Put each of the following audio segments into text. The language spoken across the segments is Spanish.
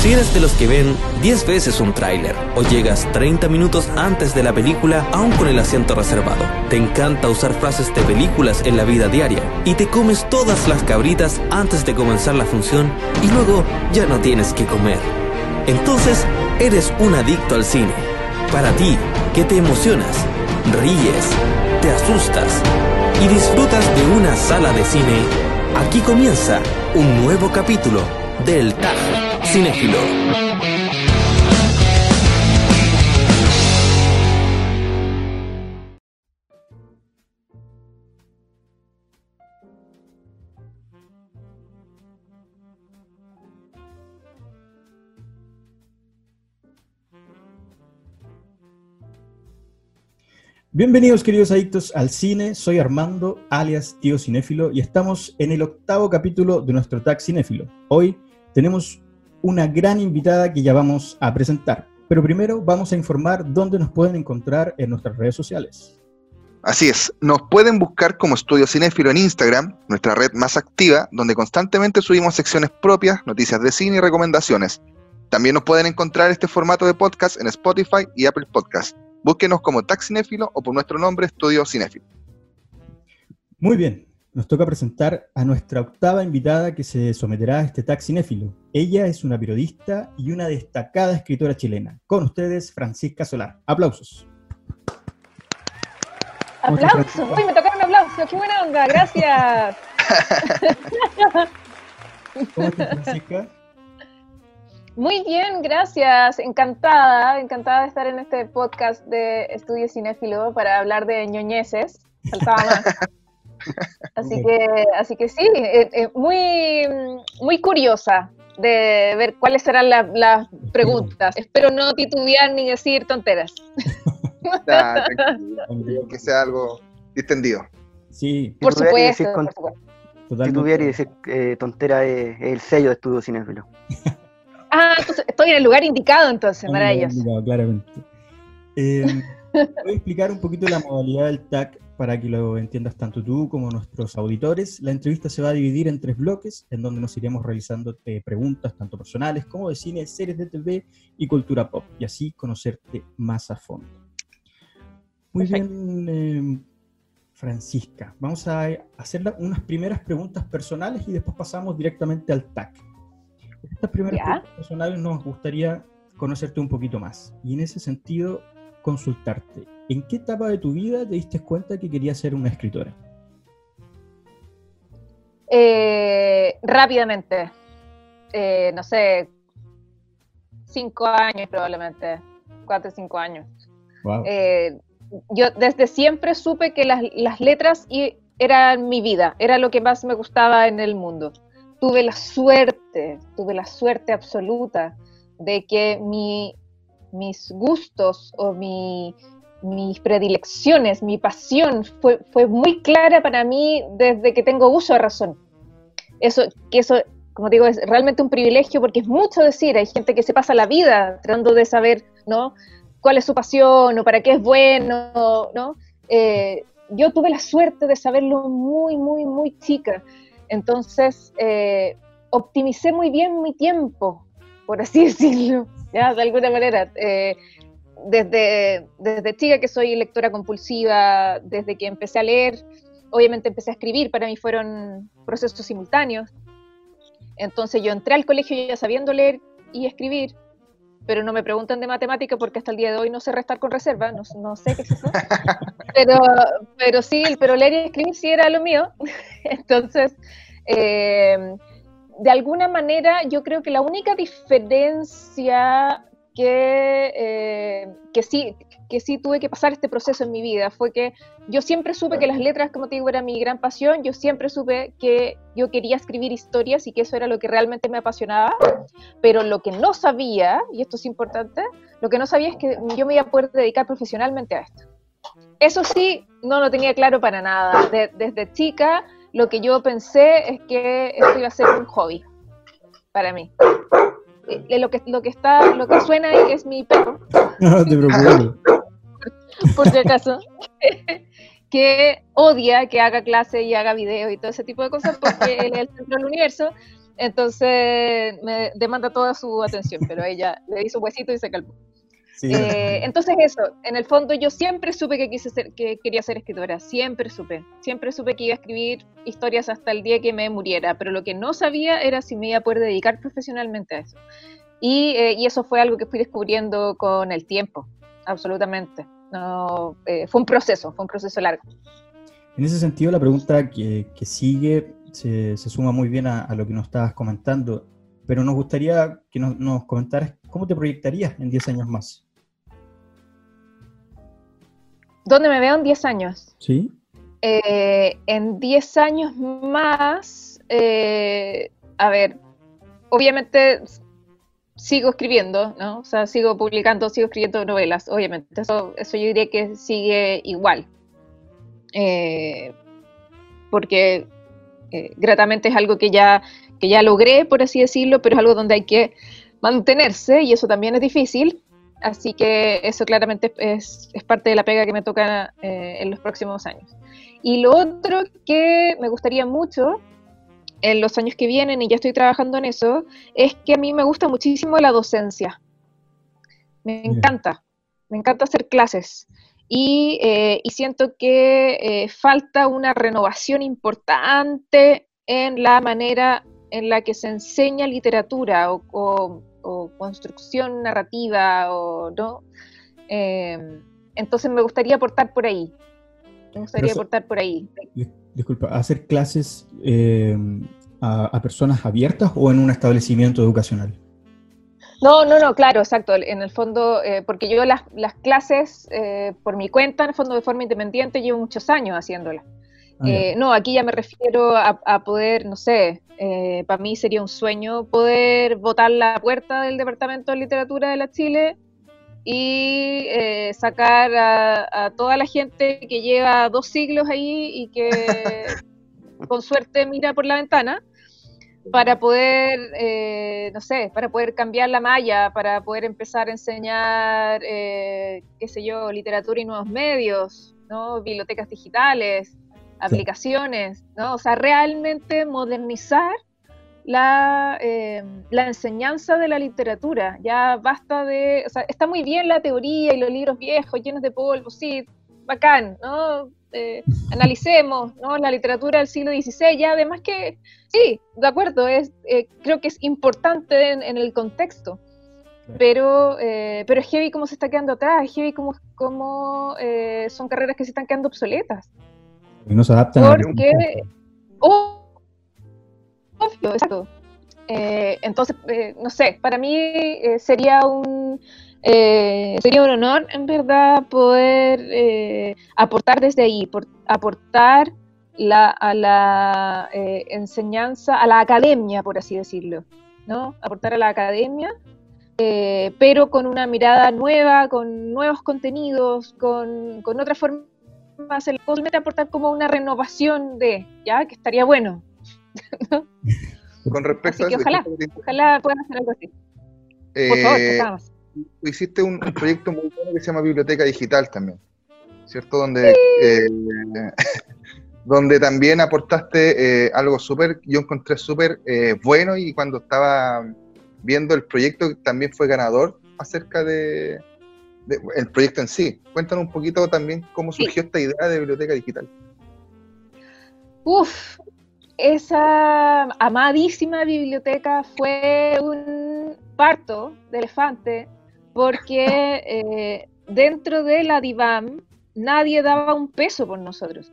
Si eres de los que ven 10 veces un tráiler o llegas 30 minutos antes de la película aún con el asiento reservado, te encanta usar frases de películas en la vida diaria y te comes todas las cabritas antes de comenzar la función y luego ya no tienes que comer. Entonces, eres un adicto al cine. Para ti, que te emocionas, ríes, te asustas y disfrutas de una sala de cine, aquí comienza un nuevo capítulo del TAG Cinéfilo. Bienvenidos queridos adictos al cine, soy Armando, alias Tío Cinéfilo, y estamos en el octavo capítulo de nuestro tag Cinéfilo. Hoy tenemos una gran invitada que ya vamos a presentar, pero primero vamos a informar dónde nos pueden encontrar en nuestras redes sociales. Así es, nos pueden buscar como Estudio Cinéfilo en Instagram, nuestra red más activa, donde constantemente subimos secciones propias, noticias de cine y recomendaciones. También nos pueden encontrar este formato de podcast en Spotify y Apple Podcast. Búsquenos como Tag Cinéfilo o por nuestro nombre Estudio Cinéfilo. Muy bien, nos toca presentar a nuestra octava invitada que se someterá a este tag cinéfilo. Ella es una periodista y una destacada escritora chilena. Con ustedes, Francisca Solar. Aplausos. Aplausos. Uy, me tocaron aplausos. Qué buena onda. Gracias. ¿Cómo estás, Francisca? Muy bien, gracias. Encantada, encantada de estar en este podcast de Estudio Cinéfilo para hablar de ñoñeces. Faltaba más. Así que, así que sí, eh, eh, muy, muy curiosa de ver cuáles serán la- las preguntas. Espero no titubear ni decir tonteras. Tranquilo, que sea algo distendido. Sí, Por Titubear y decir supuesto, con- por supuesto. totalmente. Titubear y decir eh, tontera es, el sello de estudio cinéfilo. Ah, entonces estoy en el lugar indicado entonces, maravilloso. Claramente. Eh, voy a explicar un poquito la modalidad del tag para que lo entiendas tanto tú como nuestros auditores. La entrevista se va a dividir en tres bloques, en donde nos iremos realizando eh, preguntas tanto personales como de cine, series de TV y cultura pop, y así conocerte más a fondo. Muy Perfecto. bien, eh, Francisca. Vamos a hacer la- unas primeras preguntas personales y después pasamos directamente al tag. Estas primeras Ya. preguntas personales nos gustaría conocerte un poquito más y en ese sentido consultarte. ¿En qué etapa de tu vida te diste cuenta que querías ser una escritora? Eh, rápidamente, eh, no sé, cinco años probablemente, cuatro o cinco años. Wow. Eh, yo desde siempre supe que las, las letras y- eran mi vida, era lo que más me gustaba en el mundo. Tuve la suerte, tuve la suerte absoluta de que mi- mis gustos o mi- mis predilecciones, mi pasión fue, fue muy clara para mí desde que tengo uso de razón. Eso, que eso, como digo, es realmente un privilegio porque es mucho decir, hay gente que se pasa la vida tratando de saber, ¿no? cuál es su pasión o para qué es bueno, ¿no? Eh, yo tuve la suerte de saberlo muy, muy, muy chica. Entonces, eh, optimicé muy bien mi tiempo, por así decirlo, ¿ya? De alguna manera. Eh, desde, desde chica que soy lectora compulsiva, desde que empecé a leer, obviamente empecé a escribir, para mí fueron procesos simultáneos. Entonces yo entré al colegio ya sabiendo leer y escribir, pero no me preguntan de matemática porque hasta el día de hoy no sé restar con reserva, no, no sé qué es eso. Pero, pero sí, pero leer y escribir sí era lo mío. Entonces, eh, de alguna manera yo creo que la única diferencia que, eh, que, sí, que sí tuve que pasar este proceso en mi vida fue que yo siempre supe que las letras, como te digo, era mi gran pasión, yo siempre supe que yo quería escribir historias y que eso era lo que realmente me apasionaba, pero lo que no sabía, y esto es importante, lo que no sabía es que yo me iba a poder dedicar profesionalmente a esto. Eso sí, no lo tenía claro para nada. De- desde chica, lo que yo pensé es que esto iba a ser un hobby para mí. Eh, Lo que, lo que está, lo que suena ahí es mi perro, No te preocupes. por si acaso, que odia que haga clase y haga video y todo ese tipo de cosas porque él es el centro del universo. Entonces me demanda toda su atención, pero ella le hizo huesito y se calmó. Eh, entonces eso, en el fondo yo siempre supe que, quise ser, que quería ser escritora, siempre supe, siempre supe que iba a escribir historias hasta el día que me muriera, pero lo que no sabía era si me iba a poder dedicar profesionalmente a eso. Y, eh, y eso fue algo que fui descubriendo con el tiempo, absolutamente. No, eh, fue un proceso, fue un proceso largo. En ese sentido, la pregunta que, que sigue se, se, suma muy bien a, a, lo que nos estabas comentando, pero nos gustaría que nos, nos comentaras cómo te proyectarías en 10 años más. ¿Dónde me veo en 10 años? Sí. Eh, en 10 años más, eh, a ver, obviamente sigo escribiendo, ¿no? O sea, sigo publicando, sigo escribiendo novelas, obviamente. Eso, eso yo diría que sigue igual. Eh, porque eh, gratamente es algo que ya, que ya logré, por así decirlo, pero es algo donde hay que mantenerse y eso también es difícil. Así que eso claramente es, es parte de la pega que me toca eh, en los próximos años. Y lo otro que me gustaría mucho en los años que vienen, y ya estoy trabajando en eso, es que a mí me gusta muchísimo la docencia. Me encanta, me encanta hacer clases. Y, eh, y siento que eh, falta una renovación importante en la manera en la que se enseña literatura o, o o construcción narrativa o no. Eh, entonces me gustaría aportar por ahí. Me gustaría eso, aportar por ahí. Disculpa, ¿hacer clases eh, a, a, personas abiertas o en un establecimiento educacional? No, no, no, claro, exacto. En el fondo, eh, porque yo las, las clases por mi cuenta, en el fondo de forma independiente, llevo muchos años haciéndolas. Ah, eh, no, aquí ya me refiero a, a poder, no sé, eh, para mí sería un sueño poder botar la puerta del Departamento de Literatura de la Chile y eh, sacar a, a, toda la gente que lleva dos siglos ahí y que con suerte mira por la ventana para poder, eh, no sé, para poder cambiar la malla, para poder empezar a enseñar, qué sé yo, literatura y nuevos medios, ¿no? bibliotecas digitales, aplicaciones, ¿no? O sea, realmente modernizar la, eh, la, enseñanza de la literatura. Ya basta de, o sea, está muy bien la teoría y los libros viejos llenos de polvo, sí, bacán, ¿no? Eh, analicemos, ¿no? La literatura del siglo XVI, ya además que, sí, de acuerdo, es, eh, creo que es importante en, en el contexto. Pero, eh, pero es heavy cómo se está quedando atrás, es heavy cómo, cómo son carreras que se están quedando obsoletas. Y no se adaptan Porque, oh, obvio, exacto. Eh, entonces, eh, no sé, para mí eh, sería un eh, sería un honor, en verdad, poder aportar desde ahí, por, aportar la, a la enseñanza, a la academia, por así decirlo, ¿no? Aportar a la academia, pero con una mirada nueva, con nuevos contenidos, con, con otra forma hacer posiblemente aportar como una renovación de, ya, que estaría bueno. Con respecto así a que ojalá, ojalá puedan hacer algo así. Eh, Por favor. Hiciste un, un, proyecto muy bueno que se llama Biblioteca Digital también, ¿cierto? Donde, sí. eh, donde también aportaste eh, algo súper, yo encontré súper eh, bueno y cuando estaba viendo el proyecto también fue ganador acerca de, de, el proyecto en sí. Cuéntanos un poquito también cómo surgió sí. esta idea de biblioteca digital. Uf, esa amadísima biblioteca fue un parto de elefante porque eh, dentro de la DIVAM nadie daba un peso por nosotros.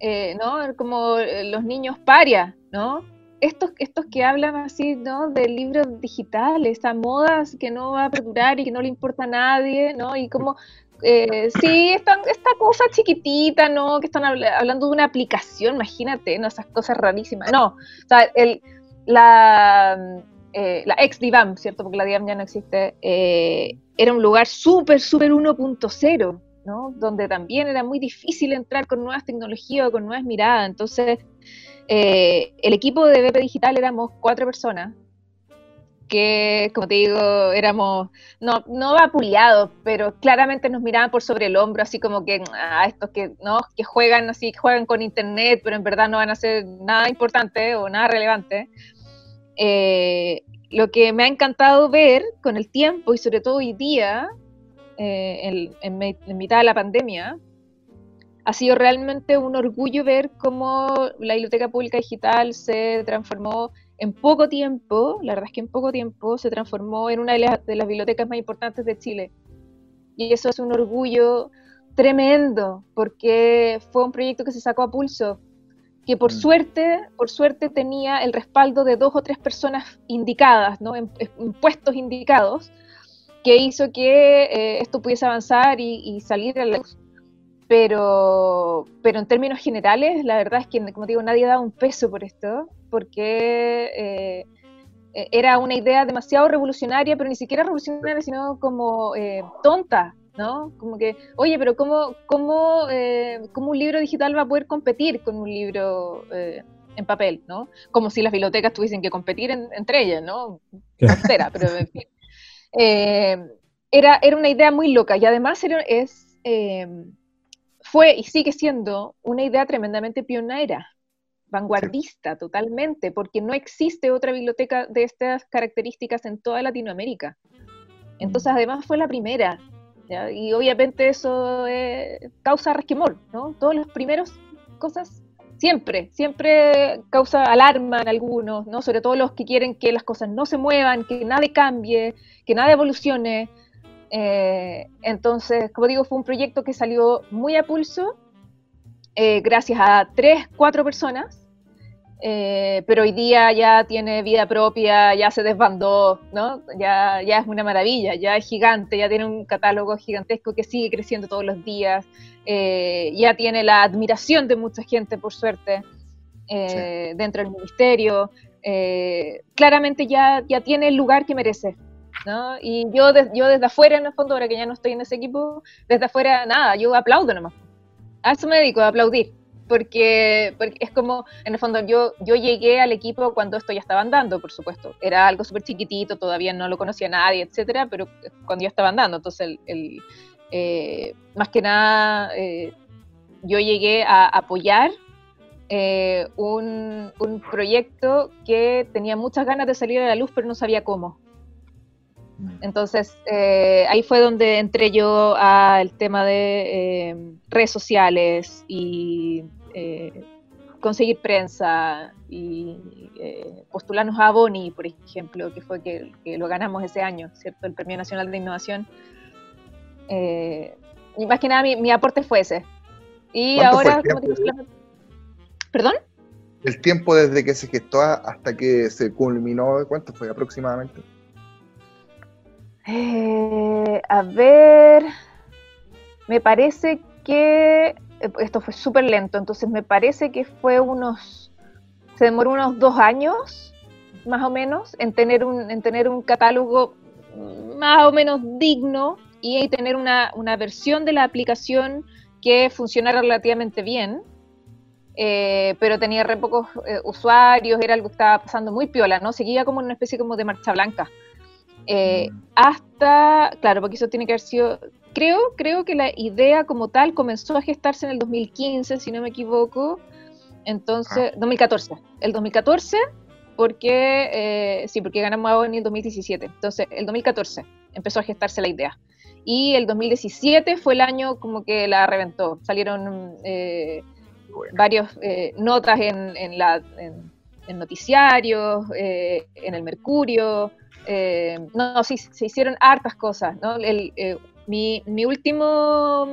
Eh, ¿no? Como los niños paria, ¿no? Estos, estos que hablan así, ¿no? De libros digitales, esa moda que no va a perdurar y que no le importa a nadie, ¿no? Y como, eh, sí, esta, esta cosa chiquitita, ¿no? Que están habl hablando de una aplicación, imagínate, ¿no? Esas cosas rarísimas. No, o sea, el, la, eh, la ex Divam, ¿cierto? Porque la Divam ya no existe, eh, era un lugar súper, súper 1.0, ¿no? Donde también era muy difícil entrar con nuevas tecnologías o con nuevas miradas. Entonces, eh, el equipo de BP Digital éramos cuatro personas que, como te digo, éramos, no, no vapuleados, pero claramente nos miraban por sobre el hombro, así como que, a ah, estos que, ¿no? que juegan así, juegan con internet, pero en verdad no van a hacer nada importante o nada relevante. Eh, lo que me ha encantado ver con el tiempo y sobre todo hoy día, eh, en, en mitad de la pandemia, ha sido realmente un orgullo ver cómo la Biblioteca Pública Digital se transformó en poco tiempo, la verdad es que en poco tiempo se transformó en una de las, bibliotecas más importantes de Chile. Y eso es un orgullo tremendo, porque fue un proyecto que se sacó a pulso, que por mm. suerte, por suerte tenía el respaldo de dos o tres personas indicadas, ¿no? en, puestos indicados, que hizo que eh, esto pudiese avanzar y, y salir a la luz pero, pero en términos generales, la verdad es que, como digo, nadie da un peso por esto, porque eh, e-, era una idea demasiado revolucionaria, pero ni siquiera revolucionaria, sino como eh, tonta, ¿no? Como que, oye, pero ¿cómo, cómo, eh, ¿cómo, un libro digital va a poder competir con un libro en papel, ¿no? Como si las bibliotecas tuviesen que competir entre ellas, ¿no? pero en fin. era, era una idea muy loca y además era, es fue y sigue siendo una idea tremendamente pionera, vanguardista totalmente, porque no existe otra biblioteca de estas características en toda Latinoamérica. Entonces, mm. además fue la primera, y obviamente eso eh, causa resquemor, ¿no? Todos los primeros cosas siempre, siempre causa alarma en algunos, ¿no? Sobre todo los que quieren que las cosas no se muevan, que nada cambie, que nada evolucione. Eh, entonces, como digo, fue un proyecto que salió muy a pulso, eh, gracias a tres, cuatro personas, eh, pero hoy día ya tiene vida propia, ya se desbandó, ¿no? Ya, ya es una maravilla, ya es gigante, ya tiene un catálogo gigantesco que sigue creciendo todos los días, ya tiene la admiración de mucha gente, por suerte, dentro del ministerio. claramente ya, ya tiene el lugar que merece. Y yo, yo desde afuera, en el fondo, ahora que ya no estoy en ese equipo, desde afuera, nada, yo aplaudo nomás. A eso me dedico, a aplaudir. Porque, porque es como, en el fondo, yo, yo llegué al equipo cuando esto ya estaba andando, por supuesto. Era algo súper chiquitito, todavía no lo conocía nadie, etcétera, pero cuando ya estaba andando, entonces, el, eh, más que nada, eh, yo llegué a apoyar eh, un, un, proyecto que tenía muchas ganas de salir a la luz, pero no sabía cómo. Entonces, eh, ahí fue donde entré yo al tema de eh, redes sociales y eh, conseguir prensa y postularnos a Boni, por ejemplo, que fue que, lo ganamos ese año, ¿cierto? El Premio Nacional de Innovación. y más que nada, mi, aporte fue ese. Y ahora, ¿Perdón? El tiempo desde que se gestó hasta que se culminó, ¿cuánto fue aproximadamente? Eh, a ver, me parece que eh, esto fue súper lento, entonces me parece que fue unos, se demoró unos dos años, más o menos, en tener un, en tener un catálogo más o menos digno y tener una, versión de la aplicación que funcionara relativamente bien. Eh, pero tenía re pocos usuarios, era algo que estaba pasando muy piola, ¿no? Seguía como una especie como de marcha blanca. Eh, mm. hasta, claro, porque eso tiene que haber sido, creo, creo que la idea como tal comenzó a gestarse en el 2015, si no me equivoco, entonces, 2014, ah. el 2014, porque, eh, sí, porque ganamos a en el 2017, entonces, el 2014 empezó a gestarse la idea. Y el 2017 fue el año como que la reventó. Salieron eh, varias notas en, en, la, en noticiarios, en el Mercurio, eh, no, sí, se hicieron hartas cosas, ¿no? Eh, mi, último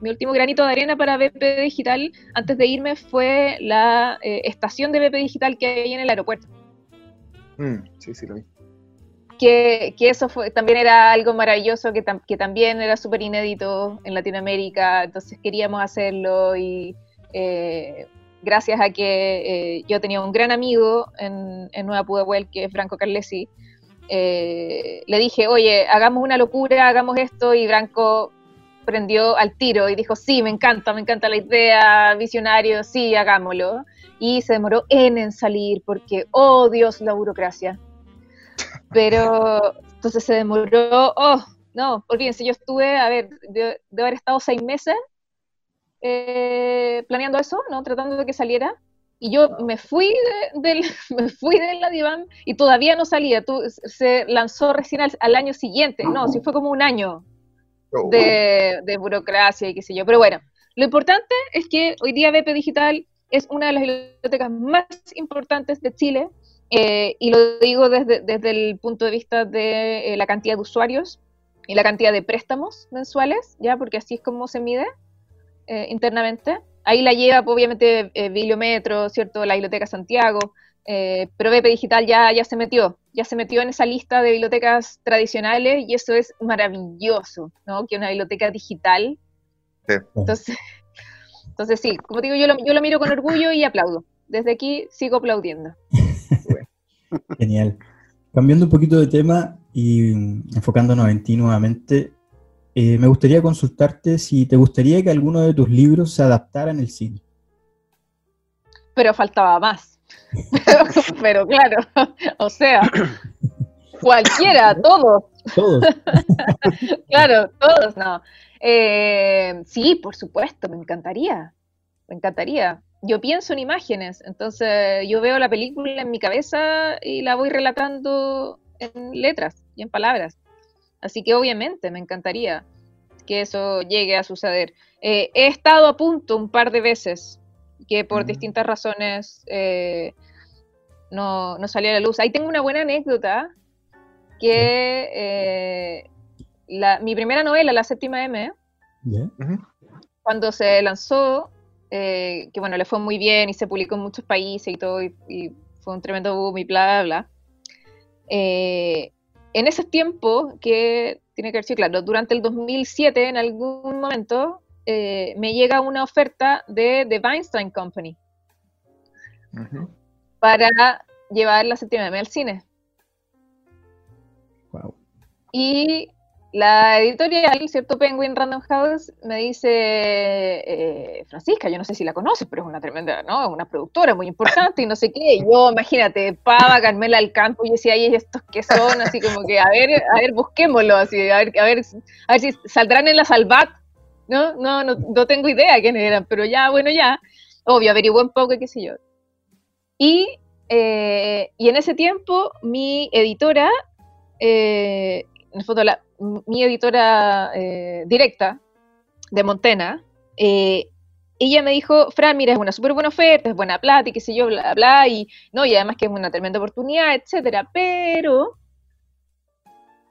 mi último granito de arena para BP Digital antes de irme fue la eh, estación de BP Digital que hay en el aeropuerto. Mm, sí, sí, lo vi. Que, eso fue, también era algo maravilloso, que, que también era súper inédito en Latinoamérica, entonces queríamos hacerlo y gracias a que yo tenía un gran amigo en, en Nueva Pudahuel, que es Franco Carlesi, eh, le dije, oye, hagamos una locura, hagamos esto, y Branco prendió al tiro y dijo, sí, me encanta, me encanta la idea, visionario, sí, hagámoslo. Y se demoró en en salir porque, oh Dios, la burocracia. Pero entonces se demoró, oh, no, olvídense, yo estuve, a ver, de haber estado seis meses eh, planeando eso, ¿no? Tratando de que saliera. Y yo me fui de, del, me fui de la diván y todavía no salía. Tú, se lanzó recién al, al año siguiente. No, sí fue como un año Oh, de, de burocracia y qué sé yo. Pero bueno, lo importante es que hoy día BP Digital es una de las bibliotecas más importantes de Chile. eh, y lo digo desde, desde el punto de vista de eh, la cantidad de usuarios y la cantidad de préstamos mensuales, ya porque así es como se mide eh, internamente. Ahí la lleva, pues, obviamente, eh, Bibliometro, ¿cierto? La Biblioteca Santiago, eh, pero BP Digital ya, ya se metió, ya se metió en esa lista de bibliotecas tradicionales y eso es maravilloso, ¿no? Que una biblioteca digital. Sí. Entonces, entonces sí, como digo, yo lo, yo lo miro con orgullo y aplaudo. Desde aquí sigo aplaudiendo. Genial. Cambiando un poquito de tema y enfocándonos en ti nuevamente, eh, me gustaría consultarte si te gustaría que alguno de tus libros se adaptara en el cine. Pero faltaba más. pero claro, o sea, cualquiera, todos. Todos. claro, todos, no. Eh, sí, por supuesto, me encantaría. Me encantaría. Yo pienso en imágenes, entonces yo veo la película en mi cabeza y la voy relatando en letras y en palabras. Así que obviamente me encantaría que eso llegue a suceder. Eh, he estado a punto un par de veces que por Mm. distintas razones eh, no, no salió a la luz. Ahí tengo una buena anécdota que eh, la- mi primera novela, La Séptima M, cuando se lanzó, eh, que bueno, le fue muy bien y se publicó en muchos países y todo, y, y fue un tremendo boom y bla, bla, bla. En ese tiempo, que tiene que haber sido claro, durante el 2007, en algún momento, eh, me llega una oferta de The Weinstein Company para llevar la séptima M al cine. Wow. Y la editorial, ¿cierto? Penguin Random House, me dice, eh, Francisca, yo no sé si la conoces, pero es una tremenda, ¿no? Es una productora muy importante y no sé qué. Yo, imagínate, Pava, Carmela al campo, y decía, ¿y estos qué son? Así como que, a ver, a ver, busquémoslo, así, a ver, a ver, a ver si saldrán en la Salvat, ¿no? No, no, no tengo idea quiénes eran, pero ya, bueno, ya. Obvio, averigué un poco, qué sé yo. Y, eh, y en ese tiempo, mi editora, eh, en el fondo, la, mi editora eh, directa de Montena, eh, ella me dijo, Fran, mira, es una súper buena oferta, es buena plata y qué sé yo, bla, bla, y, no, y además que es una tremenda oportunidad, etcétera, pero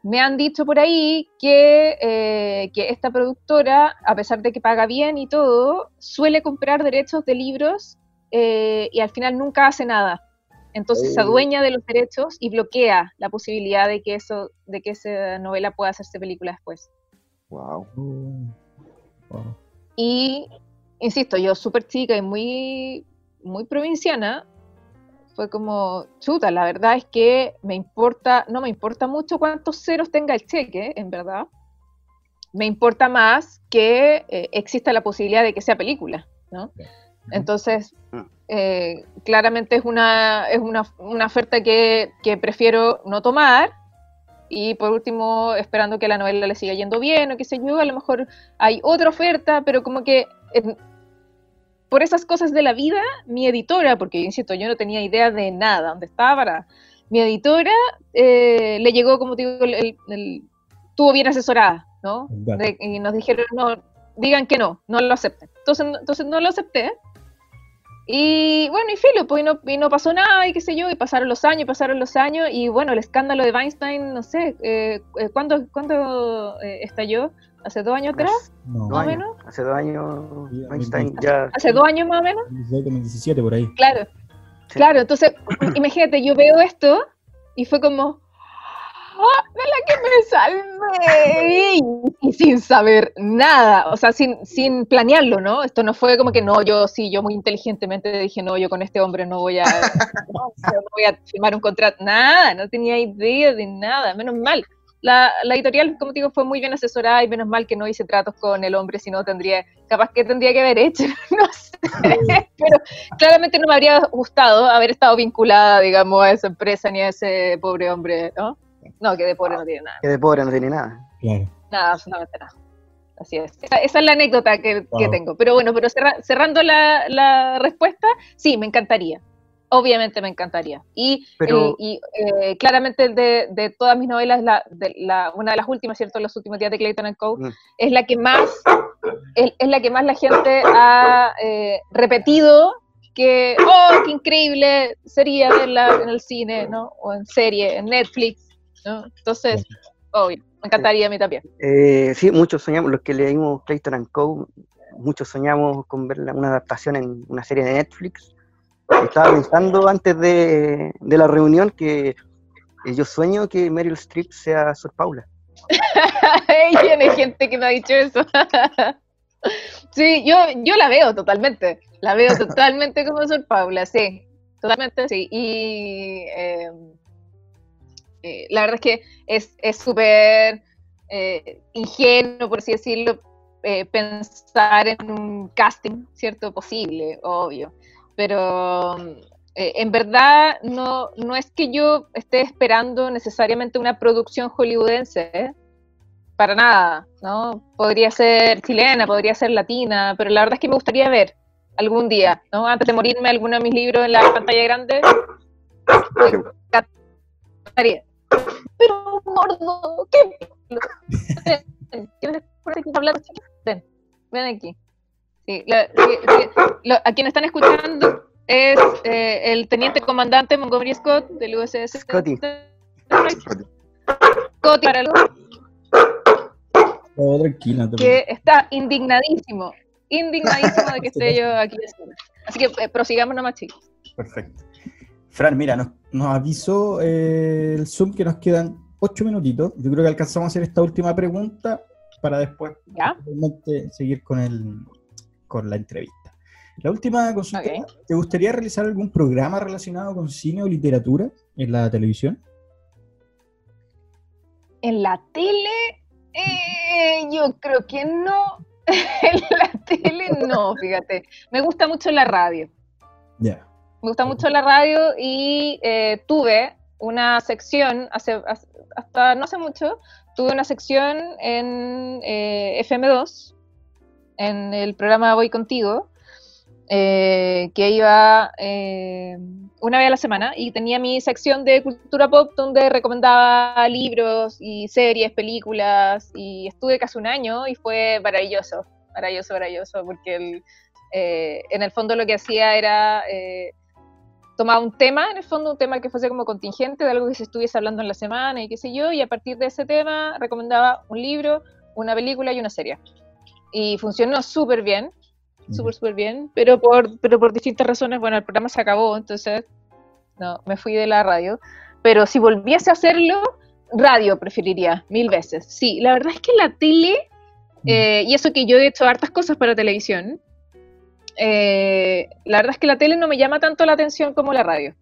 me han dicho por ahí que, eh, que esta productora, a pesar de que paga bien y todo, suele comprar derechos de libros eh, y al final nunca hace nada. Entonces se Oh. adueña de los derechos y bloquea la posibilidad de que eso, de que esa novela pueda hacerse película después. Wow. Oh, wow. Y, insisto, yo súper chica y muy, muy provinciana, fue como, chuta, la verdad es que me importa, no me importa mucho cuántos ceros tenga el cheque, en verdad. Me importa más que eh, exista la posibilidad de que sea película, ¿no? Entonces, Mm. eh, claramente es una, es una, una oferta que, que prefiero no tomar. Y por último, esperando que la novela le siga yendo bien o qué sé yo, a lo mejor hay otra oferta, pero como que en- por esas cosas de la vida, mi editora, porque insisto, yo no tenía idea de nada, dónde estaba para. Mi editora eh, le llegó, como te digo, el, el- el- estuvo bien asesorada, ¿no? De- y nos dijeron, no, digan que no, no lo acepten. Entonces, no- entonces no lo acepté. Y bueno, y filo, pues y no, y no pasó nada, y qué sé yo, y pasaron los años, pasaron los años, y bueno, el escándalo de Weinstein, no sé, eh, eh, ¿cuándo, cuándo eh, estalló? ¿Hace dos años atrás? No, Más o años. menos. Hace dos años Sí, Einstein 2020. ya. ¿Hace dos años más o menos? 2016, 2017 por ahí. Claro, Sí. claro, entonces, imagínate, yo veo esto y fue como, ¡ah, de la que me salvé! Y, sin saber nada, o sea, sin, sin planearlo, ¿no? Esto no fue como que no, yo sí, yo muy inteligentemente dije, no, yo con este hombre no voy a, no, voy a firmar un contrato, nada, no tenía idea de nada, menos mal. La, editorial, como digo, fue muy bien asesorada y menos mal que no hice tratos con el hombre, si no tendría, capaz que tendría que haber hecho, no sé, pero claramente no me habría gustado haber estado vinculada, digamos, a esa empresa ni a ese pobre hombre, ¿no? No, que de pobre no tiene nada. Que de pobre no tiene nada. Claro. Nada, absolutamente nada. Así es. Esa, esa es la anécdota que, que tengo. Pero bueno, pero cerra- cerrando la, la respuesta, sí, me encantaría. Obviamente me encantaría. Y, Pero- y, eh, claramente de, de todas mis novelas, la, de la, una de las últimas, ¿cierto? Los últimos días de Clayton and Co. Mm. es la que más es, es la que más la gente ha eh, repetido que, oh, qué increíble sería verla en el cine, ¿no? O en serie, en Netflix, ¿no? Entonces, obvio, me encantaría a mí también. Eh, sí, muchos soñamos, los que leímos Clayton and Co., muchos soñamos con ver una adaptación en una serie de Netflix. Estaba pensando antes de, de la reunión que eh, yo sueño que Meryl Streep sea Sor Paula. Tiene gente que me ha dicho eso. sí, yo, yo la veo totalmente. La veo totalmente como Sor Paula, sí. Totalmente, sí. Y eh, eh, la verdad es que es es súper eh, ingenuo, por así decirlo, eh, pensar en un casting, ¿cierto? Posible, obvio. Pero eh, en verdad no, no es que yo esté esperando necesariamente una producción hollywoodense, ¿eh? para nada, ¿no? Podría ser chilena, podría ser latina, pero la verdad es que me gustaría ver algún día, ¿no? Antes de morirme, alguno de mis libros en la pantalla grande. Me encantaría. Pero, gordo, ¿qué? Ven, ¿Quieres por aquí hablar? Ven, ven aquí. Sí, la- sí, sí, lo- a quienes están escuchando es eh, el teniente comandante Montgomery Scott del USS Scotty. Scotty para los Oh, tranquila, que está indignadísimo, indignadísimo de que esté yo aquí. Así que eh, prosigamos nomás, chicos. Perfecto. Fran, mira, nos, nos avisó eh, el Zoom que nos quedan ocho minutitos. Yo creo que alcanzamos a hacer esta última pregunta para después seguir con, el, con la entrevista. La última consulta. ¿te gustaría realizar algún programa relacionado con cine o literatura en la televisión? En la tele, eh, yo creo que no. en la tele no, fíjate. Me gusta mucho la radio. Ya. Me gusta mucho la radio y eh, tuve una sección, hace, hasta no hace mucho, tuve una sección en eh, FM2, en el programa Voy Contigo, eh, que iba eh, una vez a la semana y tenía mi sección de cultura pop donde recomendaba libros y series, películas y estuve casi un año y fue maravilloso, maravilloso, maravilloso, porque el, eh, en el fondo lo que hacía era... tomaba un tema, en el fondo un tema que fuese como contingente de algo que se estuviese hablando en la semana y qué sé yo, y a partir de ese tema recomendaba un libro, una película y una serie. Y funcionó súper bien, súper, súper bien, pero por, pero por distintas razones, bueno, el programa se acabó, entonces no, me fui de la radio. Pero si volviese a hacerlo, radio preferiría, mil veces. Sí, la verdad es que la tele, eh, y eso que yo he hecho hartas cosas para televisión, eh, la verdad es que la tele no me llama tanto la atención como la radio.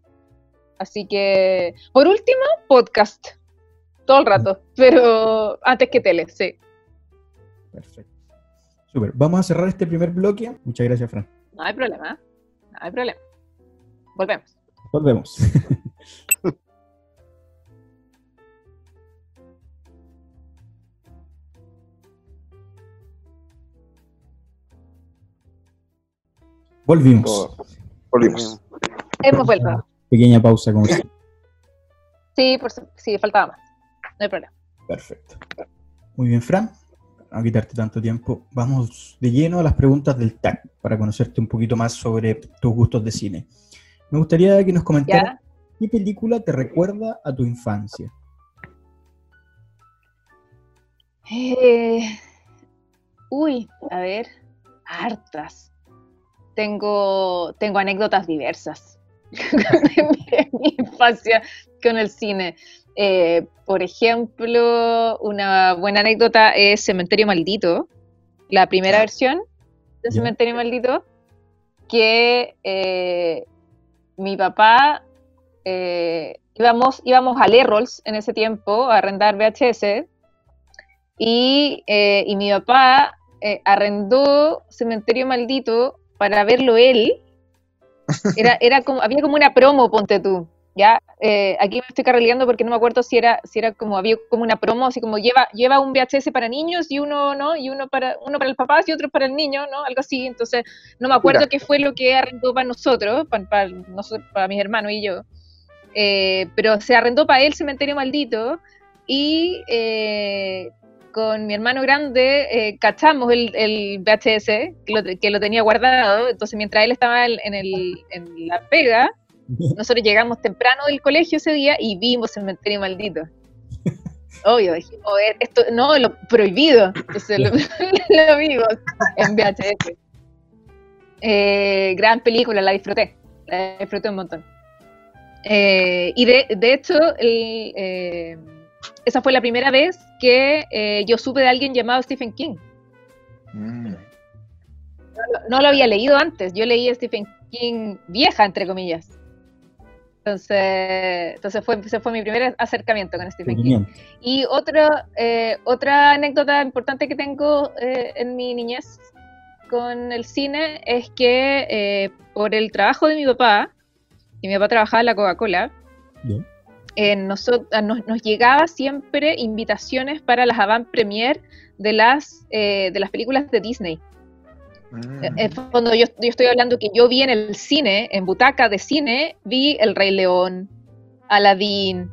Así que, por último, podcast. Todo el rato, pero antes que tele, sí. Perfecto. Súper. Vamos a cerrar este primer bloque. Muchas gracias, Fran. No hay problema. No hay problema. Volvemos. Volvemos. Volvimos. Volvimos. Hemos vuelto. Pequeña pausa comercial. Sí, por sí, faltaba más. No hay problema. Perfecto. Muy bien, Fran. No quitarte tanto tiempo, vamos de lleno a las preguntas del TAC para conocerte un poquito más sobre tus gustos de cine. Me gustaría que nos comentaras qué película te recuerda a tu infancia. Eh, uy, a ver, hartas. Tengo, tengo anécdotas diversas de mi, infancia con el cine. Eh, por ejemplo, una buena anécdota es Cementerio Maldito, la primera versión de. Cementerio Maldito, que eh, mi papá eh, íbamos, íbamos a Lerrols en ese tiempo a arrendar VHS y, y mi papá arrendó Cementerio Maldito para verlo él. Era, era como, había como una promo, ponte tú. ya, eh, aquí me estoy carrileando porque no me acuerdo si era, si era como, había como una promo, así como lleva, lleva un VHS para niños y uno, ¿no? Y uno para, uno para el papá y otro para el niño, ¿no? Algo así, entonces no me acuerdo qué fue lo que arrendó para nosotros, para, para, nosotros, para mis hermanos y yo, eh, pero se arrendó para él Cementerio Maldito y eh, con mi hermano grande eh, cachamos el, el VHS que lo, que lo, tenía guardado, entonces mientras él estaba en, el, en la pega, nosotros llegamos temprano del colegio ese día y vimos Cementerio Maldito. Obvio, dijimos, esto, no, lo prohibido. Entonces lo, lo vimos en VHS. Eh, gran película, la disfruté. La disfruté un montón. Eh, y de, de hecho, el, eh, esa fue la primera vez que eh, yo supe de alguien llamado Stephen King. Mm. No, no, lo había leído antes, yo leí a Stephen King vieja, entre comillas. Entonces, entonces fue, ese fue mi primer acercamiento con Stephen King. Y otro, eh, otra anécdota importante que tengo eh, en mi niñez con el cine es que eh, por el trabajo de mi papá, y mi papá trabajaba en la Coca-Cola, nos, nos, llegaba siempre invitaciones para las avant premier de las, de las películas de Disney. Cuando yo, yo, estoy hablando que yo vi en el cine, en butaca de cine, vi El Rey León, Aladdin,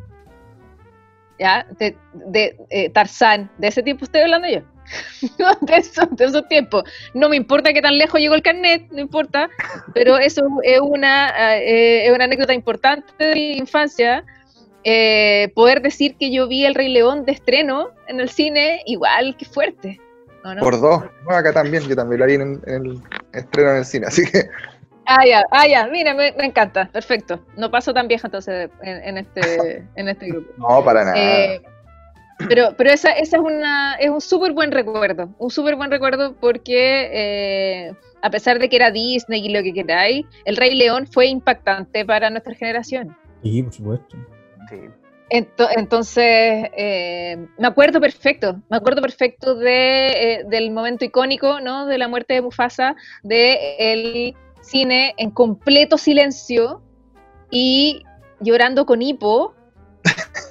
¿ya? De, de eh, Tarzán, de ese tiempo estoy hablando yo. de, eso, de esos tiempos. No me importa que tan lejos llegó el carnet, no importa, pero eso es una, eh, es una anécdota importante de mi infancia. Eh, poder decir que yo vi El Rey León de estreno en el cine, igual que fuerte. Por dos. acá también, yo también la vi en, el estreno en el cine, así que. Ah, ya, ah, ya, mira, me, encanta, perfecto. No paso tan vieja entonces en, este, en este grupo. No, para nada. Eh, pero, pero esa, esa es, una, es un súper buen recuerdo, un súper buen recuerdo porque eh, a pesar de que era Disney y lo que queráis, El Rey León fue impactante para nuestra generación. Sí, por supuesto. Sí. Entonces, eh, me acuerdo perfecto, me acuerdo perfecto de, eh, del momento icónico, ¿no? De la muerte de Mufasa, de el cine en completo silencio y llorando con hipo,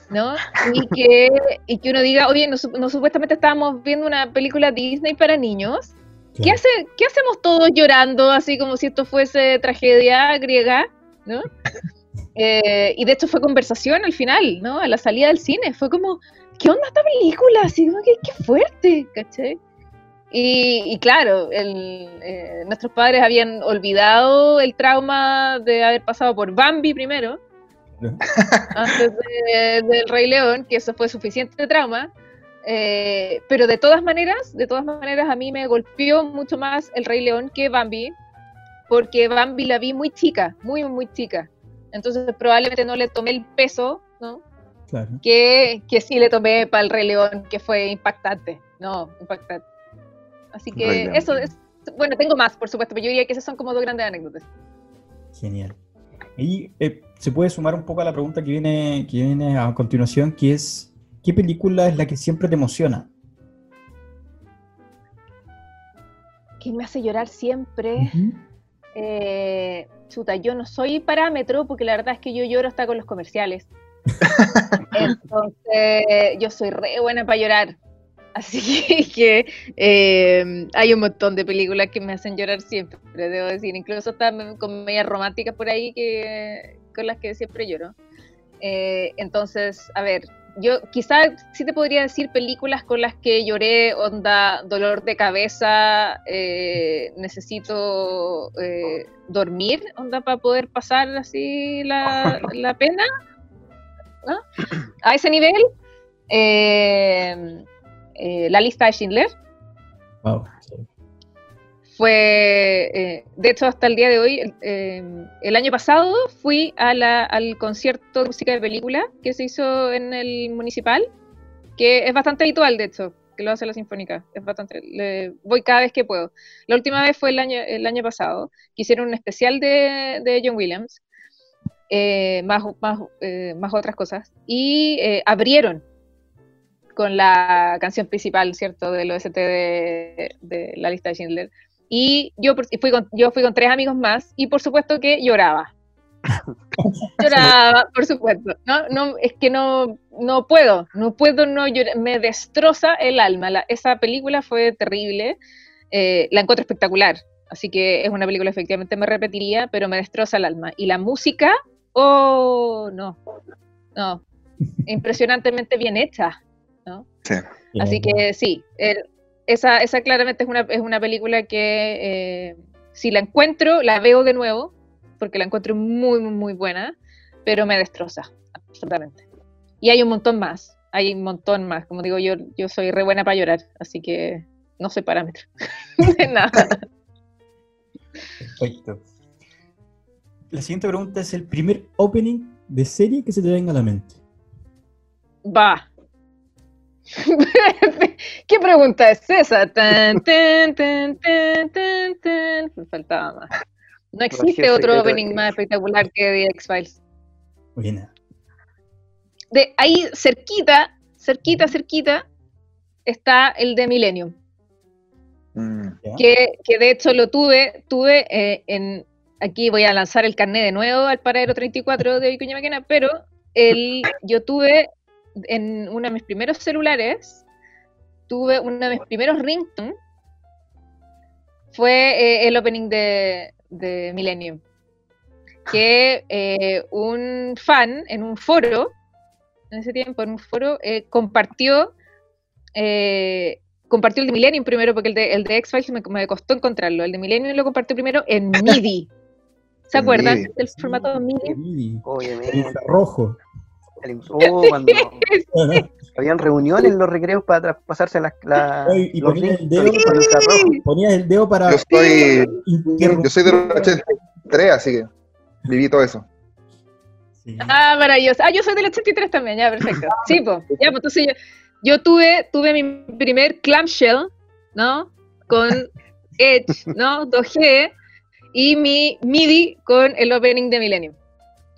¿no? Y que, y que uno diga, oye, no, supuestamente estábamos viendo una película Disney para niños. ¿Qué, hace, ¿Qué hacemos todos llorando así como si esto fuese tragedia griega, ¿no? Eh, y de hecho fue conversación al final, ¿no? A la salida del cine. Fue como, ¿qué onda esta película? Así como que qué fuerte, ¿caché? Y, claro, eh, nuestros padres habían olvidado el trauma de haber pasado por Bambi primero, antes del Rey León, que eso fue suficiente trauma. Eh, pero de todas maneras, de todas maneras, a mí me golpeó mucho más el Rey León que Bambi, porque Bambi la vi muy chica, muy, muy chica. Entonces probablemente no le tomé el peso, ¿no? Claro. Que, que sí le tomé para el Rey León, que fue impactante, ¿no? Impactante. Así que eso es, bueno, tengo más, por supuesto, pero yo diría que esas son como dos grandes anécdotas. Genial. Y eh, se puede sumar un poco a la pregunta que viene, que viene a continuación, que es, ¿qué película es la que siempre te emociona? ¿Qué me hace llorar siempre? eh, chuta, yo no soy parámetro porque la verdad es que yo lloro hasta con los comerciales. Entonces, yo soy re buena para llorar. Así que eh, hay un montón de películas que me hacen llorar siempre, debo decir. Incluso están comedias románticas por ahí que, con las que siempre lloro. Eh, entonces, a ver, yo quizás sí te podría decir películas con las que lloré, onda, dolor de cabeza, eh, necesito eh, dormir, onda, para poder pasar así la, pena. A ese nivel, eh, la lista de Schindler. Wow fue, eh, de hecho, hasta el día de hoy, eh, el año pasado fui al concierto de música de película que se hizo en el municipal, que es bastante habitual, de hecho, que lo hace la Sinfónica. Es bastante, voy cada vez que puedo. La última vez fue el año, el año pasado, que hicieron un especial de, John Williams, eh, más, más, más otras cosas, y abrieron con la canción principal, ¿cierto?, del OST de, de la lista de Schindler. Y yo fui, con, yo fui con tres amigos más y por supuesto que lloraba. Lloraba, por supuesto. No, no, es que no, no puedo, no puedo no llorar. Me destroza el alma. La- esa película fue terrible. Eh, la encuentro espectacular. Así que es una película efectivamente me repetiría, pero me destroza el alma. Y la música, oh, no, no, impresionantemente bien hecha. Así que sí, el- esa, esa claramente es una, es una película que eh, si la encuentro, la veo de nuevo, porque la encuentro muy, muy, muy buena, pero me destroza, absolutamente. Y hay un montón más, hay un montón más. Como digo, yo, yo soy re buena para llorar, así que no soy parámetro de nada. Perfecto. La siguiente pregunta es el primer opening de serie que se te venga a la mente. Va. ¿Qué pregunta es esa? Tan, tan, tan, tan, tan, tan. Me faltaba más. No existe Jorge, otro opening más espectacular que The X-Files. Buena. De ahí cerquita, cerquita, cerquita, está el de Millennium. Mm. que, que de hecho lo tuve, tuve eh, en, aquí voy a lanzar el carnet de nuevo al paradero 34 de Vicuña Maquena, pero el, yo tuve en uno de mis primeros celulares, tuve uno de mis primeros ringtones, fue eh, el opening de, de Millennium, que eh, un fan en un foro, en ese tiempo en un foro, eh, compartió eh, compartió el de Millennium primero, porque el de, el de X-Files me, me costó encontrarlo. El de Millennium lo compartió primero en MIDI. ¿Se acuerdan MIDI. del formato MIDI? Obviamente. infrarrojo. Cuando habían reuniones en los recreos para traspasarse las, la, Ay, y los ponía el dedo. con el infrarrojo. Ponías el dedo para Yo soy, yo soy de los 83, así que viví todo eso. Sí. Ah, maravilloso. Ah, yo soy del 83 también, ya, perfecto. Sí, pues, ya, pues entonces yo, yo tuve, tuve mi primer clamshell, ¿no? Con Edge, ¿no? 2G, y mi MIDI con el opening de Millennium,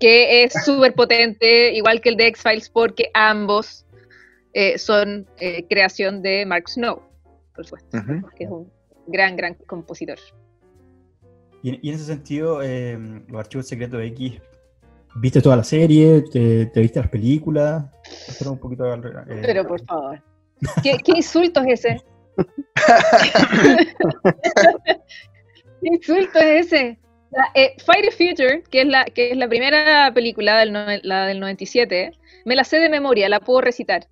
que es súper potente, igual que el de X-Files, porque ambos eh, son eh, creación de Mark Snow, por supuesto, que es un gran, gran compositor. Y, en- y en ese sentido, eh, los archivos secretos de X, ¿viste toda la serie? ¿Te, te viste las películas? Un poquito al- eh, Pero por favor. ¿Qué, qué insulto es ese? ¿Qué insulto es ese? La, eh, Fire Future, que es, la, que es la primera película, del no- la del 97, me la sé de memoria, la puedo recitar.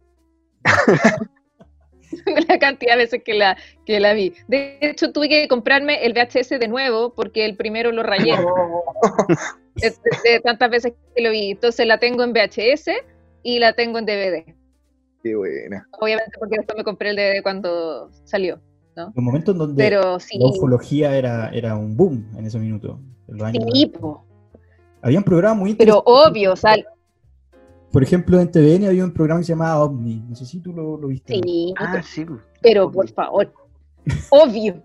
la cantidad de veces que la, que la vi. De hecho, tuve que comprarme el VHS de nuevo porque el primero lo rayé. de, de- de tantas veces que lo vi. Entonces la tengo en VHS y la tengo en DVD. Qué buena. Obviamente porque después me compré el DVD cuando salió. Un momento en donde Pero sí, la ufología era, era un boom en ese minuto. Sí, 90. po. Había un programa muy pero obvio, o sea, Por ejemplo, en TVN había un programa que se llamaba OVNI. No sé si tú lo, lo viste. sí, Ah, sí. pero por favor, obvio,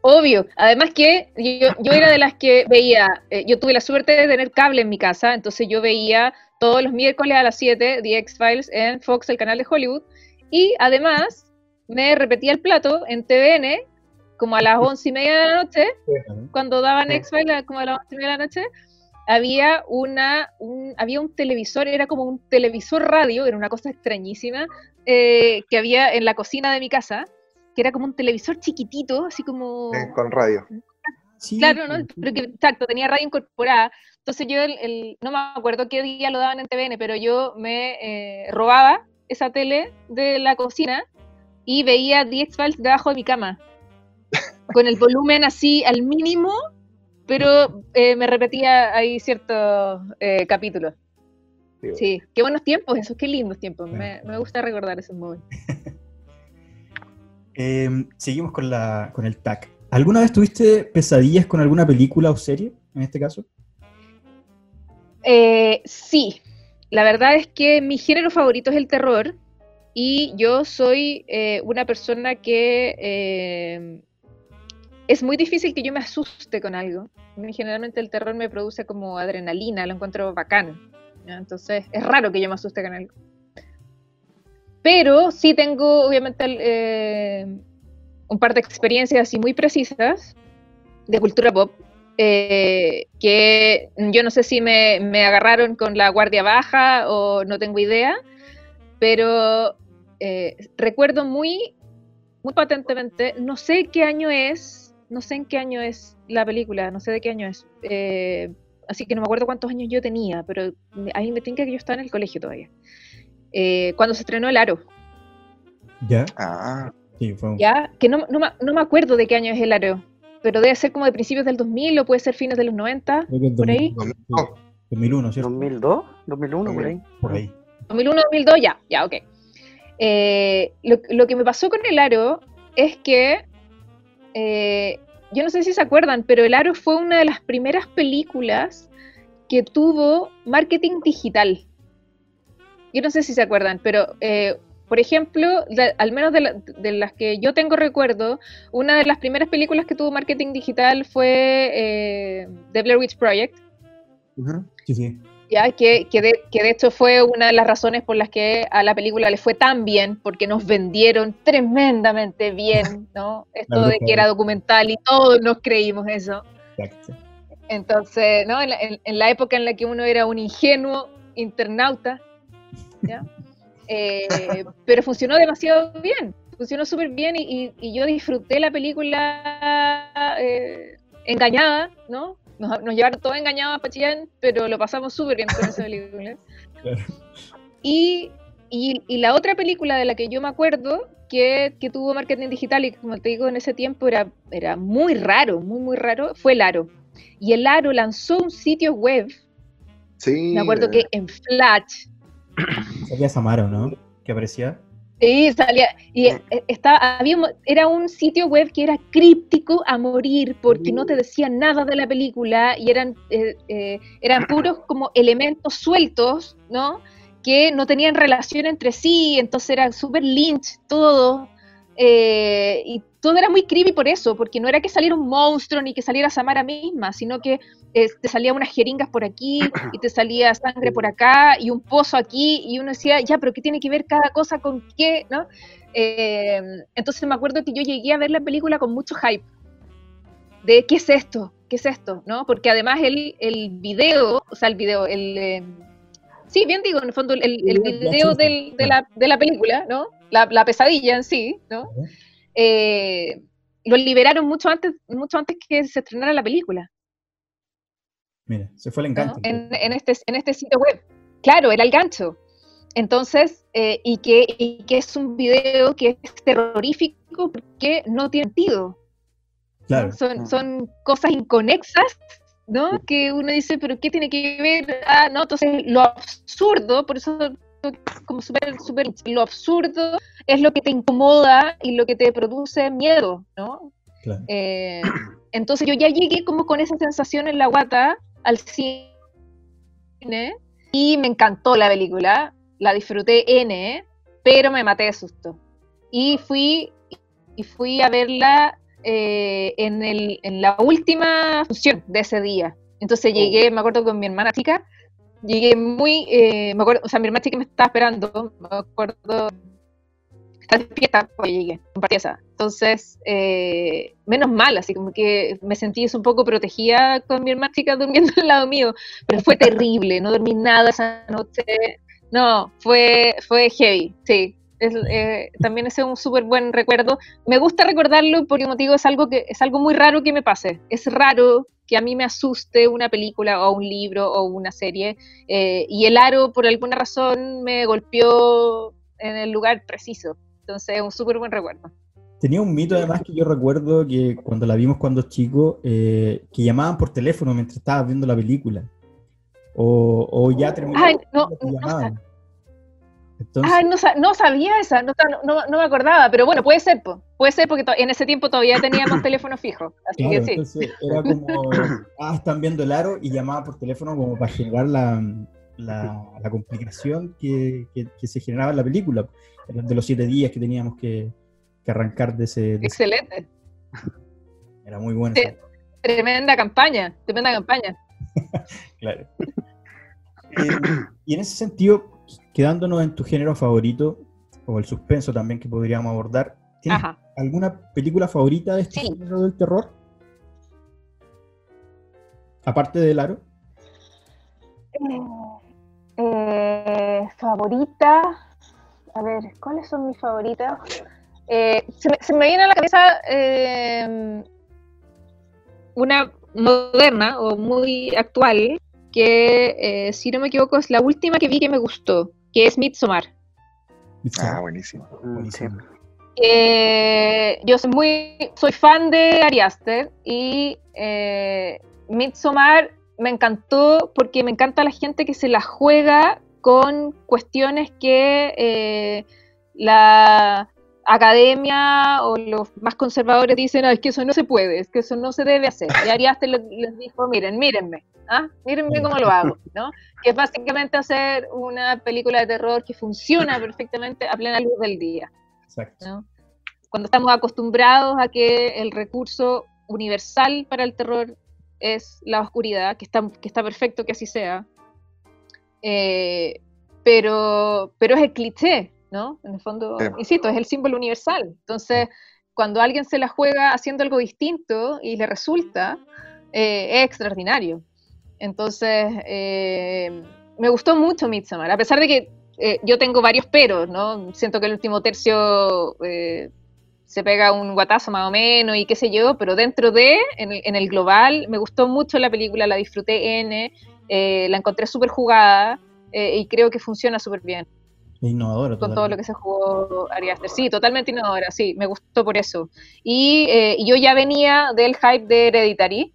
obvio. Además que yo, yo era de las que veía, eh, yo tuve la suerte de tener cable en mi casa, entonces yo veía todos los miércoles a las 7 The X-Files en Fox, el canal de Hollywood, y además me repetía el plato en TVN como a las once y media de la noche, cuando daban. X-Files como a las once y media de la noche, había una un, había un televisor, era como un televisor radio, era una cosa extrañísima, eh, que había en la cocina de mi casa, que era como un televisor chiquitito, así como... Con radio. Sí, Claro, ¿no? Pero que, exacto, tenía radio incorporada. Entonces yo, el, el- no me acuerdo qué día lo daban en TVN, pero yo me eh, robaba esa tele de la cocina y veía The X-Files debajo de mi cama. Con el volumen así al mínimo, pero eh, me repetía ahí ciertos eh, capítulos. Sí, qué buenos tiempos esos, qué lindos tiempos. Me, me gusta recordar esos momentos. Eh, seguimos con, la, con el TAC. ¿Alguna vez tuviste pesadillas con alguna película o serie, en este caso? Eh, sí, la verdad es que mi género favorito es el terror y yo soy eh, una persona que eh, es muy difícil que yo me asuste con algo. Generalmente el terror me produce como adrenalina, lo encuentro bacán. Entonces es raro que yo me asuste con algo. Pero sí tengo obviamente eh, un par de experiencias así muy precisas de cultura pop eh, que yo no sé si me, me agarraron con la guardia baja o no tengo idea, pero eh, recuerdo muy, muy patentemente, no sé qué año es, no sé en qué año es la película, no sé de qué año es, eh, así que no me acuerdo cuántos años yo tenía, pero a mí me tinca que yo estaba en el colegio todavía. Eh, cuando se estrenó El Aro, ¿Ya? Ah, Sí, fue un... ¿ya? Que no, no, me- no me acuerdo de qué año es El Aro, pero debe ser como de principios del 2000 o puede ser fines de los 90, creo que es por ahí. 2000, No. sí, 2001, ¿cierto? 2002, 2001, por ahí. Por ahí. 2001, 2002, ya, ya, ok. Eh, lo, que me pasó con el aro es que, eh, yo no sé si se acuerdan, pero el aro fue una de las primeras películas que tuvo marketing digital. Yo no sé si se acuerdan, pero, eh, por ejemplo, al menos de, la- de las que yo tengo recuerdo, una de las primeras películas que tuvo marketing digital fue The Blair Witch Project ujú. Sí, sí. Ya que, que, de, que de hecho fue una de las razones por las que a la película le fue tan bien, porque nos vendieron tremendamente bien, ¿no? Esto de que era documental y todos nos creímos eso. Exacto. Entonces, ¿no? En la, en- en la época en la que uno era un ingenuo internauta, ¿ya? Eh, pero funcionó demasiado bien, funcionó súper bien y, y- y yo disfruté la película eh, engañada, ¿no? Nos, nos llevaron todos engañados a Pachillán, pero lo pasamos súper bien con esa película. Claro. Y, y- y la otra película de la que yo me acuerdo que, que tuvo marketing digital y como te digo, en ese tiempo era, era muy raro, muy, muy raro, fue el Aro. Y el Aro lanzó un sitio web, Sí. me acuerdo que en Flash, Salía Samaro, ¿no? Que aparecía. Sí, salía. Y eh, estaba, había, era un sitio web que era críptico a morir porque no te decía nada de la película y eran, eh, eh, eran puros como elementos sueltos, ¿no? Que no tenían relación entre sí, entonces era súper lynch todo. eh, y todo era muy creepy por eso, porque no era que saliera un monstruo ni que saliera Samara misma, sino que eh, te salían unas jeringas por aquí y te salía sangre por acá y un pozo aquí y uno decía, ya, pero ¿qué tiene que ver cada cosa con qué? ¿no? Eh, entonces me acuerdo que yo llegué a ver la película con mucho hype de qué es esto, qué es esto, ¿no? Porque además el, el video, o sea, el video, el... eh, sí, bien digo, en el fondo, el, el video del- de, la, de la película, ¿no? La, la pesadilla en sí, ¿no? Ujú. Eh, lo liberaron mucho antes, mucho antes que se estrenara la película. Mira, se fue el ¿no? encanto. en, en este, en este sitio web. Claro, era el gancho. Entonces, eh, y, que, y que es un video que es terrorífico porque no tiene sentido. Claro. Son, son cosas inconexas, ¿no? Que uno dice, pero ¿qué tiene que ver? Ah, no, entonces lo absurdo, por eso como súper, súper, lo absurdo es lo que te incomoda y lo que te produce miedo, ¿no? claro. Eh, entonces yo ya llegué como con esa sensación en la guata al cine y me encantó la película, la disfruté N, pero me maté de susto. Y fui, y fui a verla eh, en, el, en la última función de ese día. Entonces llegué, me acuerdo con mi hermana chica, llegué muy, eh, me acuerdo, o sea, mi hermana chica me estaba esperando, me acuerdo, está despierta cuando llegué, compartí esa. Entonces, eh, menos mal, así como que me sentí un poco protegida con mi hermana chica durmiendo al lado mío, pero fue terrible, no dormí nada esa noche. No, fue, fue heavy, sí. Es, eh, también ese es un súper buen recuerdo. Me gusta recordarlo porque, como te digo, es algo, que, es algo muy raro que me pase. Es raro que a mí me asuste una película o un libro o una serie. eh, y el aro, por alguna razón, me golpeó en el lugar preciso. Entonces, es un súper buen recuerdo. Tenía un mito además que yo recuerdo que cuando la vimos cuando chico, eh, que llamaban por teléfono mientras estabas viendo la película. O, o ya terminó. Ay, no, no. Entonces, Ay, no, sa- no sabía esa, no, no, me acordaba, pero bueno, puede ser, puede ser porque en ese tiempo todavía teníamos teléfono fijo, así claro, que sí. entonces era como, ah, están viendo el aro y llamaban por teléfono como para generar la, la, la complicación que, que- que se generaba en la película. De los siete días que teníamos que, que arrancar de ese, de Excelente, Era muy bueno. Sí. tremenda campaña, tremenda campaña. Claro. Eh, y en ese sentido, quedándonos en tu género favorito, o el suspenso también que podríamos abordar, ¿tienes Ajá. alguna película favorita de este Sí. género del terror? Aparte del aro. Eh, favorita. A ver, ¿cuáles son mis favoritas? Eh, se, me, se, me, viene a la cabeza eh, una moderna o muy actual, que si no me equivoco es la última que vi que me gustó, que es Midsommar. Ah, buenísimo. Mm, buenísimo. Eh, yo soy muy soy fan de Ari Aster y eh, Midsommar me encantó porque me encanta la gente que se la juega con cuestiones que eh, la academia o los más conservadores dicen, es que eso no se puede, es que eso no se debe hacer. Y Ari Aster les dijo, miren, mírenme, ¿ah? mírenme cómo lo hago, ¿no? Que es básicamente hacer una película de terror que funciona perfectamente a plena luz del día. Exacto. ¿no? Cuando estamos acostumbrados a que el recurso universal para el terror es la oscuridad, que está, que está perfecto que así sea, eh, pero, pero es el cliché, ¿no? En el fondo, Sí. insisto, es el símbolo universal. Entonces, cuando alguien se la juega haciendo algo distinto y le resulta, eh, es extraordinario. Entonces, eh, me gustó mucho Midsommar, a pesar de que eh, yo tengo varios peros, ¿no? Siento que el último tercio eh, se pega un guatazo más o menos y qué sé yo, pero dentro de, en el, en el global, me gustó mucho la película, la disfruté N, la encontré súper jugada y creo que funciona súper bien innovadora. con todo lo que se jugó Ari Aster. Sí, totalmente innovadora, sí, me gustó por eso. Y, eh, yo ya venía del hype de Hereditary,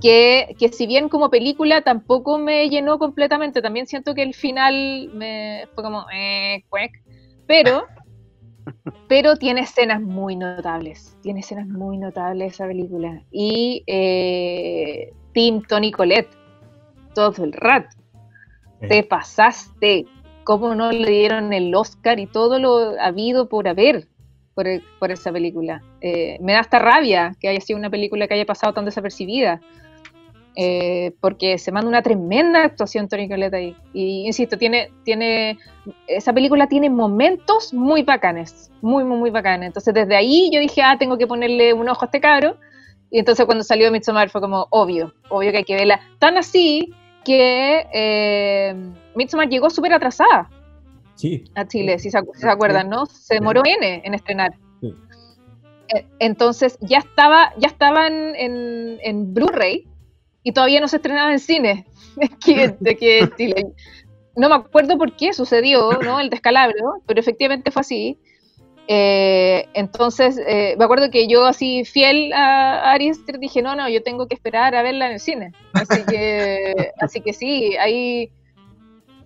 que, que si bien como película tampoco me llenó completamente, también siento que el final me fue como, eh, cuec, pero, pero tiene escenas muy notables, tiene escenas muy notables esa película. Y eh, Tim Tony Colette, todo el rato, Eh, te pasaste, cómo no le dieron el Oscar y todo lo habido por haber por, por esa película. Eh, me da hasta rabia que haya sido una película que haya pasado tan desapercibida. eh, porque se manda una tremenda actuación Tony Collette ahí. Y insisto, tiene, tiene, esa película tiene momentos muy bacanes, muy, muy, muy bacanes. Entonces desde ahí yo dije, ah, tengo que ponerle un ojo a este cabro. Y entonces cuando salió Midsommar fue como, obvio, obvio que hay que verla. Tan así que eh, Midsommar llegó súper atrasada Sí. a Chile, si se, acu- si se acuerdan, ¿no? Se demoró N en estrenar. Sí. Eh, Entonces ya estaba, ya estaban en, en Blu-ray y todavía no se estrenaba en cine. que, de que Chile. No me acuerdo por qué sucedió, ¿no? El descalabro, pero efectivamente fue así. Eh, entonces, eh, me acuerdo que yo así fiel a Ari Aster dije, no, no, yo tengo que esperar a verla en el cine. Así que, así que sí, ahí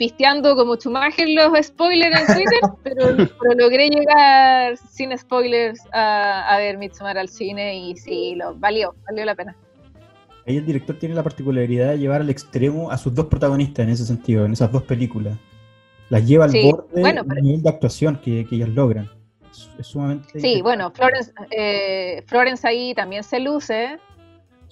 pisteando como Schumacher los spoilers en Twitter, pero, pero logré llegar sin spoilers a, a ver Midsommar al cine y sí, lo valió, valió la pena. Ahí el director tiene la particularidad de llevar al extremo a sus dos protagonistas en ese sentido, en esas dos películas. Las lleva al Sí, borde bueno, del pero- nivel de actuación que, que ellas logran. Es, es sumamente. Sí, bueno, Florence, eh, Florence ahí también se luce.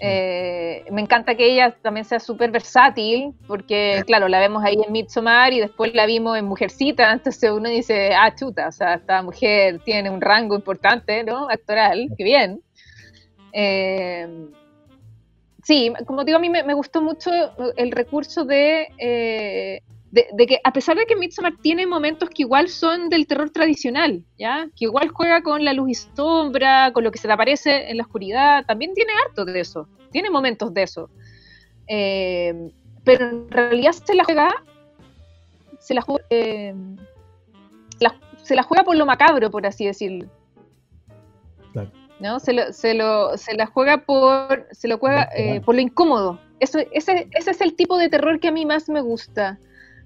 Eh, me encanta que ella también sea súper versátil, porque claro, la vemos ahí en Midsommar y después la vimos en Mujercita, entonces uno dice, ah, chuta, o sea, esta mujer tiene un rango importante, ¿no? Actoral, qué bien. Eh, sí, como digo, a mí me, me gustó mucho el recurso de, eh, de, de que a pesar de que Midsommar tiene momentos que igual son del terror tradicional, ¿ya? Que igual juega con la luz y sombra, con lo que se le aparece en la oscuridad, también tiene harto de eso, tiene momentos de eso. Eh, pero en realidad se la juega, se la juega, eh, la- se la juega por lo macabro, por así decirlo. Claro. ¿no? Se, lo, se, lo, se la juega por, se lo juega eh, por lo incómodo. Eso, ese, ese es el tipo de terror que a mí más me gusta.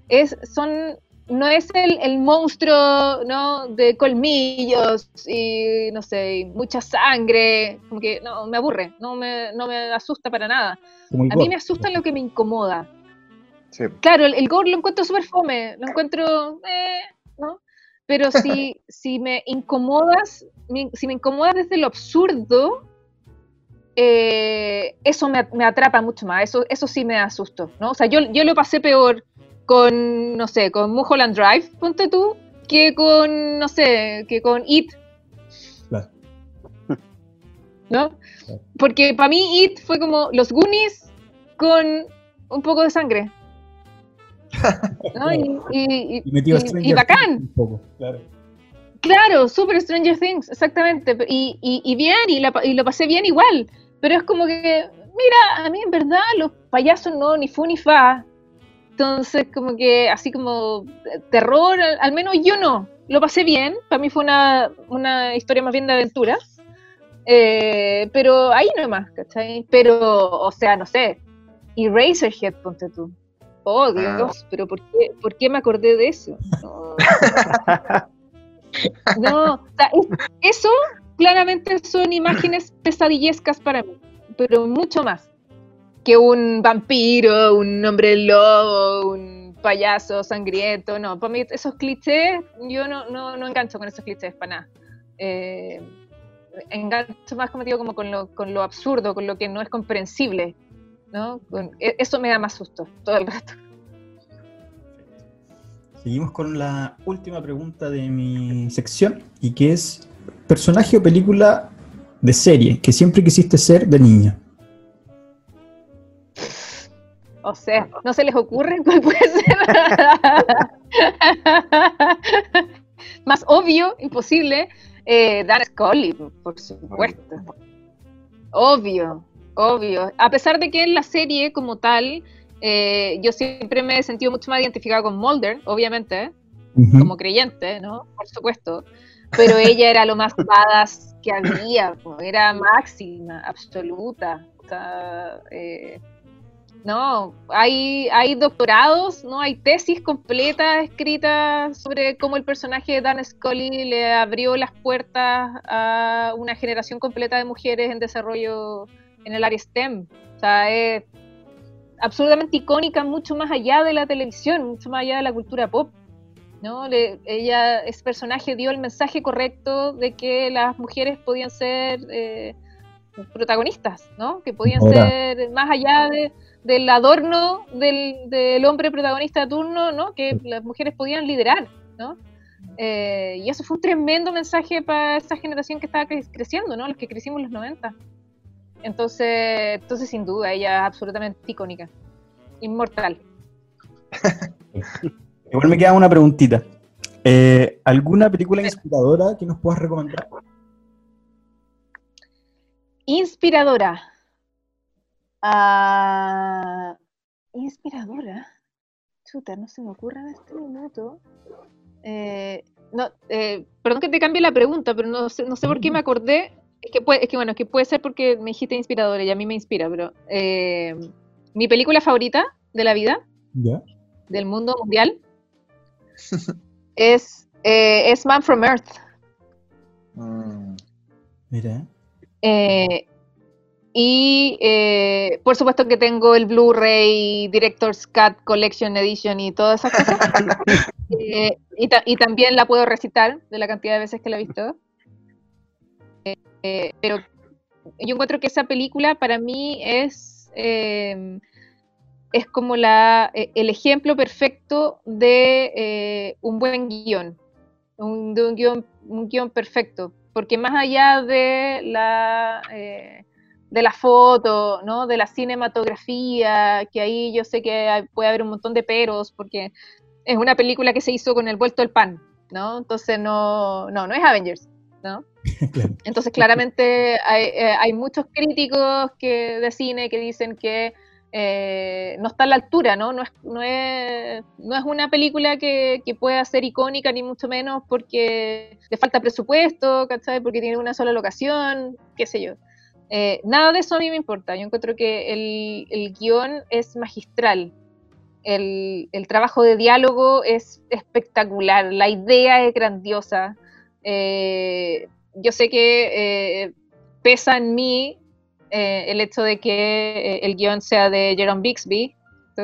Es, son, no es el, el monstruo ¿no? de colmillos y no sé, y mucha sangre, como que no, me aburre, no me, no me asusta para nada. como A mí me asusta lo que me incomoda. Sí. Claro, el, el gore lo encuentro súper fome, lo encuentro, eh, ¿no? Pero si, si me incomodas, si me incomodas desde lo absurdo, eh, eso me, me atrapa mucho más, eso, eso sí me da susto, ¿no? O sea, yo, yo lo pasé peor con, no sé, con Mulholland Drive, ponte tú, que con, no sé, que con It. Claro. ¿no? Porque para mí It fue como los Goonies con un poco de sangre. ¿no? Y, bacán. Things un poco, claro. Claro, super Stranger Things, exactamente. Y, y, y bien, y, la y lo pasé bien igual. Pero es como que, mira, a mí en verdad los payasos no, ni fu ni fa. Entonces, como que así como eh, terror, al, al menos yo no. Lo pasé bien. Para mí fue una, una historia más bien de aventura. Eh, pero ahí nomás, ¿cachai? Pero, o sea, no sé. Y Razorhead, ponte tú. Oh, Dios, pero ¿por qué, ¿por qué me acordé de eso? No. No, o sea, es- eso claramente son imágenes pesadillescas para mí, pero mucho más que un vampiro, un hombre lobo, un payaso sangriento. No, para mí esos clichés, yo no, no, no engancho con esos clichés para nada. Eh, engancho más, como digo, como con lo, con lo absurdo, con lo que no es comprensible. ¿no? E- eso me da más susto todo el rato. Seguimos con la última pregunta de mi sección y que es personaje o película de serie que siempre quisiste ser de niña. O sea, ¿no se les ocurre cuál puede ser? Más obvio, imposible. Eh, Dan Scully, por supuesto. Obvio, obvio. A pesar de que en la serie como tal, eh, yo siempre me he sentido mucho más identificada con Mulder, obviamente, como creyente, ¿no? Por supuesto. Pero ella era lo más badass que había, era máxima, absoluta. O sea, eh, no, hay, hay doctorados, ¿no? Hay tesis completas escritas sobre cómo el personaje de Dan Scully le abrió las puertas a una generación completa de mujeres en desarrollo en el área STEM. O sea, es absolutamente icónica, mucho más allá de la televisión, mucho más allá de la cultura pop. ¿no? Le- ella, ese personaje dio el mensaje correcto de que las mujeres podían ser eh, protagonistas, ¿no? Que podían Ahora. ser más allá de, del adorno del, del hombre protagonista de turno, ¿no? Que las mujeres podían liderar, ¿no? Eh, y eso fue un tremendo mensaje para esa generación que estaba cre- creciendo, ¿no? Los que crecimos en los 90. Entonces, entonces sin duda, ella es absolutamente icónica, inmortal. Igual me queda una preguntita. Eh, ¿Alguna película inspiradora que nos puedas recomendar? Inspiradora. Ah, inspiradora. Chuta, no se me ocurre en este minuto. Eh, no, eh, perdón que te cambie la pregunta, pero no sé, no sé por qué me acordé. Es que, puede, es que bueno, es que puede ser porque me dijiste inspiradora y a mí me inspira, pero eh, mi película favorita de la vida, ¿Ya? del mundo mundial, es, es Man from Earth. Mm. Mira. Eh, y eh, por supuesto que tengo el Blu-ray Director's Cut Collection Edition y todas esas cosas. Eh, y, ta- y también la puedo recitar de la cantidad de veces que la he visto. Eh, pero yo encuentro que esa película para mí es, es como la, el ejemplo perfecto de un buen guion. Un, de un guion, un guion perfecto. Porque más allá de la, de la foto, ¿no? de la cinematografía, que ahí yo sé que hay- puede haber un montón de peros, porque es una película que se hizo con el vuelto del pan, ¿no? Entonces no, no, no es Avengers, ¿no? Claro. Entonces claramente hay, eh, hay muchos críticos que, de cine que dicen que eh, no está a la altura, ¿no? No es, no es, no es una película que, que pueda ser icónica, ni mucho menos porque le falta presupuesto, ¿cachai? Porque tiene una sola locación, qué sé yo. Eh, nada de eso a mí me importa. Yo encuentro que el, el guion es magistral. El, el trabajo de diálogo es espectacular. La idea es grandiosa. Eh, yo sé que eh, pesa en mí el hecho de que el guion sea de Jerome Bixby,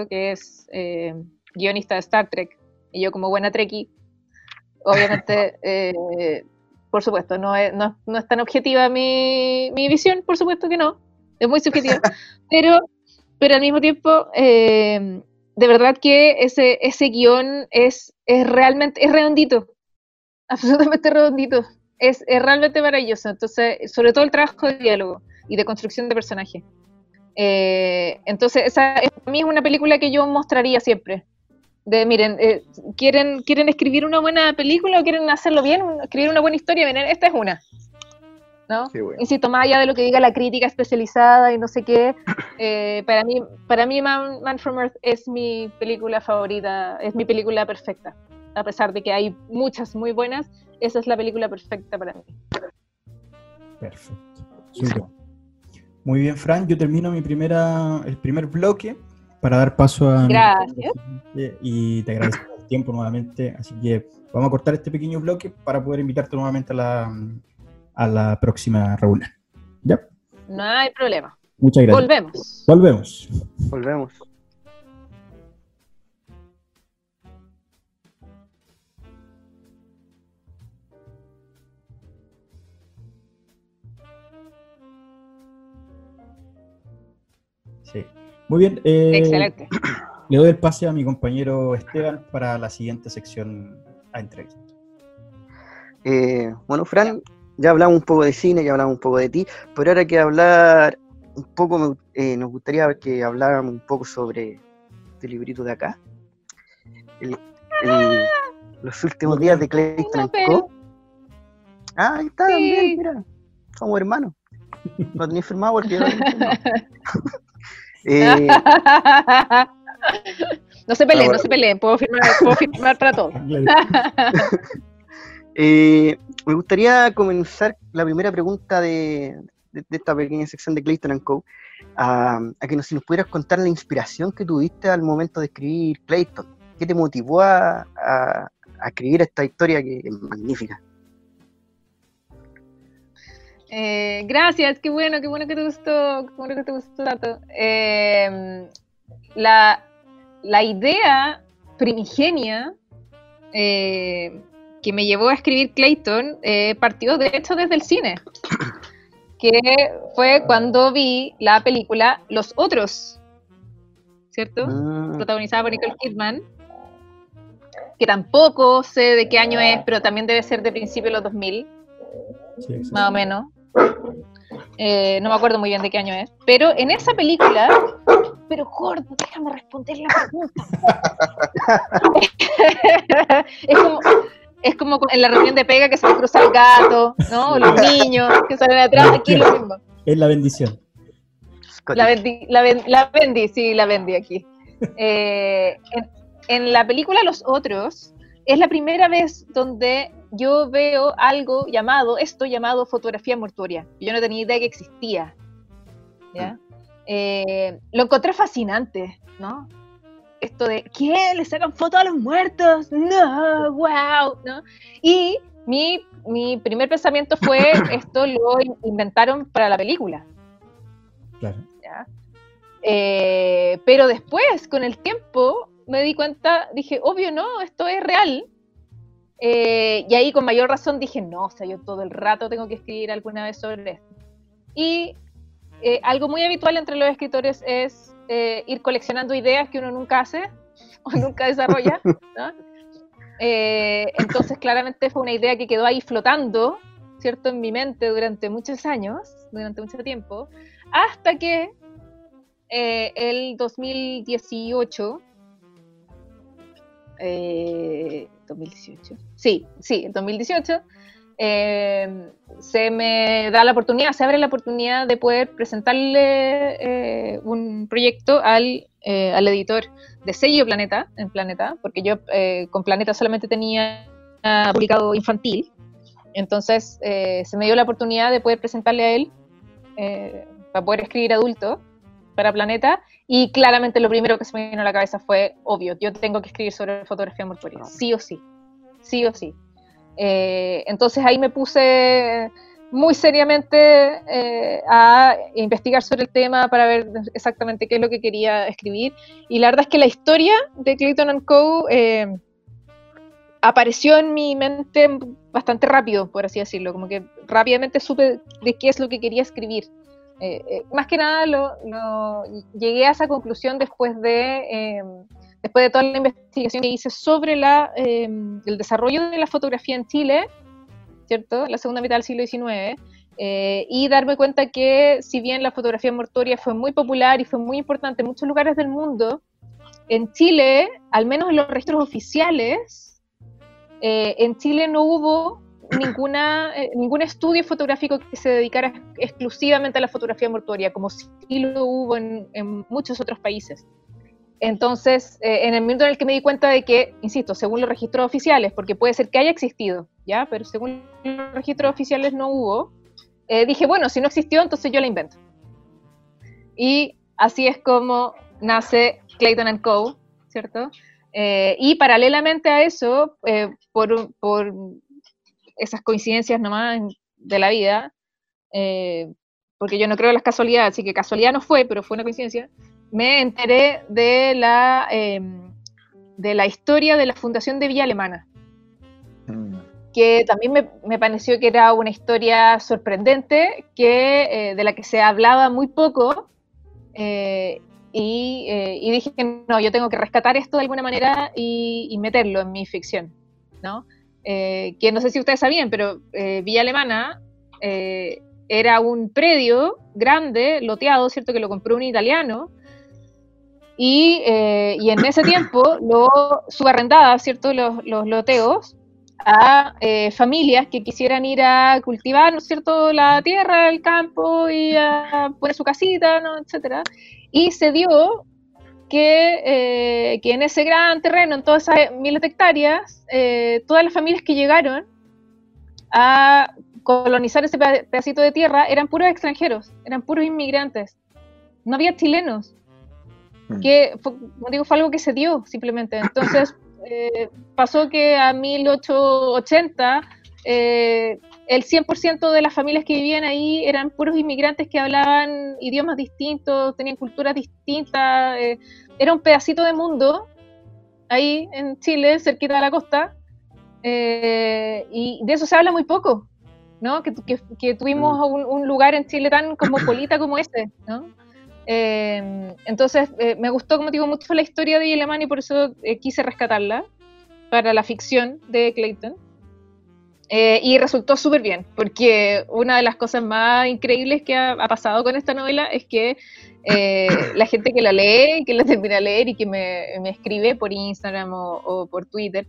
que es guionista de Star Trek, y yo como buena Trekkie, obviamente, por supuesto, no es, no, no es tan objetiva mi, mi visión, por supuesto que no, es muy subjetiva, pero, pero al mismo tiempo, eh, de verdad que ese, ese guion es, es realmente, es redondito, absolutamente redondito. es, realmente maravilloso. Entonces, sobre todo el trabajo de diálogo y de construcción de personaje. Eh, entonces, esa para mí es una película que yo mostraría siempre. De, miren, eh, ¿quieren, ¿quieren escribir una buena película o quieren hacerlo bien? Escribir una buena historia. Miren, esta es una. ¿no? Insisto, más allá de lo que diga la crítica especializada y no sé qué, eh, para mí, para mí Man, Man, from Earth es mi película favorita, es mi película perfecta. A pesar de que hay muchas muy buenas, esa es la película perfecta para mí. Perfecto. Muy bien, Fran, yo termino mi primera, el primer bloque para dar paso a... Gracias. Y te agradezco el tiempo nuevamente, así que vamos a cortar este pequeño bloque para poder invitarte nuevamente a la, a la próxima reunión. ¿Ya? No hay problema. Muchas gracias. Volvemos. Volvemos. Volvemos. Muy bien. Eh, Excelente. Le doy el pase a mi compañero Esteban para la siguiente sección a entrevista. Eh, bueno, Fran, ya hablamos un poco de cine, ya hablamos un poco de ti, pero ahora que hablar un poco, eh, nos gustaría que habláramos un poco sobre este librito de acá. los últimos días de Clayton Co. Ah, ahí está, también, mira. Somos hermanos. Lo tenéis firmado porque eh, no se peleen, no se peleen, puedo firmar, puedo firmar para todos. eh, me gustaría comenzar la primera pregunta de, esta pequeña sección de Clayton Co. A, que nos, si nos pudieras contar la inspiración que tuviste al momento de escribir Clayton. ¿Qué te motivó a, escribir esta historia que es magnífica? Eh, gracias, qué bueno, qué bueno que te gustó, qué bueno que te gustó tanto. Eh, la, la, idea primigenia eh, que me llevó a escribir Clayton eh, partió de hecho desde el cine, que fue cuando vi la película Los Otros, ¿cierto? Ah. Protagonizada por Nicole Kidman, que tampoco sé de qué año es, pero también debe ser de principios de los 2000, más o menos. Eh, no me acuerdo muy bien de qué año es, pero en esa película, pero gordo, déjame responder la pregunta. es como, es como en la reunión de pega que se le cruza el gato, ¿no? O los niños que salen atrás, aquí es lo mismo. Es la bendición. La, bendi, la, la bendi, sí, la bendi aquí. Eh, en, la película Los Otros, es la primera vez donde yo veo algo llamado, esto llamado fotografía mortuoria. Yo no tenía idea que existía. ¿ya? Mm. Eh, lo encontré fascinante, ¿no? esto de, ¿qué? ¿Le sacan fotos a los muertos? No, wow, ¿no? Y mi, mi primer pensamiento fue, esto lo inventaron para la película. Claro. Eh, pero después, con el tiempo, me di cuenta, dije, obvio no, esto es real. Eh, y ahí con mayor razón dije, no, o sea, yo todo el rato tengo que escribir alguna vez sobre esto. Y eh, algo muy habitual entre los escritores es eh, ir coleccionando ideas que uno nunca hace o nunca desarrolla. Eh, entonces, claramente fue una idea que quedó ahí flotando, ¿cierto?, en mi mente durante muchos años, durante mucho tiempo, hasta que eh, el 2018, 2018, sí, sí, el 2018, eh, se me da la oportunidad, se abre la oportunidad de poder presentarle eh, un proyecto al, eh, al, editor de sello Planeta, en Planeta, porque yo con Planeta solamente tenía publicado infantil, entonces se me dio la oportunidad de poder presentarle a él para poder escribir adulto para Planeta, y claramente lo primero que se me vino a la cabeza fue, obvio, yo tengo que escribir sobre fotografía mortuoria, sí o sí, sí o sí. Eh, entonces ahí me puse muy seriamente eh, a investigar sobre el tema para ver exactamente qué es lo que quería escribir. Y la verdad es que la historia de Clayton Co. Eh, apareció en mi mente bastante rápido, por así decirlo, como que rápidamente supe de qué es lo que quería escribir. más que nada lo, llegué a esa conclusión después de después de toda la investigación que hice sobre em, el desarrollo de la fotografía en Chile, ¿cierto? La segunda mitad del siglo XIX. Eh, y darme cuenta que si bien la fotografía mortuoria fue muy popular y fue muy importante en muchos lugares del mundo, en Chile, al menos en los registros oficiales, eh, en Chile no hubo ninguna, eh, ningún estudio fotográfico que se dedicara exclusivamente a la fotografía mortuoria, como sí lo hubo en muchos otros países. Entonces, en el momento en el que me di cuenta de que, insisto, según los registros oficiales, porque puede ser que haya existido, ¿ya? Pero según los registros oficiales no hubo, eh, dije, bueno, si no existió, entonces yo la invento. Y así es como nace Clayton Co., ¿cierto? Eh, y paralelamente a eso, eh, por, por, esas coincidencias nomás de la vida, porque yo no creo en las casualidades, así que casualidad no fue, pero fue una coincidencia, me enteré de la, de la historia de la fundación de Villa Alemana que también me, me, pareció que era una historia sorprendente, que, eh, de la que se hablaba muy poco, eh, y, eh, y, dije, no, yo tengo que rescatar esto de alguna manera y, y meterlo en mi ficción, ¿no? que no sé si ustedes sabían, pero Villa Alemana era un predio grande, loteado, ¿cierto? Que lo compró un italiano, y, y, en ese tiempo lo subarrendaba, ¿cierto? Los, los loteos a eh, familias que quisieran ir a cultivar, ¿no es cierto?, la tierra, el campo y a poner su casita, ¿no?, etcétera. Y se dio que, eh, que en ese gran terreno, en todas esas miles de hectáreas, eh, todas las familias que llegaron a colonizar ese pedacito de tierra eran puros extranjeros, eran puros inmigrantes. No había chilenos. Mm. Que, como digo, fue algo que se dio simplemente. Entonces, eh, pasó que a 1880 eh, el 100% de las familias que vivían ahí eran puros inmigrantes que hablaban idiomas distintos, tenían culturas distintas, eh, era un pedacito de mundo ahí en Chile, cerquita de la costa, y de eso se habla muy poco, ¿no? Que, tuvimos mm. un, un, lugar en Chile tan cosmopolita como ese, ¿no? Em, entonces, eh, me gustó, como digo, mucho la historia de Alemán y por eso eh, quise rescatarla para la ficción de Clayton. Eh, y resultó súper bien, porque una de las cosas más increíbles que ha, pasado con esta novela es que la gente que la lee, que la termina de leer y que me, me escribe por Instagram o, o por Twitter,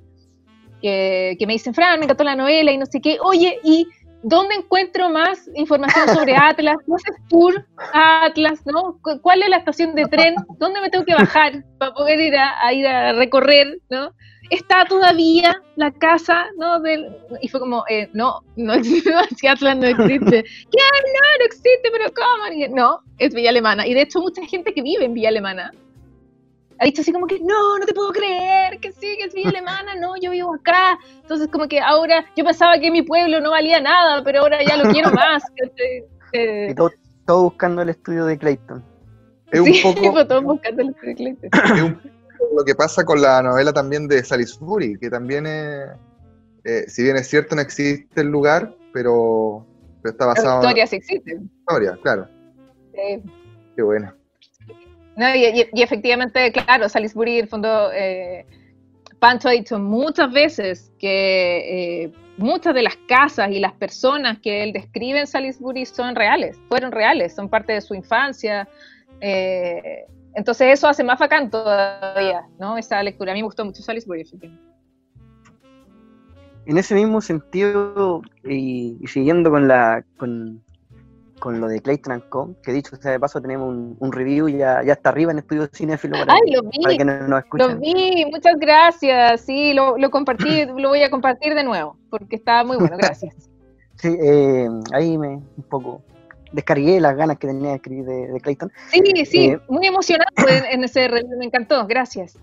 que, que, me dicen, Fran, me encantó la novela y no sé qué, oye, y ¿Dónde encuentro más información sobre Atlas? ¿No haces tour a Atlas? ¿no? ¿Cuál es la estación de tren? ¿Dónde me tengo que bajar para poder ir a, ir a recorrer? ¿no? ¿Está todavía la casa? ¿no? Del... Y fue como, eh, no, no existe, si Atlas no existe. ¿Qué? No, no existe, pero ¿cómo? No, es Villa Alemana. Y de hecho mucha gente que vive en Villa Alemana ha dicho así como que, no, no te puedo creer, que sí, que es Villa Alemana, no, yo vivo acá. Entonces como que ahora, yo pensaba que mi pueblo no valía nada, pero ahora ya lo quiero más. y todo, todo, buscando el estudio de Clayton. Es un poco, todo buscando el estudio de Clayton. Es un poco lo que pasa con la novela también de Salisbury, que también es, eh, si bien es cierto, no existe el lugar, pero, pero está basado... La historia sí existe. Historia, claro. Sí. Qué bueno y, efectivamente, claro, Salisbury, en el fondo, eh, Pancho ha dicho muchas veces que eh, muchas de las casas y las personas que él describe en Salisbury son reales, fueron reales, son parte de su infancia. Eh, entonces eso hace más bacán todavía, ¿no? Esa lectura. A mí me gustó mucho Salisbury, En ese mismo sentido, y, siguiendo con la, con lo de Clayton Co, que dicho sea de paso, tenemos un, review ya, ya está arriba en Estudio Cinéfilo para, Ay, lo vi, que nos, Lo vi, muchas gracias, sí, lo, lo compartí, lo voy a compartir de nuevo, porque estaba muy bueno, gracias. sí, eh, ahí me un poco descargué las ganas que tenía de escribir de, Clayton. Sí, sí, eh, muy emocionado en, ese review, me encantó, gracias.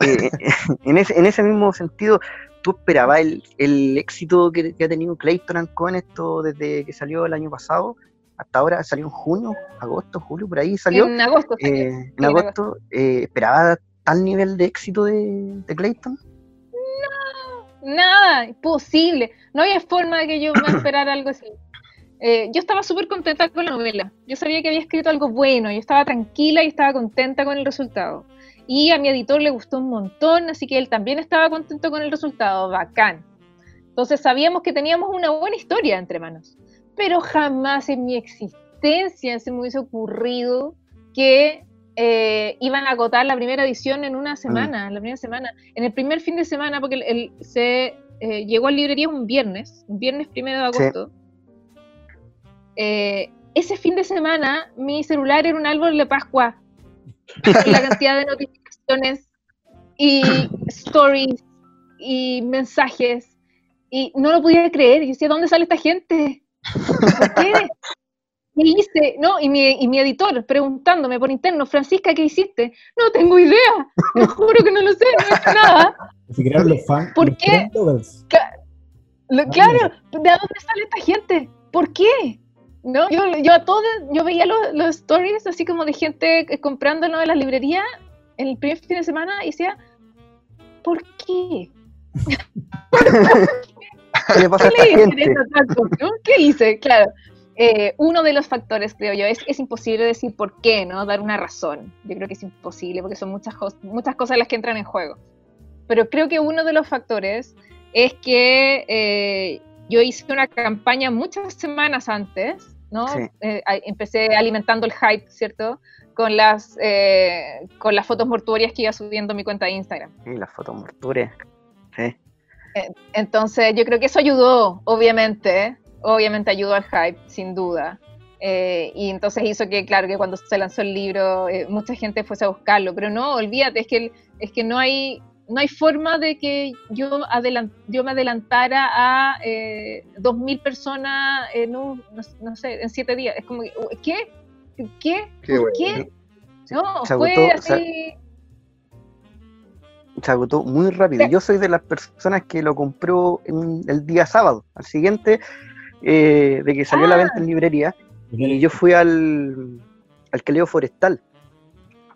Eh, en, ese, en ese mismo sentido, ¿Tú esperabas el, éxito que, ha tenido Clayton con esto desde que salió el año pasado? Hasta ahora salió en junio, agosto, julio, por ahí salió. En agosto. Eh, en agosto. Eh, ¿Esperabas tal nivel de éxito de, Clayton? No, nada, imposible. No había forma de que yo me esperara algo así. Eh, yo estaba súper contenta con la novela. Yo sabía que había escrito algo bueno. Yo estaba tranquila y estaba contenta con el resultado. Y a mi editor le gustó un montón, así que él también estaba contento con el resultado, bacán. Entonces sabíamos que teníamos una buena historia entre manos, pero jamás en mi existencia se me hubiese ocurrido que eh, iban a agotar la primera edición en una semana, la primera semana, en el primer fin de semana, porque el, se eh, llegó a librería un viernes, un viernes primero de agosto. Eh, ese fin de semana mi celular era un árbol de Pascua, la cantidad de notificaciones y stories y mensajes, y no lo podía creer, y decía, ¿dónde sale esta gente? ¿Por qué? Y hice, no, y mi, y mi editor preguntándome por interno, Francisca, ¿qué hiciste? No tengo idea, te juro que no lo sé, no he hecho nada. Los fans. ¿Por los qué? Lo- Ah, claro. ¿de dónde sale esta gente? ¿Por qué? ¿No? Yo, yo a todos, yo veía los, los stories así como de gente eh, comprándolo en las librerías en el primer fin de semana y decía, ¿por qué? ¿Qué le pasa a ¿Qué esta gente? no? ¿Qué hice? Claro. Eh, uno de los factores, creo yo, es, es imposible decir por qué, ¿no? Dar una razón. Yo creo que es imposible porque son muchas, muchas cosas las que entran en juego. Pero creo que uno de los factores es que eh, yo hice una campaña muchas semanas antes, ¿no? Sí. Eh, empecé alimentando el hype, ¿cierto? Con las, eh, con las fotos mortuorias que iba subiendo a mi cuenta de Instagram. Sí, las fotos mortuorias. Sí. Entonces, yo creo que eso ayudó, obviamente, obviamente ayudó al hype, sin duda. Eh, y entonces hizo que, claro, que cuando se lanzó el libro, eh, mucha gente fuese a buscarlo. Pero no, olvídate, es que, el- es que no hay no hay forma de que yo, yo me adelantara a eh, 2.000 personas en un, no, no sé, en siete días. Es como, ¿qué? ¿Qué? Qué ¿Por bueno. qué? No, Se fue agotó, así. se agotó muy rápido. Sí. Yo soy de las personas que lo compró en- el día sábado, al siguiente eh, de que salió a la Ah. venta en librería. Y yo fui al, al Caleo Forestal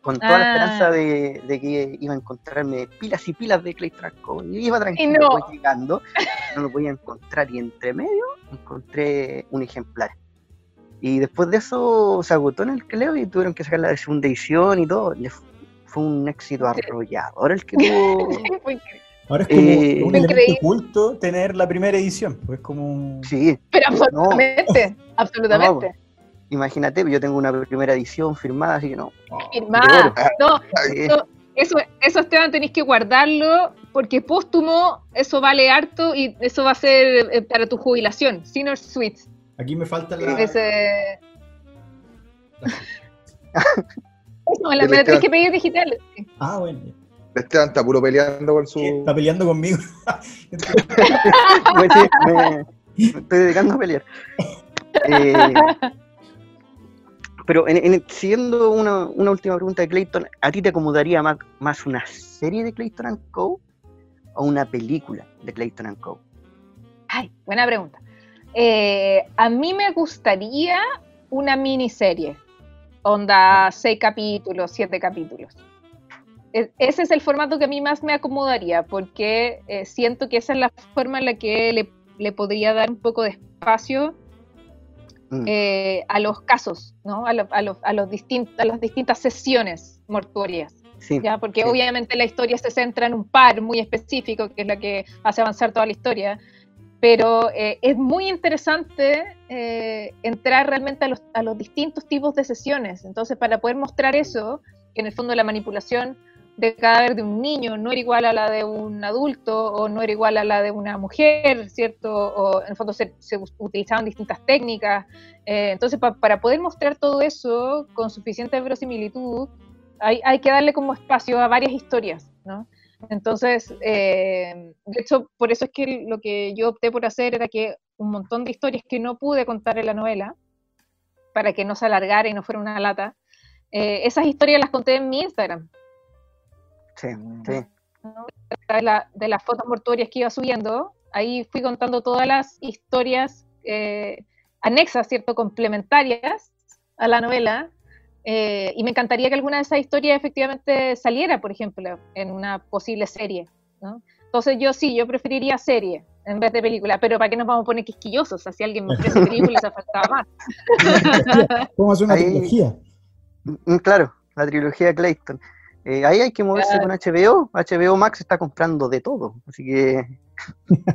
con toda la Ah. esperanza de, de que iba a encontrarme pilas y pilas de Clay Trasco. Y iba tranquilo, no. llegando, no lo podía encontrar y entre medio encontré un ejemplar. Y después de eso se agotó en el Caleo y tuvieron que sacar la segunda edición y todo. Le fue un éxito arrollador el que tuvo. Ahora es como Eh, un elemento oculto tener la primera edición. Pues es como un- Sí, Pero absolutamente, absolutamente. imagínate, yo tengo una primera edición firmada, así que no. Firmada. No, Sí. eso, eso, Esteban, tenéis que guardarlo porque póstumo, eso vale harto y eso va a ser eh, para tu jubilación. Senior Suites. Aquí me falta la. Ese... Eso, me la, me la tenés que pedir digital. Ah, bueno. Esteban está puro peleando por su. Está peleando conmigo. Pues sí, me, me estoy dedicando a pelear. Eh, pero en, en- siguiendo una, una última pregunta de Clayton, ¿a ti te acomodaría más, más una serie de Clayton and Co. o una película de Clayton and Co? Ay, buena pregunta. Eh, a mí me gustaría una miniserie. Onda, seis capítulos, siete capítulos. E- Ese es el formato que a mí más me acomodaría, porque eh, siento que esa es la forma en la que le, le podría dar un poco de espacio Mm, eh, a los casos, ¿no? A, lo- a los- a los a las distintas sesiones mortuorias. sí, ¿ya? Porque sí. obviamente la historia se centra en un par muy específico, que es la que hace avanzar toda la historia, pero eh, es muy interesante eh, entrar realmente a los, a distintos tipos de sesiones. Entonces, para poder mostrar eso, que en el fondo la manipulación de cadáver de un niño no era igual a la de un adulto o no era igual a la de una mujer, ¿cierto? O en el fondo se, utilizaban distintas técnicas. Eh, entonces, pa- para poder mostrar todo eso con suficiente verosimilitud, hay, hay que darle como espacio a varias historias, ¿no? Entonces, eh, de hecho, por eso es que lo que yo opté por hacer era que un montón de historias que no pude contar en la novela, para que no se alargara y no fuera una lata, eh, esas historias las conté en mi Instagram, sí, sí. ¿no? a través de, la- de las fotos mortuorias que iba subiendo. Ahí fui contando todas las historias eh, anexas, ¿cierto? Complementarias a la novela. Eh, y me encantaría que alguna de esas historias efectivamente saliera, por ejemplo, en una posible serie. ¿no? Entonces yo sí, yo preferiría serie en vez de película, pero ¿para qué nos vamos a poner quisquillosos? O sea, si alguien me ofrece película, se faltaba más. A hacer una Ahí- trilogía. Mm, Claro, la trilogía Clayton. Eh, ahí hay que moverse Claro. con HBO. HBO Max está comprando de todo, así que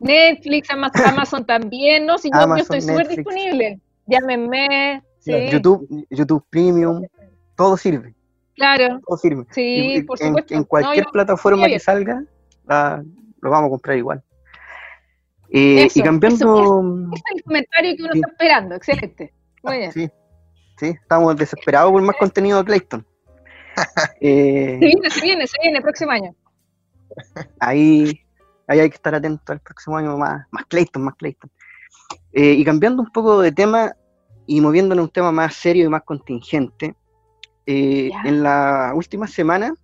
Netflix, Ama- Amazon también, ¿no? Si yo, yo estoy súper disponible. Llámenme. Sí, YouTube, YouTube Premium, todo sirve, claro. todo sirve. Sí, Y- por en, supuesto. en cualquier plataforma que salga, la- lo vamos a comprar igual. Eh, Eso, y cambiando, Ese es el comentario que uno Sí. está esperando. Excelente. Muy bien. sí, sí, estamos desesperados por más contenido de Clayton. Eh, Se viene, se viene, se viene el próximo año. ahí, ahí hay que estar atento al próximo año más, más Clayton, más Clayton. Eh, y cambiando un poco de tema y moviéndonos a un tema más serio y más contingente, eh, en la última semana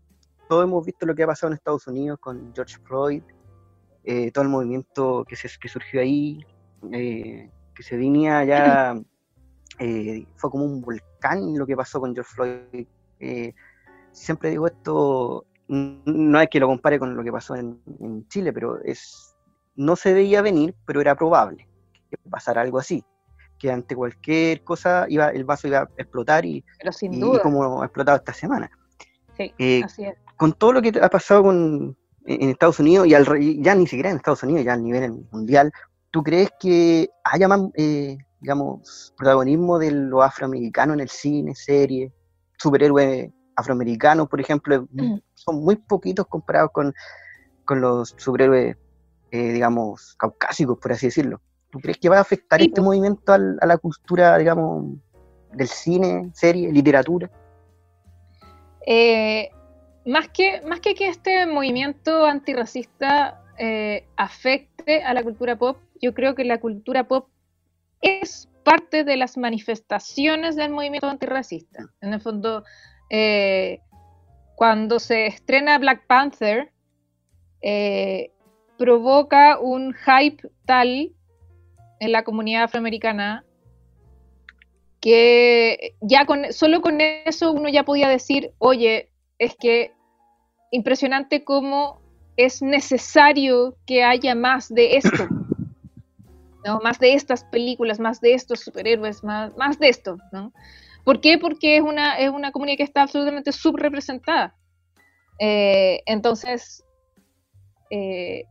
todos hemos visto lo que ha pasado en Estados Unidos con George Floyd, eh, todo el movimiento que, se, que surgió ahí, eh, que se venía ya, fue como un volcán lo que pasó con George Floyd. Siempre digo esto, no es que lo compare con lo que pasó en, en Chile, pero es no se veía venir, pero era probable que pasara algo así, que ante cualquier cosa iba, el vaso iba a explotar y, Pero sin y duda. como ha explotado esta semana. Sí, Eh, así es. con todo lo que ha pasado con, en Estados Unidos y al, ya ni siquiera en Estados Unidos, ya a nivel mundial, ¿tú crees que haya más, eh, digamos, protagonismo de los afroamericanos en el cine, serie, superhéroes afroamericanos, por ejemplo? Mm. Son muy poquitos comparados con, con los superhéroes, eh, digamos, caucásicos, por así decirlo. ¿Tú crees que va a afectar Sí, este pues. movimiento al- a la cultura, digamos, del cine, serie, literatura? Eh, más, que, más que que este movimiento antirracista eh, afecte a la cultura pop, yo creo que la cultura pop es parte de las manifestaciones del movimiento antirracista. En el fondo, eh, cuando se estrena Black Panther, provoca un hype tal en la comunidad afroamericana que ya con solo con eso uno ya podía decir, oye, es que impresionante cómo es necesario que haya más de esto, ¿no? más de estas películas, más de estos superhéroes, más, más de esto, ¿no? ¿Por qué? Porque es una, es una comunidad que está absolutamente subrepresentada. Eh, entonces, eh,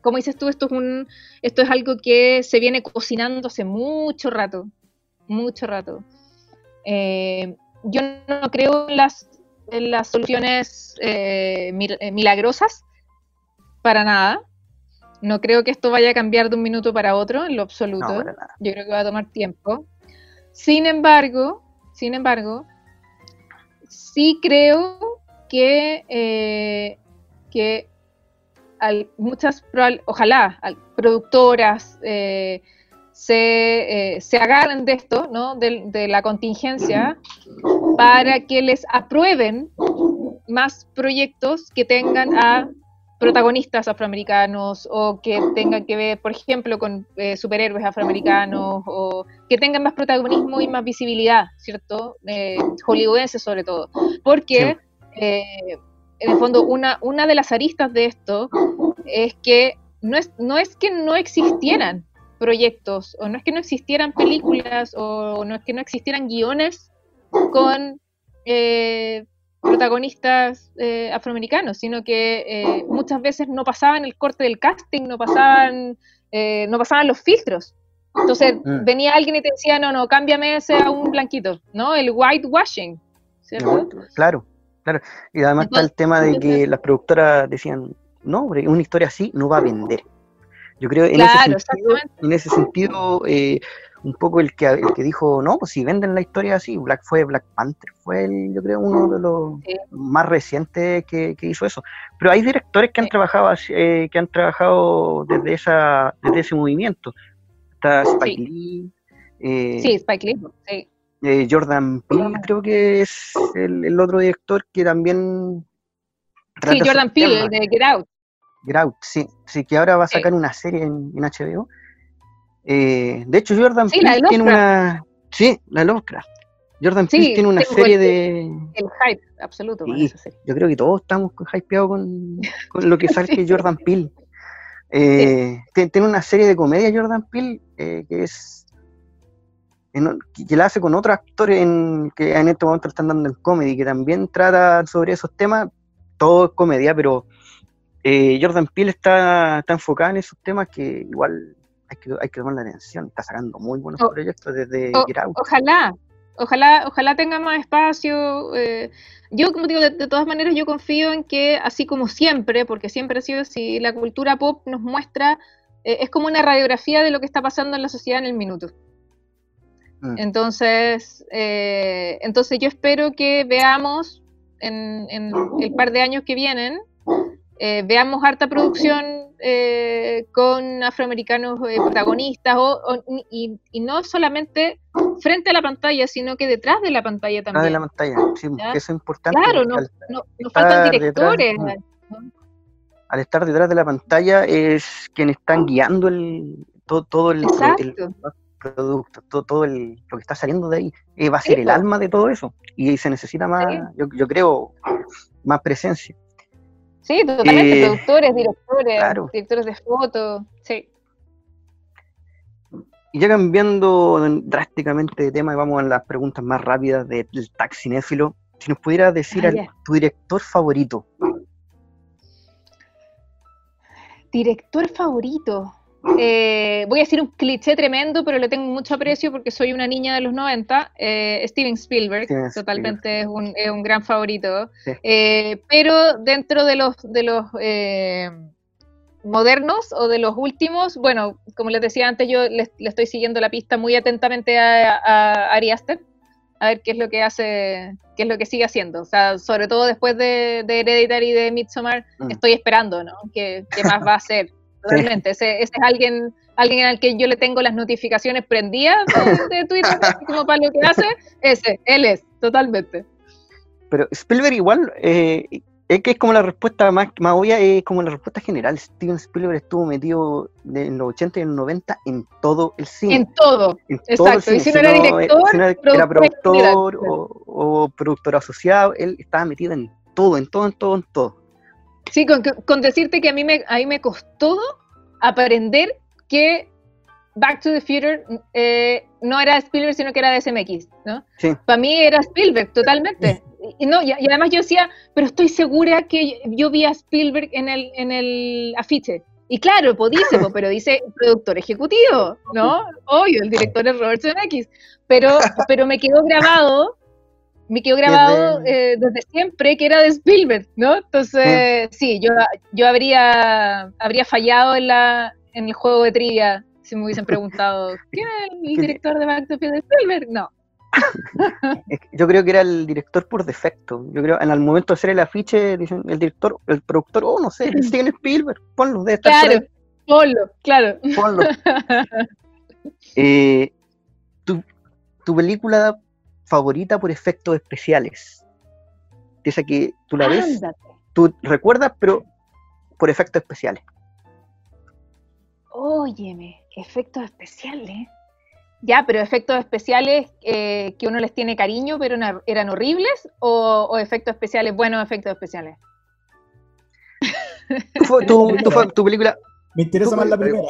como dices tú, esto es, un, esto es algo que se viene cocinando hace mucho rato, mucho rato. Eh, yo no creo en las, en las soluciones eh, eh, milagrosas, para nada. No creo que esto vaya a cambiar de un minuto para otro, en lo absoluto. No. Yo creo que va a tomar tiempo. Sin embargo, sin embargo, sí creo que, eh, que al- muchas, ojalá, al- productoras eh, se, eh, se agarren de esto, ¿no? de, de la contingencia, para que les aprueben más proyectos que tengan a protagonistas afroamericanos o que tengan que ver, por ejemplo, con eh, superhéroes afroamericanos o que tengan más protagonismo y más visibilidad, ¿cierto? Hollywoodense sobre todo. Porque, eh, en el fondo, una, una de las aristas de esto es que no es, no es que no existieran proyectos o no es que no existieran películas o no es que no existieran guiones con eh, protagonistas eh, afroamericanos, sino que eh, muchas veces no pasaban el corte del casting, no pasaban, eh, no pasaban los filtros. Entonces Mm. venía alguien y te decía, no, no, cámbiame ese a un blanquito, ¿no? El whitewashing, ¿cierto? Claro, claro. Y además está el tema de que las productoras decían, no, hombre, una historia así no va a vender. Yo creo en Claro, ese sentido, en ese sentido eh, un poco el que, el que dijo, no, pues si venden la historia así, Black fue Black Panther, fue el, yo creo uno de los Sí. más recientes que, que hizo eso. Pero hay directores que han Sí. trabajado eh, que han trabajado desde esa, desde ese movimiento. Está Spike Sí. Lee, eh, Sí, Spike Lee, sí. Eh, Jordan Peele creo que es el, el otro director que también Sí, Jordan Peele, el de Get Out. Get Out, sí, sí, que ahora va a Sí. sacar una serie en, en HBO. Eh, de hecho, Jordan Sí, Peele tiene una... Sí, la Lovecraft. Jordan Sí, Peele tiene una serie el- de... El hype absoluto con esa serie. Yo creo que todos estamos con- hypeados con, con lo que saque Jordan Peele. Eh, ti- Tiene una serie de comedia Jordan Peele eh, que es en que la hace con otros actores en, que en este momento están dando en comedy, que también trata sobre esos temas, todo es comedia, pero eh, Jordan Peele está, está enfocada en esos temas que igual hay que, hay que tomar la atención. Está sacando muy buenos O- proyectos desde o-. Ojalá, ojalá, ojalá tenga más espacio. eh, yo, como digo, de, de todas maneras, yo confío en que, así como siempre, porque siempre ha sido así, la cultura pop nos muestra, eh, es como una radiografía de lo que está pasando en la sociedad en el minuto. Mm. Entonces, eh, entonces yo espero que veamos en, en el par de años que vienen, eh, veamos harta producción eh, con afroamericanos eh, protagonistas o, o- y, y no solamente frente a la pantalla, sino que detrás de la pantalla Detrás también. de la pantalla, sí, ¿Ya? que eso es importante. Claro, no, al, no, nos faltan detrás, directores. mm. al estar detrás de la pantalla es quien están guiando el, todo, todo el, el Exacto. Producto, todo, todo el, lo que está saliendo de ahí. eh, va a ser el alma de todo eso. Y se necesita más, yo, yo creo, más presencia. Sí, totalmente, Eh, productores, directores, claro. directores de fotos, sí. Y ya cambiando drásticamente de tema, y vamos a las preguntas más rápidas de- del taxinéfilo. Si nos pudieras decir Ah, al- tu director favorito. Director favorito. Eh, voy a decir un cliché tremendo, pero le tengo mucho aprecio porque soy una niña de los 90. eh, Steven Spielberg, Steven totalmente es un, es un gran favorito. Sí. Eh, pero dentro de los, de los modernos o de los últimos, bueno, como les decía antes, yo le, le estoy siguiendo la pista muy atentamente a, a Ari Aster, a ver qué es lo que hace, qué es lo que sigue haciendo. O sea, sobre todo después de, de Hereditary y de Midsommar, Mm. estoy esperando, ¿no? ¿Qué, qué más va a hacer? Totalmente. Ese, ese es alguien, alguien al que yo le tengo las notificaciones prendidas de, de Twitter, como para lo que hace. Ese, él es, totalmente. Pero Spielberg igual, eh, es que es como la respuesta más, más obvia, es como la respuesta general. Steven Spielberg estuvo metido en los 80 y en los 90 en todo el cine. En todo. en todo el exacto. Y si no era director, si no era productor productor general. o, o productor asociado, él estaba metido en todo, en todo, en todo, en todo. Sí, con, con decirte que a mí me, a mí me costó aprender que Back to the Future eh, no era Spielberg, sino que era de SMX, ¿no? Sí. Para mí era Spielberg, totalmente. Y, no, y, y además yo decía, pero estoy segura que yo vi a Spielberg en el, en el afiche. Y claro, pues dice, pues, pero dice productor ejecutivo, ¿no? Obvio, el director es Robert Zemeckis. Pero, pero me quedó grabado, me quedó grabado Desde- eh, desde siempre que era de Spielberg, ¿no? Entonces, sí, yo, yo habría, habría fallado en, la, en el juego de trivia si me hubiesen preguntado, ¿quién es el ¿Quién- director de Back to the Future de Spielberg? No. Yo creo que era el director por defecto. Yo creo, en el momento de hacer el afiche, dicen el director, el productor, oh, no sé, Steven Spielberg, ponlo, debe estar por Claro, ponlo, claro. ponlo. Eh, tu, tu película favorita por efectos especiales. Esa que tú la ves, Ándate. tú recuerdas, pero por efectos especiales. Óyeme, efectos especiales. Ya, pero efectos especiales eh, que uno les tiene cariño, pero eran horribles, o, o efectos especiales, buenos efectos especiales. Tu, fue- tu, tu tu película, Me interesa más la primera.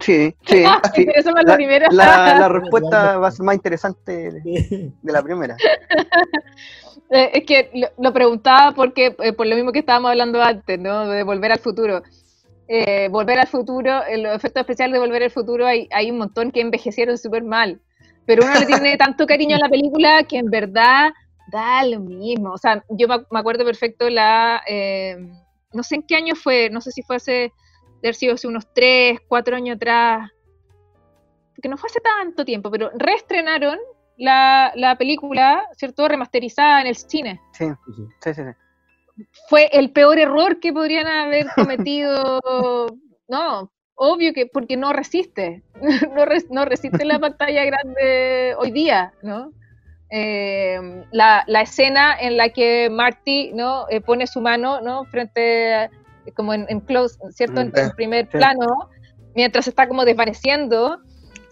Sí, sí, Ah, sí. ¿Eso más la, La- primera? La, la respuesta va a ser más interesante de, de la primera. Eh, es que lo, lo preguntaba porque, eh, por lo mismo que estábamos hablando antes, ¿no? De volver al futuro. Eh, volver al futuro, en los efectos especiales de volver al futuro hay, hay un montón que envejecieron súper mal. Pero uno le tiene tanto cariño a la película que en verdad da lo mismo. O sea, yo me, me acuerdo perfecto la. eh, no sé en qué año fue, no sé si fue hace. De haber sido hace unos 3, 4 años atrás. Porque no fue hace tanto tiempo, pero reestrenaron la, la película, ¿cierto? Remasterizada en el cine. Sí, sí, sí. sí. Fue el peor error que podrían haber cometido. No, obvio que porque no resiste. No, res- no resiste la pantalla grande hoy día, ¿no? Eh, la, la escena en la que Marty ¿no? Eh, pone su mano ¿no? frente a- como en, en close, ¿cierto? En, Mm, en primer sí. plano, mientras está como desvaneciendo,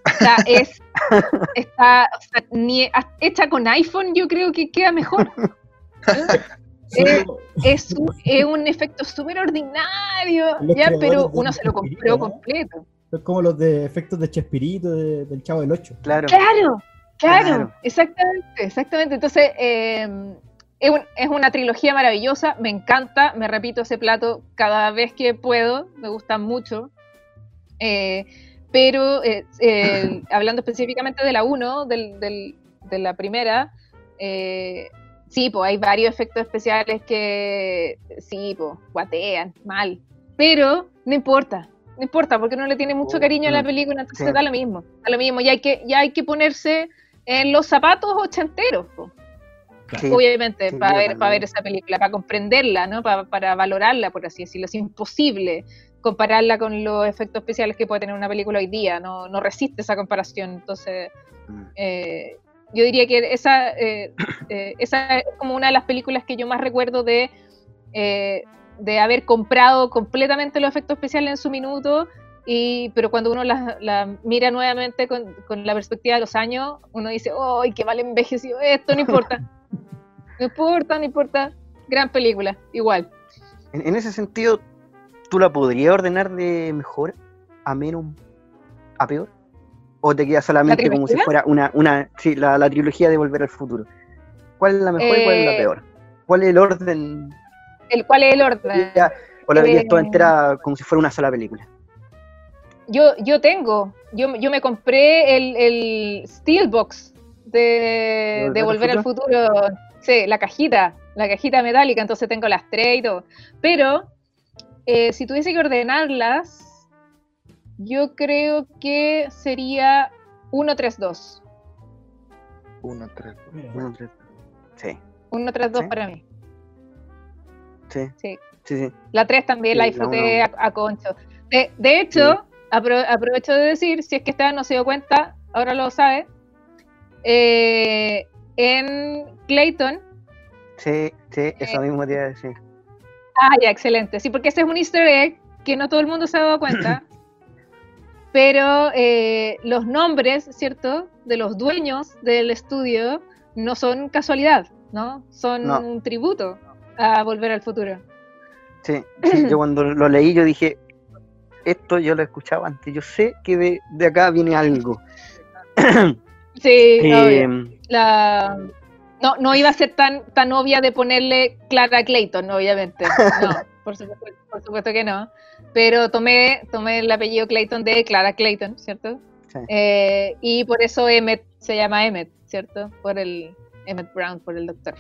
o sea, es está o sea, ni, a- hecha con iPhone, yo creo que queda mejor. Eh, Solo- Es un, es un efecto súper ordinario, Los ya, pero de uno se lo compró ¿no? completo. Es como los de efectos de Chespirito de- del Chavo del 8. Claro. Claro, claro, Claro. exactamente, exactamente. Entonces, eh, es, un- es una trilogía maravillosa, me encanta, me repito ese plato cada vez que puedo, me gusta mucho. Eh, pero eh, eh, hablando específicamente de la 1, del- del- de la primera, sí, pues hay varios efectos especiales que sí, pues guatean mal, pero no importa, no importa, porque uno le tiene mucho cariño a la película, entonces sí. da lo mismo, da lo mismo, y hay que, ya hay que ponerse en los zapatos ochenteros, po, Sí, obviamente, sí, para ver, para ver esa película, para comprenderla, ¿no? Para, para valorarla, por así decirlo. Es imposible compararla con los efectos especiales que puede tener una película hoy día, no, no resiste esa comparación. Entonces, Mm. eh, yo diría que esa, eh, eh, esa es como una de las películas que yo más recuerdo de, eh, de haber comprado completamente los efectos especiales en su minuto, y, pero cuando uno la, la mira nuevamente con, con la perspectiva de los años, uno dice, ¡ay, qué mal envejeció esto! No importa. No importa, no importa. Gran película, igual. En, en ese sentido, ¿tú la podrías ordenar de mejor a menos a peor? ¿O te queda solamente como si fuera una, una sí, la, la trilogía de Volver al Futuro? ¿Cuál es la mejor y cuál es la Eh, peor? ¿Cuál es el orden? El, ¿Cuál es el orden? ¿O la verías toda eh, entera como si fuera una sola película? Yo, yo tengo, yo, yo me compré el, el Steelbox de, de Volver al Futuro. Sí, la cajita, la cajita metálica, entonces tengo las tres y todo. Pero eh, si tuviese que ordenarlas, yo creo que sería 1, 3, 2. Uno, tres. Mira, Uno, tres. Sí, 1, 3, 2 Sí. para mí. sí, Sí. sí, sí. La 3 también la Sí, la disfruté a, a concho. De, de hecho, apro- aprovecho de decir, si es que Esteban no se dio cuenta, ahora lo sabe, eh, en Clayton, Sí, sí, eso mismo te iba a decir. ah, ya, excelente, sí, porque ese es un easter egg que no todo el mundo se ha dado cuenta, pero eh, los nombres, ¿cierto?, de los dueños del estudio no son casualidad, ¿no? Son No. un tributo a Volver al Futuro. Sí, sí, yo cuando lo leí yo dije, esto yo lo escuchaba antes, yo sé que de, de acá viene algo. Sí. Eh, la no, no iba a ser tan, tan obvia de ponerle Clara Clayton, obviamente. No, por supuesto, por supuesto que no. Pero tomé, tomé el apellido Clayton de Clara Clayton, ¿cierto? Sí. Eh, y por eso Emmett se llama Emmett, ¿cierto? Por el Emmett Brown, por el doctor.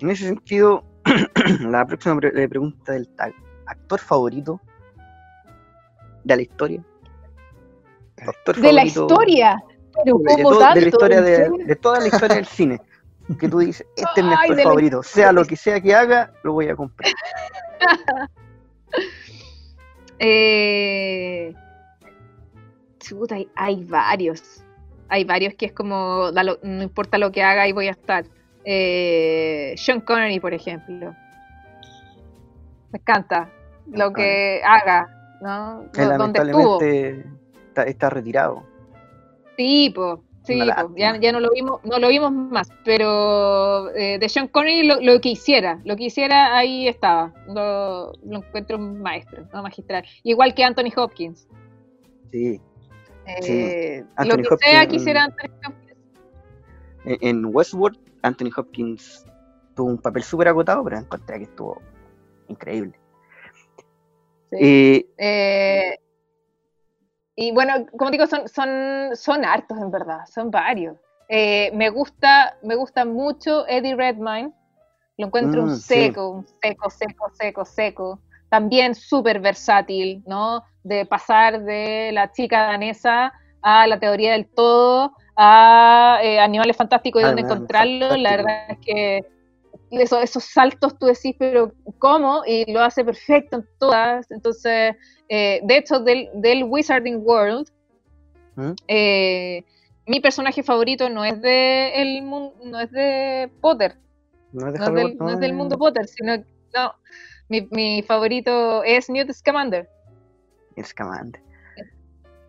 En ese sentido, la próxima pre- pregunta del tag. ¿Actor favorito de la historia? ¿Actor De la historia. Pero de, como todo- tanto, de la historia ¿en de, serio? de toda la historia del cine. Que tú dices, este es mi actor la favorito. Sea lo que sea que haga, lo voy a comprar. Eh, chuta, hay, hay varios. Hay varios que es como, no importa lo que haga, ahí voy a estar. Eh, Sean Connery, por ejemplo. Me encanta lo que haga, ¿no? Estuvo. lamentablemente está, está retirado. Sí, po, sí, ya, ya no lo vimos, no lo vimos más, pero eh, de Sean Connery lo, lo que hiciera, lo que hiciera ahí estaba, lo, lo encuentro un maestro, ¿no? magistral, igual que Anthony Hopkins. Sí. Sí. Eh, Anthony lo que sea Hopkins- quisiera Anthony Hopkins. En, en Westworld, Anthony Hopkins tuvo un papel súper agotado, pero encontré que estuvo increíble. Sí. Eh, Eh, y bueno, como digo, son, son, son hartos en verdad, son varios. Eh, me gusta, me gusta mucho Eddie Redmayne. Lo encuentro Mm, un sí. seco, un seco, seco, seco, seco. También súper versátil, ¿no? De pasar de la chica danesa a la teoría del todo, a eh, animales fantásticos y dónde Animales encontrarlo. La Fantásticos. verdad es que eso- esos saltos tú decís, pero ¿cómo? Y lo hace perfecto en todas. Entonces, eh, de hecho, del, del Wizarding World, ¿Mm? eh, mi personaje favorito no es de el no es de Potter, no es de no es del, no es del mundo Potter, sino no, mi, mi favorito es Newt Scamander. Scamander.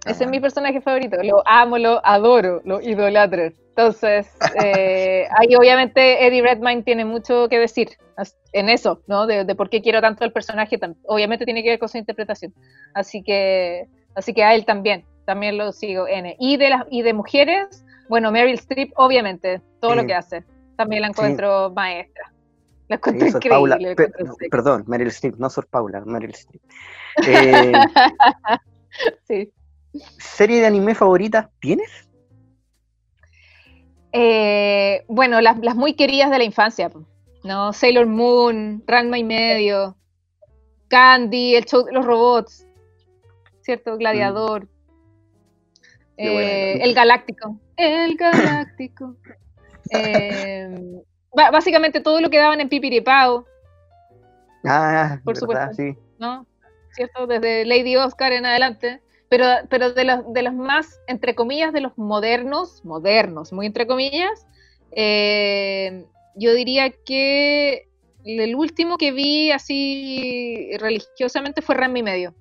Ese es mi personaje favorito. Lo amo, lo adoro, lo idolatro. Entonces, eh, ahí obviamente Eddie Redmayne tiene mucho que decir en eso, ¿no? De, de por qué quiero tanto al personaje. Obviamente tiene que ver con su interpretación. Así que, así que a él también, también lo sigo. N. Y de las y de mujeres, bueno, Meryl Streep, obviamente, todo lo Sí. que hace. también la encuentro maestra. La Sí, encuentro Sor increíble. Paula, la encuentro perdón, Meryl Streep, no Sor Paula, Meryl Streep. Eh, Sí. ¿Serie de anime favorita tienes? Eh, bueno, las, las muy queridas de la infancia, ¿no? Sailor Moon, Ranma y medio, Candy, el show de los robots, ¿cierto? Gladiador, Qué bueno. eh, el Galáctico, el Galáctico. Eh, ba- básicamente todo lo que daban en Pipiripao, Ah, Por verdad, supuesto. sí. ¿no? ¿Cierto? Desde Lady Oscar en adelante. Pero, pero de, los, de los más, entre comillas, de los modernos, modernos, muy entre comillas, eh, yo diría que el último que vi así religiosamente fue Rami Medio.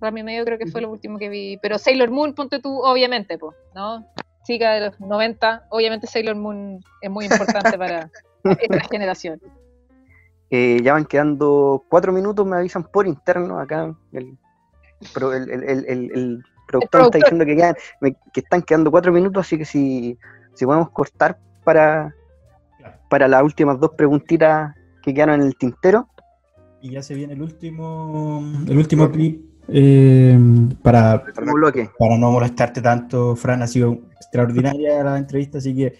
Rami Medio creo que fue lo último que vi. Pero Sailor Moon, ponte tú, obviamente, po, ¿no? Chica de los 90, obviamente Sailor Moon es muy importante para esta generación. Eh, ya van quedando cuatro minutos, me avisan por interno acá. El, pro- el, el- el- el- el productor productor. está diciendo que, quedan- me- que están quedando cuatro minutos, así que si, si podemos cortar para, para las últimas dos preguntitas que quedaron en el tintero. Y ya se viene el último, el último clip eh, para, para no molestarte tanto, Fran. Ha sido extraordinaria la entrevista, así que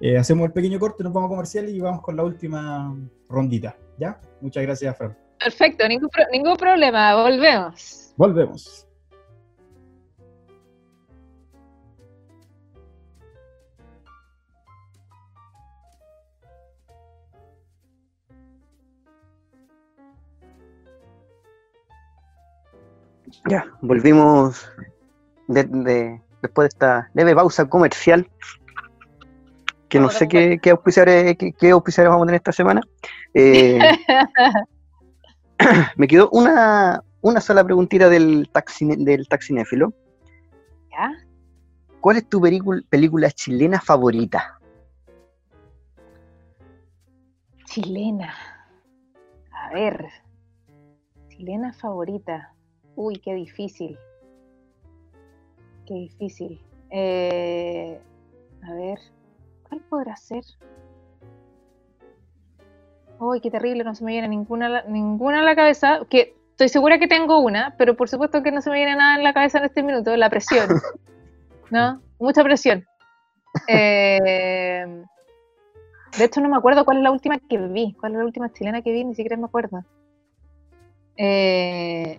eh, hacemos el pequeño corte, nos vamos a comercial y vamos con la última rondita. ¿Ya? Muchas gracias, Fran. Perfecto, ningún, pro- ningún problema, volvemos. Volvemos. Ya, volvimos de- de- después de esta leve pausa comercial. Que no sé qué, qué, auspiciadores, qué, qué auspiciadores vamos a tener esta semana. Eh, me quedó una, una sola preguntita del, taxi, del taxinéfilo. ¿Ya? ¿Cuál es tu pericul- película chilena favorita? Chilena. A ver. Chilena favorita. Uy, qué difícil. Qué difícil. Eh, a ver. ¿Cuál podrá ser? Uy, qué terrible, no se me viene ninguna, ninguna a la cabeza. Que estoy segura que tengo una, pero por supuesto que no se me viene nada en la cabeza en este minuto. La presión. ¿No? Mucha presión. Eh, de hecho, no me acuerdo cuál es la última que vi. ¿Cuál es la última chilena que vi? Ni siquiera me acuerdo. Eh,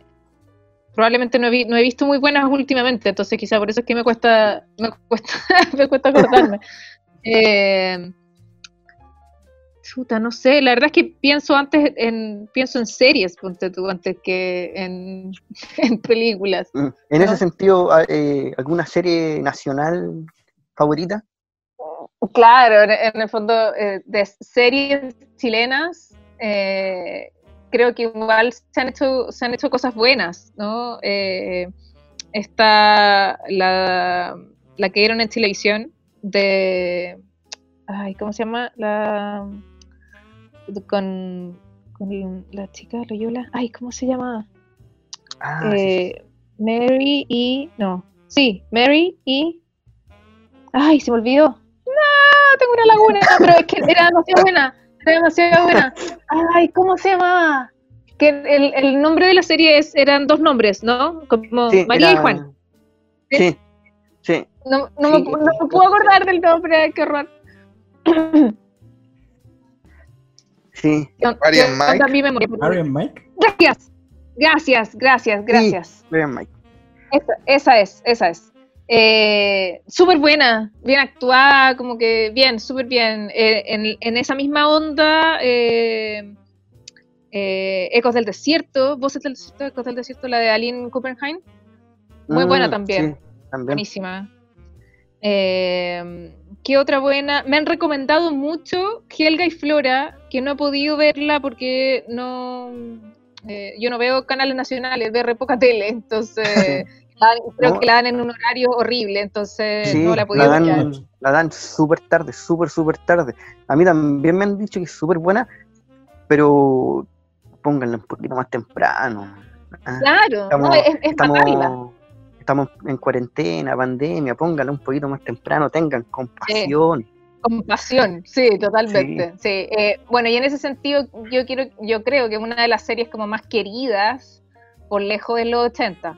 probablemente no he, vi- no he visto muy buenas últimamente, entonces quizá por eso es que me cuesta, me cuesta, me cuesta acordarme. Eh, chuta, no sé, la verdad es que pienso antes en, pienso en series, ponte tú, antes que en, en películas. Mm, En ese sentido, a- eh, ¿alguna serie nacional favorita? Claro, en, en el fondo, eh, de series chilenas, eh, creo que igual se han hecho, se han hecho cosas buenas, ¿no? Eh, está la, la que dieron en televisión de. Ay, ¿cómo se llama? La. Con, con la chica Loyola. Ay, ¿cómo se llama? Ah, sí. Eh, Mary y. No. Sí, Mary y. Ay, se me olvidó. No, tengo una laguna, pero es que era demasiado buena. Era demasiado buena. Ay, ¿cómo se llama? Que el, el nombre de la serie es, eran dos nombres, ¿no? Como Sí, María y Juan. Sí, sí. No, me, no me puedo acordar del nombre, qué horror. Sí, Marian Anda Mike. mi memoria. Marian Mike. Gracias, gracias, gracias, gracias. Mike. Esa, esa es, esa es. Eh, súper buena, bien actuada, como que bien, súper bien. Eh, en, en esa misma onda, eh, eh, Ecos del Desierto, Voces del Desierto, Ecos del Desierto, la de Aline Kuppenheim, Muy buena también. Mm, Sí, también. buenísima. Eh, ¿Qué otra buena? Me han recomendado mucho Helga y Flora, que no he podido verla porque no, eh, yo no veo canales nacionales, veo re poca tele, entonces creo No. que la dan en un horario horrible, entonces Sí, no la he la podido ver. la dan súper tarde, súper, súper tarde. A mí también me han dicho que es súper buena, pero pónganla un poquito más temprano. Ah, Claro, estamos, no, es, es estamos, estamos en cuarentena, pandemia, pónganla un poquito más temprano, tengan compasión. Con pasión, sí, totalmente. Sí. Eh, bueno, y en ese sentido, yo quiero, yo creo que una de las series como más queridas por lejos de los 80.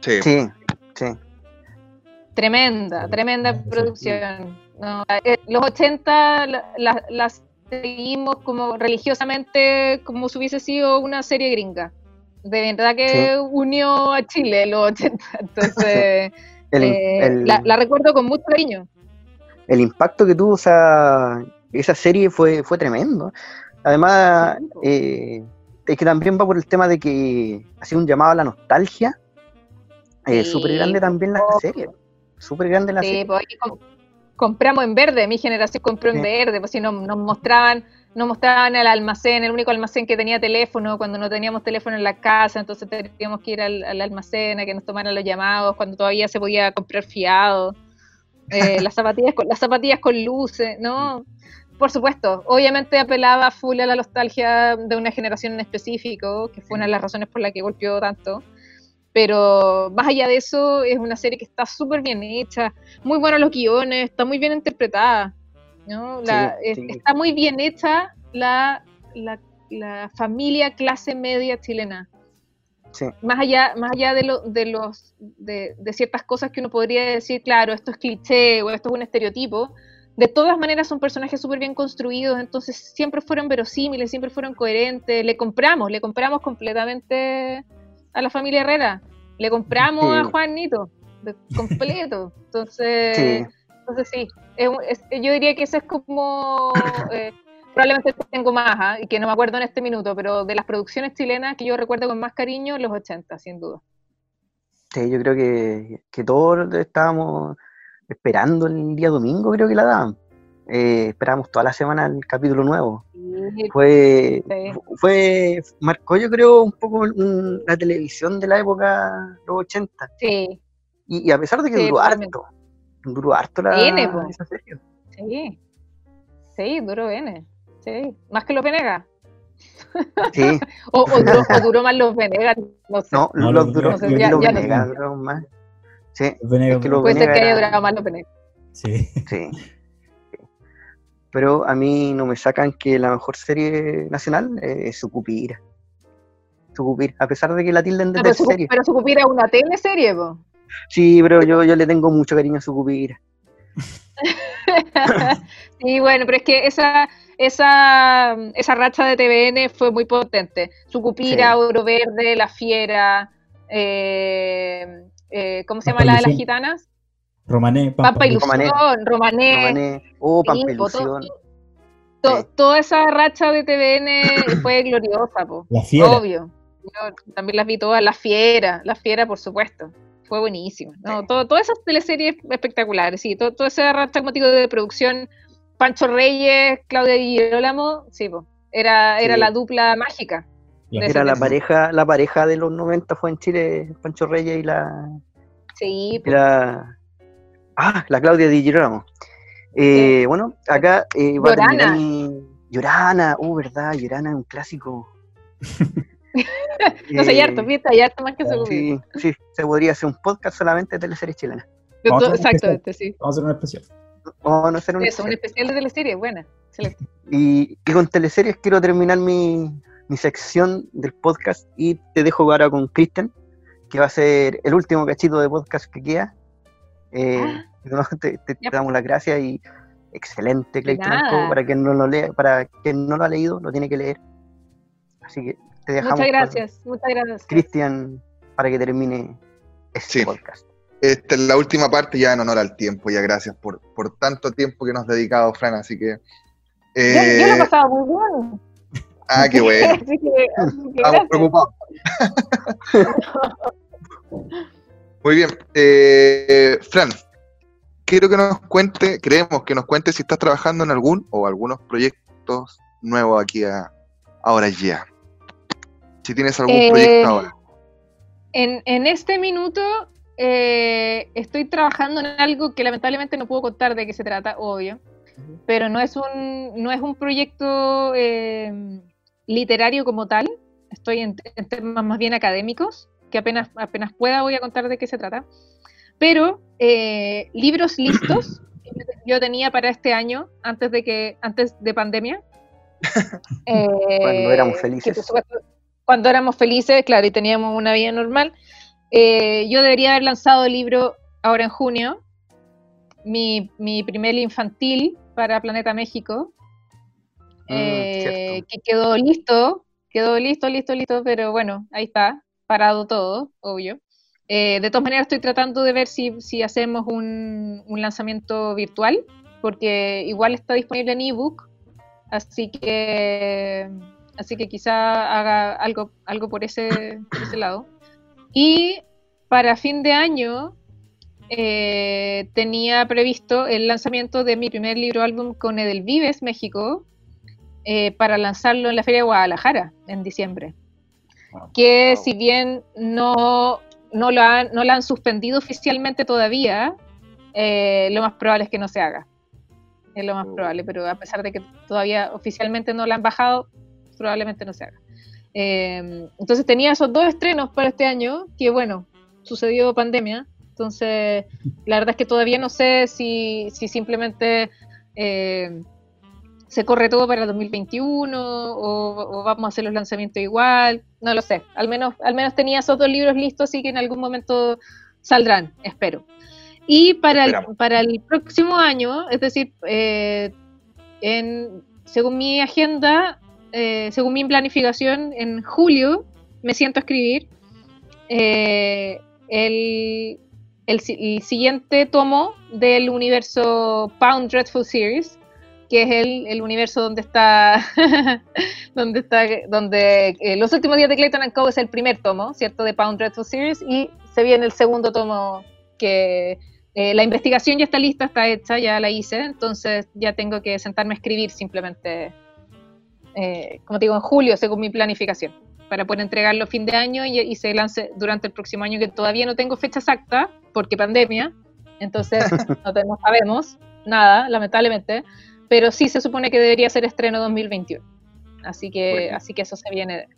Sí. Sí, sí. Tremenda, tremenda producción. No, eh, los 80 la- la- las seguimos como religiosamente como si hubiese sido una serie gringa. De verdad que unió a Chile en los 80. Entonces, El, eh, el- la, la recuerdo con mucho cariño. el impacto que tuvo esa, esa serie fue, fue tremendo. Además, eh, es que también va por el tema de que ha sido un llamado a la nostalgia. Eh, Sí. Súper grande también la Oh. serie. Súper grande la Sí, serie. pues, ahí com- compramos en verde, mi generación compró en verde, pues si no, nos mostraban, nos mostraban el almacén, el único almacén que tenía teléfono, cuando no teníamos teléfono en la casa, entonces teníamos que ir al, al almacén a que nos tomaran los llamados, cuando todavía se podía comprar fiado, eh, las zapatillas con, las zapatillas con luces, ¿no? Por supuesto, obviamente apelaba full a la nostalgia de una generación en específico, que fue una de las razones por la que golpeó tanto. Pero más allá de eso, es una serie que está súper bien hecha, muy buenos los guiones, está muy bien interpretada. ¿No? La- Sí, es- sí. Está muy bien hecha la, la, la familia clase media chilena. Sí. Más allá, más allá de, lo- de, los, de, de ciertas cosas que uno podría decir, claro, esto es cliché o esto es un estereotipo, de todas maneras son personajes súper bien construidos, entonces siempre fueron verosímiles, siempre fueron coherentes, le compramos, le compramos completamente a la familia Herrera, le compramos Sí. a Juanito, de- completo, entonces Sí. Entonces sí, es es- yo diría que eso es como, eh, probablemente tengo más, ¿ah? y que no me acuerdo en este minuto, pero de las producciones chilenas que yo recuerdo con más cariño, los 80, sin duda. Sí, yo creo que, que todos estábamos esperando el día domingo, creo que la daban. Eh, esperábamos toda la semana el capítulo nuevo. Fue, Sí. fue, marcó yo creo un poco un- la televisión de la época, los 80. Sí, Y, y a pesar de que Sí, duró harto, duró harto la, po. esa serie. sí, sí, duró N, sí, más que los Venegas, Sí, o, o duró, o duró más los Venegas, no sé, no, No, los duró, Venegas- los ya- ya no Venegas sé. más. Sí, Los Venegas- es que los puede ser que Venegas haya durado más los Venegas. Sí. Sí. Pero a mí no me sacan que la mejor serie nacional eh, es Sucupira. Sucupira, a pesar de que la tilden de Ah, pero, serie. pero Sucupira es una teleserie, po. Sí, pero yo, yo le tengo mucho cariño a Sucupira. sí, bueno, pero es que esa, esa, esa racha de TVN fue muy potente. Sucupira, Sí. Oro Verde, La Fiera, eh, eh, ¿cómo se Pampa llama la de las gitanas? Romané, Pampa Ilusión. Ilusión, Romané. Romané, oh, Pampa to- Ilusión. to-. Toda esa racha de TVN fue gloriosa, po. La fiera. Obvio. Yo también las vi todas. La Fiera, La Fiera, por supuesto. Fue buenísima. No, todo, todas esas teleseries espectaculares, sí. Todo, todo ese digo, de producción. Pancho Reyes, Claudia Di Girolamo, sí, po. Era, era Sí. la dupla mágica. Era la pareja, la pareja de los 90 fue en Chile, Pancho Reyes y la, Sí, y la ah, la Claudia Di Girolamo. Eh, Bueno, acá eh, va a terminar Llorana. mi Llorana, uh, verdad, Llorana es un clásico. no sé, Eh, harto, ¿viste? Hay harto más que se Sí, sí, se podría hacer un podcast solamente de teleseries chilenas. Vamos a hacer un Exactamente, sí. Vamos a hacer una especial. Vamos a hacer un Eso, un especial de teleserie, buena. Excelente. Y, y con teleseries quiero terminar mi, mi sección del podcast y te dejo ahora con Kristen, que va a ser el último cachito de podcast que queda. Eh, Ah. no, te, te- te damos las gracias y excelente Clayton para quien no lo lea, para quien no lo ha leído, lo tiene que leer. Así que te dejamos Muchas con gracias, muchas gracias. Cristian para que termine este Sí. podcast. Esta es la última parte ya en honor al tiempo, ya gracias por, por tanto tiempo que nos has dedicado, Fran, así que... Yo, yo lo he eh, pasado muy bien. ah, qué bueno, Así que- así que estamos gracias. preocupados. Muy bien, eh, Fran, quiero que nos cuente, queremos que nos cuente si estás trabajando en algún o algunos proyectos nuevos aquí a, ahora ya. Si tienes algún Eh, proyecto ahora. En, en este minuto eh, estoy trabajando en algo que lamentablemente no puedo contar de qué se trata, obvio, pero no es un, no es un proyecto eh, literario como tal, estoy en, en temas más bien académicos, que apenas, apenas pueda voy a contar de qué se trata, pero eh, libros listos, yo tenía para este año, antes de que, antes de pandemia. Cuando éramos Eh, felices. que, por supuesto, cuando éramos felices, claro, y teníamos una vida normal. Eh, yo debería haber lanzado el libro ahora en junio, mi, mi primer infantil para Planeta México, Mm, eh, que quedó listo, quedó listo, listo, listo, pero bueno, ahí está, parado todo, obvio. Eh, de todas maneras, estoy tratando de ver si, si hacemos un, un lanzamiento virtual, porque igual está disponible en ebook, así que, así que quizá haga algo, algo por, ese, por ese lado. Y para fin de año eh, tenía previsto el lanzamiento de mi primer libro álbum con Edelvives México eh, para lanzarlo en la Feria de Guadalajara en diciembre. Wow. Que Wow. si bien no, no, lo han, no la han suspendido oficialmente todavía, eh, lo más probable es que no se haga. Es lo más Oh. probable, pero a pesar de que todavía oficialmente no la han bajado, probablemente no se haga. Eh, entonces tenía esos dos estrenos para este año, que bueno, sucedió pandemia, entonces la verdad es que todavía no sé si, si simplemente eh, se corre todo para el 2021 o, o vamos a hacer los lanzamientos igual, no lo sé. Al menos, al menos tenía esos dos libros listos, así que en algún momento saldrán, espero. Y para el, para el próximo año, es decir, eh, en, según mi agenda, eh, según mi planificación, en julio me siento a escribir eh, el, el el siguiente tomo del universo Pound Dreadful Series, que es el, el universo donde está, donde está, donde eh, los últimos días de Clayton and Co es el primer tomo, ¿cierto? De Pound Dreadful Series, y se viene el segundo tomo que eh, la investigación ya está lista, está hecha, ya la hice, entonces ya tengo que sentarme a escribir simplemente, eh, como te digo, en julio, según mi planificación, para poder entregarlo fin de año y, y se lance durante el próximo año, que todavía no tengo fecha exacta, porque pandemia, entonces no, sabemos nada, lamentablemente, pero sí se supone que debería ser estreno 2021. Así que, Bueno. así que eso se viene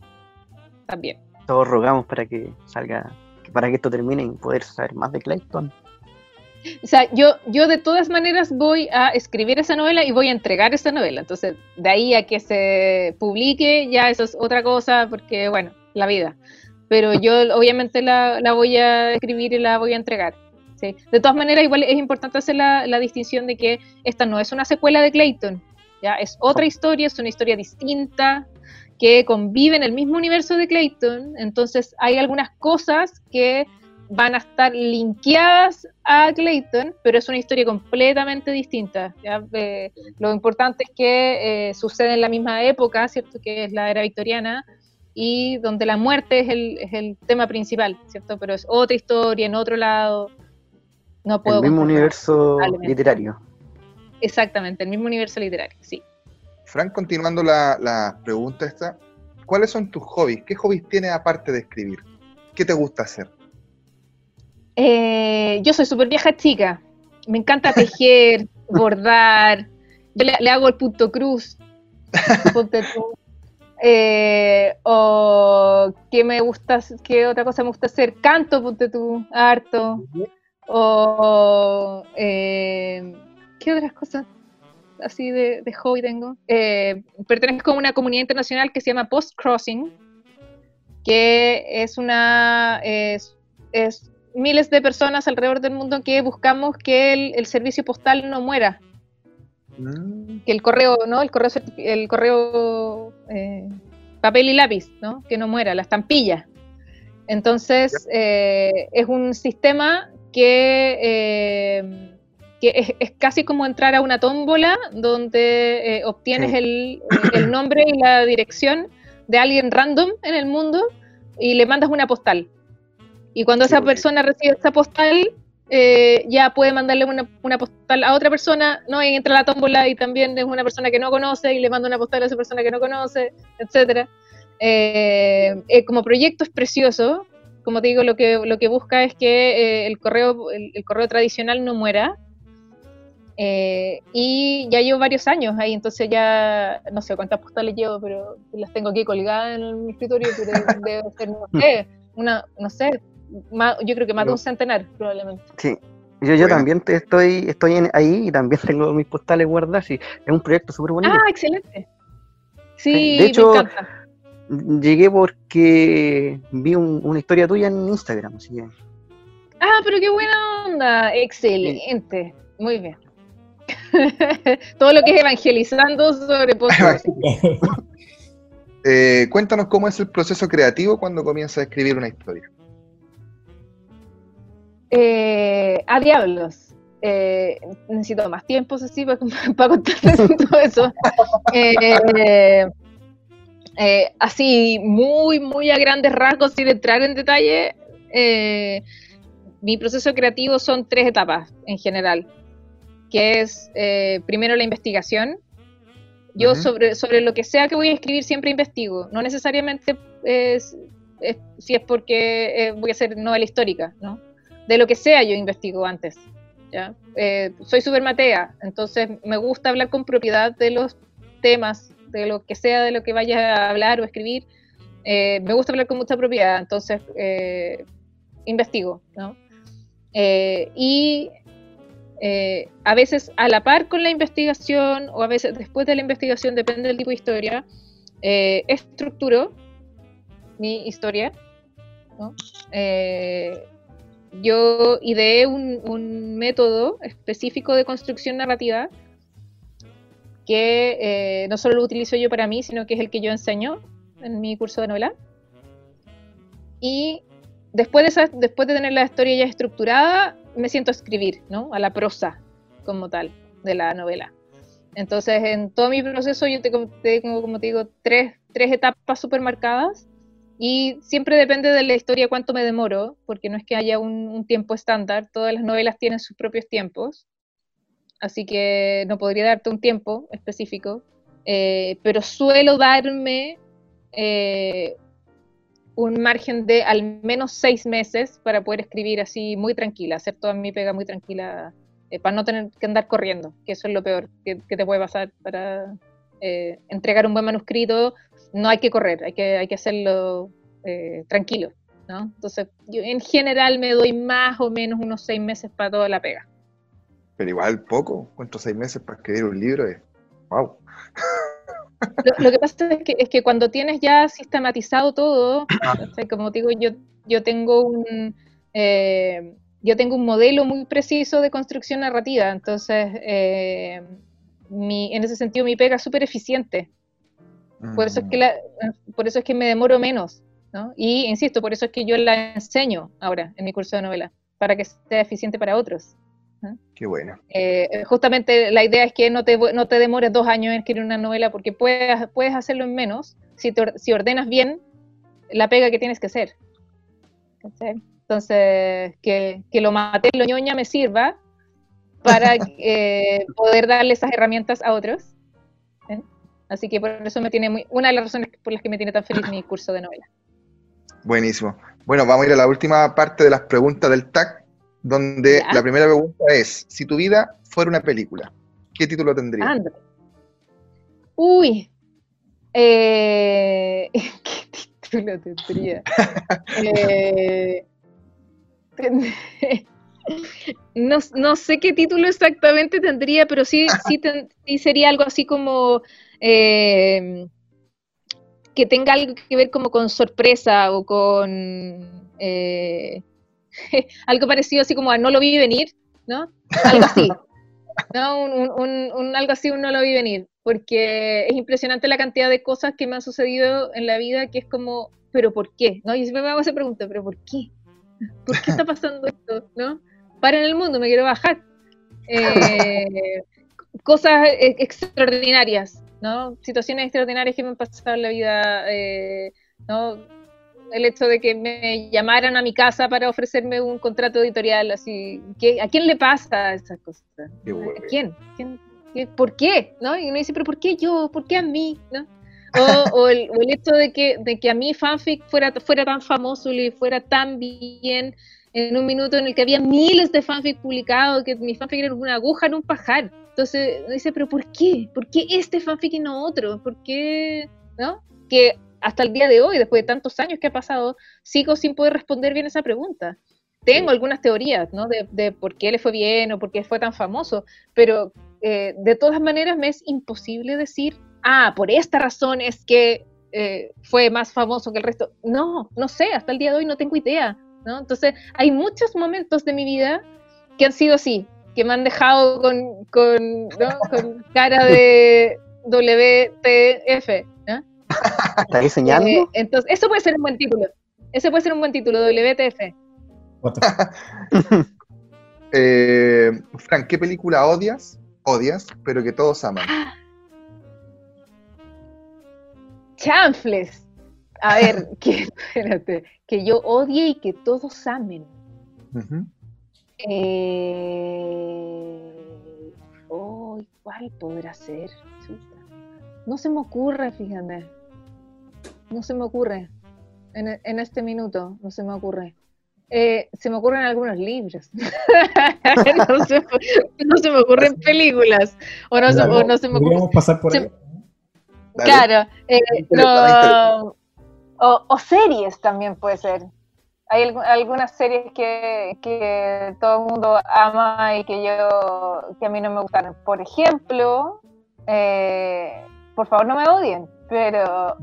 también. Todos rogamos para que salga, para que esto termine y poder saber más de Clayton. O sea, yo, yo de todas maneras voy a escribir esa novela y voy a entregar esa novela. Entonces, de ahí a que se publique, ya eso es otra cosa, porque, bueno, la vida. Pero yo obviamente la, la voy a escribir y la voy a entregar. ¿sí? De todas maneras, igual es importante hacer la, la distinción de que esta no es una secuela de Clayton. ¿ya? Es otra historia, es una historia distinta que convive en el mismo universo de Clayton. Entonces, hay algunas cosas que van a estar linkeadas a Clayton, pero es una historia completamente distinta. ¿ya? Eh, lo importante es que eh, sucede en la misma época, ¿cierto? Que es la era victoriana, y donde la muerte es el, es el tema principal, ¿cierto? Pero es otra historia, en otro lado. No puedo El mismo universo literario. Exactamente, el mismo universo literario, sí. Frank, continuando la, la pregunta esta, ¿cuáles son tus hobbies? ¿Qué hobbies tienes aparte de escribir? ¿Qué te gusta hacer? Eh, yo soy súper vieja chica. Me encanta tejer, bordar. Yo le, le hago el punto cruz. Eh, o qué me gusta, qué otra cosa me gusta hacer. Canto, ponte tú, harto. O eh, qué otras cosas así de, de hobby tengo. Eh, pertenezco a una comunidad internacional que se llama Post Crossing, que es una es, es miles de personas alrededor del mundo que buscamos que el, el servicio postal no muera, Mm, que el correo, ¿no? El correo, el correo eh, papel y lápiz, ¿no? Que no muera, la estampilla. Entonces, eh, es un sistema que, eh, que es, es casi como entrar a una tómbola donde eh, obtienes el, el nombre y la dirección de alguien random en el mundo y le mandas una postal. Y cuando esa persona recibe esa postal, eh, ya puede mandarle una, una postal a otra persona, ¿no? Y entra a la tómbola y también es una persona que no conoce y le manda una postal a esa persona que no conoce, etcétera. Eh, eh, como proyecto es precioso. Como te digo, lo que, lo que busca es que eh, el, correo, el, el correo tradicional no muera. Y ya llevo varios años ahí, entonces ya no sé cuántas postales llevo, pero las tengo aquí colgadas en mi escritorio, pero debe ser, no sé, una, no sé, más- yo creo que más de un centenar, probablemente. Sí. Yo, yo también te estoy, estoy ahí y también tengo mis postales guardadas y es un proyecto súper bonito. Ah, excelente. Sí, de hecho, llegué porque vi una historia tuya en Instagram, así que... Ah, pero qué buena onda. Excelente. Muy bien. Todo lo que es evangelizando sobre podcast. eh, cuéntanos cómo es el proceso creativo cuando comienzas a escribir una historia. Eh, a diablos. Eh, necesito más tiempo, así, para, para contarles todo eso. Eh, así, muy, muy a grandes rasgos, sin entrar en detalle, mi proceso creativo son tres etapas en general, que es primero la investigación. Yo sobre, sobre lo que sea que voy a escribir siempre investigo, no necesariamente si es porque voy a hacer novela histórica, ¿no? De lo que sea yo investigo antes. ¿ya? Eh, soy súper matea, entonces me gusta hablar con propiedad de los temas, de lo que sea de lo que vaya a hablar o escribir. Eh, me gusta hablar con mucha propiedad, entonces eh, investigo. ¿no? y a veces a la par con la investigación o a veces después de la investigación, depende del tipo de historia, estructuro mi historia. ¿no? Yo ideé un, método específico de construcción narrativa que eh, no solo lo utilizo yo para mí, sino que es el que yo enseño en mi curso de novela. Y después de, después de tener la historia ya estructurada, me siento a escribir, ¿no? A la prosa como tal de la novela. Entonces, en todo mi proceso yo tengo, como te digo, tres, tres etapas súper marcadas y siempre depende de la historia cuánto me demoro, porque no es que haya un, tiempo estándar, todas las novelas tienen sus propios tiempos, así que no podría darte un tiempo específico, eh, pero suelo darme eh, un margen de al menos seis meses para poder escribir así muy tranquila, hacer toda mi pega muy tranquila, eh, para no tener que andar corriendo, que eso es lo peor que, te puede pasar para entregar un buen manuscrito no hay que correr, hay que, hay que hacerlo eh, tranquilo, ¿no? Entonces, yo en general me doy más o menos unos seis meses para toda la pega. Pero igual poco, ¿cuántos seis meses para escribir un libro? ¡Wow! Lo, que pasa es que, es que cuando tienes ya sistematizado todo, ah. como digo, yo, yo tengo un... Eh, yo tengo un modelo muy preciso de construcción narrativa, entonces eh, en ese sentido mi pega es súper eficiente. Por eso, es que mm. por eso es que me demoro menos. ¿no? Y insisto, por eso es que yo la enseño ahora en mi curso de novela, para que sea eficiente para otros. Qué bueno. Eh, justamente la idea es que no te, no te demores dos años en escribir una novela, porque puedes, puedes hacerlo en menos si, si ordenas bien la pega que tienes que hacer. Entonces, que, que lo mate lo ñoña me sirva para eh, poder darle esas herramientas a otros. Así que por eso me tiene muy, una de las razones por las que me tiene tan feliz mi curso de novela. Buenísimo. Bueno, vamos a ir a la última parte de las preguntas del TAC, donde la primera pregunta es, si tu vida fuera una película, ¿qué título tendría? Uy, eh, ¿qué título tendría? Eh, no, sé qué título exactamente tendría, pero sí, sí, sería algo así como eh, que tenga algo que ver como con sorpresa o con eh, algo parecido así como a no lo vi venir, ¿no? Algo así. ¿no? Un, algo así un no lo vi venir, porque es impresionante la cantidad de cosas que me han sucedido en la vida que es como, pero ¿por qué? ¿no? Y siempre me hago esa pregunta, pero ¿por qué? ¿Por qué está pasando esto? ¿no? Para en el mundo, me quiero bajar. Eh, cosas e, extraordinarias, ¿no? Situaciones extraordinarias que me han pasado en la vida, eh, ¿no? El hecho de que me llamaran a mi casa para ofrecerme un contrato editorial, así, ¿a quién le pasa esas cosas? ¿A quién? ¿Por qué? ¿No? Y uno dice, pero ¿por qué yo? ¿Por qué a mí? ¿No? O, el, hecho de que, de que a mí fanfic fuera, fuera tan famoso y fuera tan bien en un minuto en el que había miles de fanfic publicados, que mi fanfic era una aguja en un pajar. Entonces dice, pero ¿por qué? ¿Por qué este fanfic y no otro? ¿Por qué? ¿No? Que hasta el día de hoy, después de tantos años que ha pasado, sigo sin poder responder bien esa pregunta. tengo algunas teorías, ¿no? De, de, por qué le fue bien o por qué fue tan famoso, pero eh, de todas maneras me es imposible decir, ah, por esta razón es que eh, fue más famoso que el resto. No, no sé, hasta el día de hoy no tengo idea, ¿no? Entonces, hay muchos momentos de mi vida que han sido así, que me han dejado con, con, con cara de WTF, ¿no? ¿Estás diseñando? Eh, entonces, eso puede ser un buen título. Ese puede ser un buen título, WTF. eh, Frank, ¿qué película odias? Odias, pero que todos aman. Chanfles. A ver, que, espérate, que yo odie y que todos amen. Eh... oh, ¿Cuál podrá ser? No se me ocurre, fíjate. No se me ocurre. En, en este minuto, no se me ocurre. Eh, se me ocurren algunos libros. no, se, no, se, me ocurren películas. O no, se, o no se me ocurren. pasar por ahí. Claro. Eh, no, o, o, series también puede ser. Hay algunas series que, todo el mundo ama y que yo que a mí no me gustan. Por ejemplo, eh, por favor no me odien, pero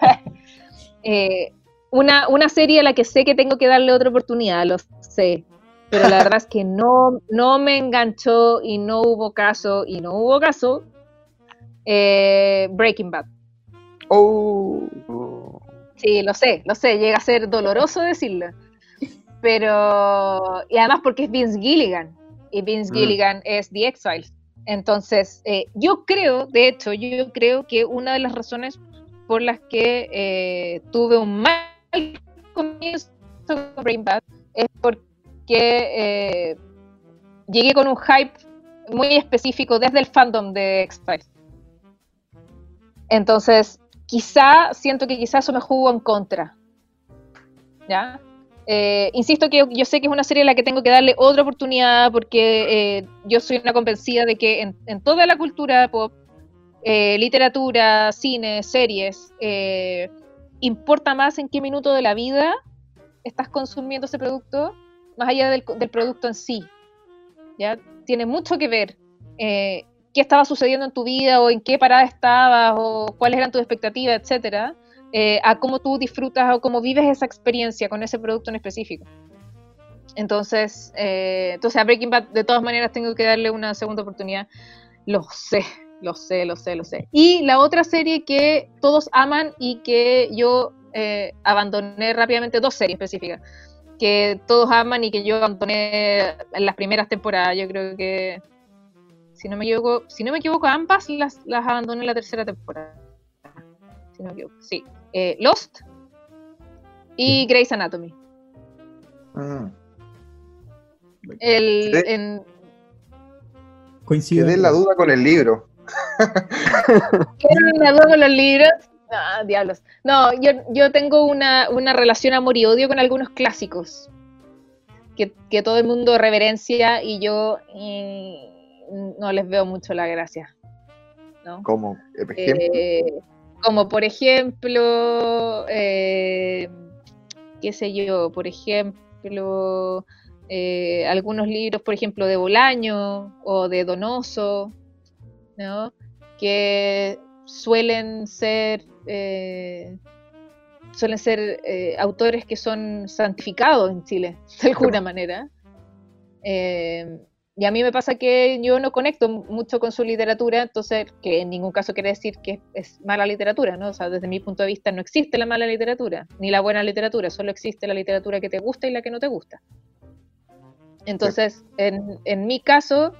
eh, una, una serie a la que sé que tengo que darle otra oportunidad, lo sé. Pero la verdad es que no, no me enganchó y no hubo caso, y no hubo caso, eh, Breaking Bad. Oh. Sí, lo sé, lo sé, llega a ser doloroso decirlo. Pero, y además porque es Vince Gilligan, y Vince mm. Gilligan es The X-Files. Entonces, eh, yo creo, de hecho, yo creo que una de las razones por las que eh, tuve un mal comienzo con Breaking Bad es porque eh, llegué con un hype muy específico desde el fandom de X-Files. Entonces, quizá, siento que quizá eso me jugó en contra. ¿Ya? Eh, insisto que yo sé que es una serie a la que tengo que darle otra oportunidad porque eh, yo soy una convencida de que en, en toda la cultura pop, eh, literatura, cine, series, eh, importa más en qué minuto de la vida estás consumiendo ese producto, más allá del, del producto en sí. ¿ya? Tiene mucho que ver qué estaba sucediendo en tu vida o en qué parada estabas o cuáles eran tus expectativas, etcétera, eh, a cómo tú disfrutas o cómo vives esa experiencia con ese producto en específico. Entonces, eh, entonces a Breaking Bad de todas maneras tengo que darle una segunda oportunidad. Lo sé, lo sé, lo sé, lo sé. Y la otra serie que todos aman y que yo eh, abandoné rápidamente, dos series específicas, que todos aman y que yo abandoné en las primeras temporadas. Yo creo que, si no me equivoco, si no me equivoco, ambas las, las abandoné en la tercera temporada. Si no me equivoco, sí. Eh, Lost y Grey's Anatomy. Mm. El, en. Quedé la duda con el libro. ¿Quieren una duda con los libros? Ah, diablos. No, yo, yo tengo una, una relación amor y odio con algunos clásicos que, que todo el mundo reverencia y yo mm, no les veo mucho la gracia. ¿no? Como. Eh, como por ejemplo, eh, qué sé yo, por ejemplo, eh, algunos libros, por ejemplo, de Bolaño o de Donoso, ¿no? que suelen ser eh, suelen ser eh, autores que son santificados en Chile, de alguna manera. Eh, y a mí me pasa que yo no conecto mucho con su literatura, entonces, que en ningún caso quiere decir que es mala literatura, ¿no? O sea, desde mi punto de vista no existe la mala literatura, ni la buena literatura, solo existe la literatura que te gusta y la que no te gusta. Entonces, en, en mi caso,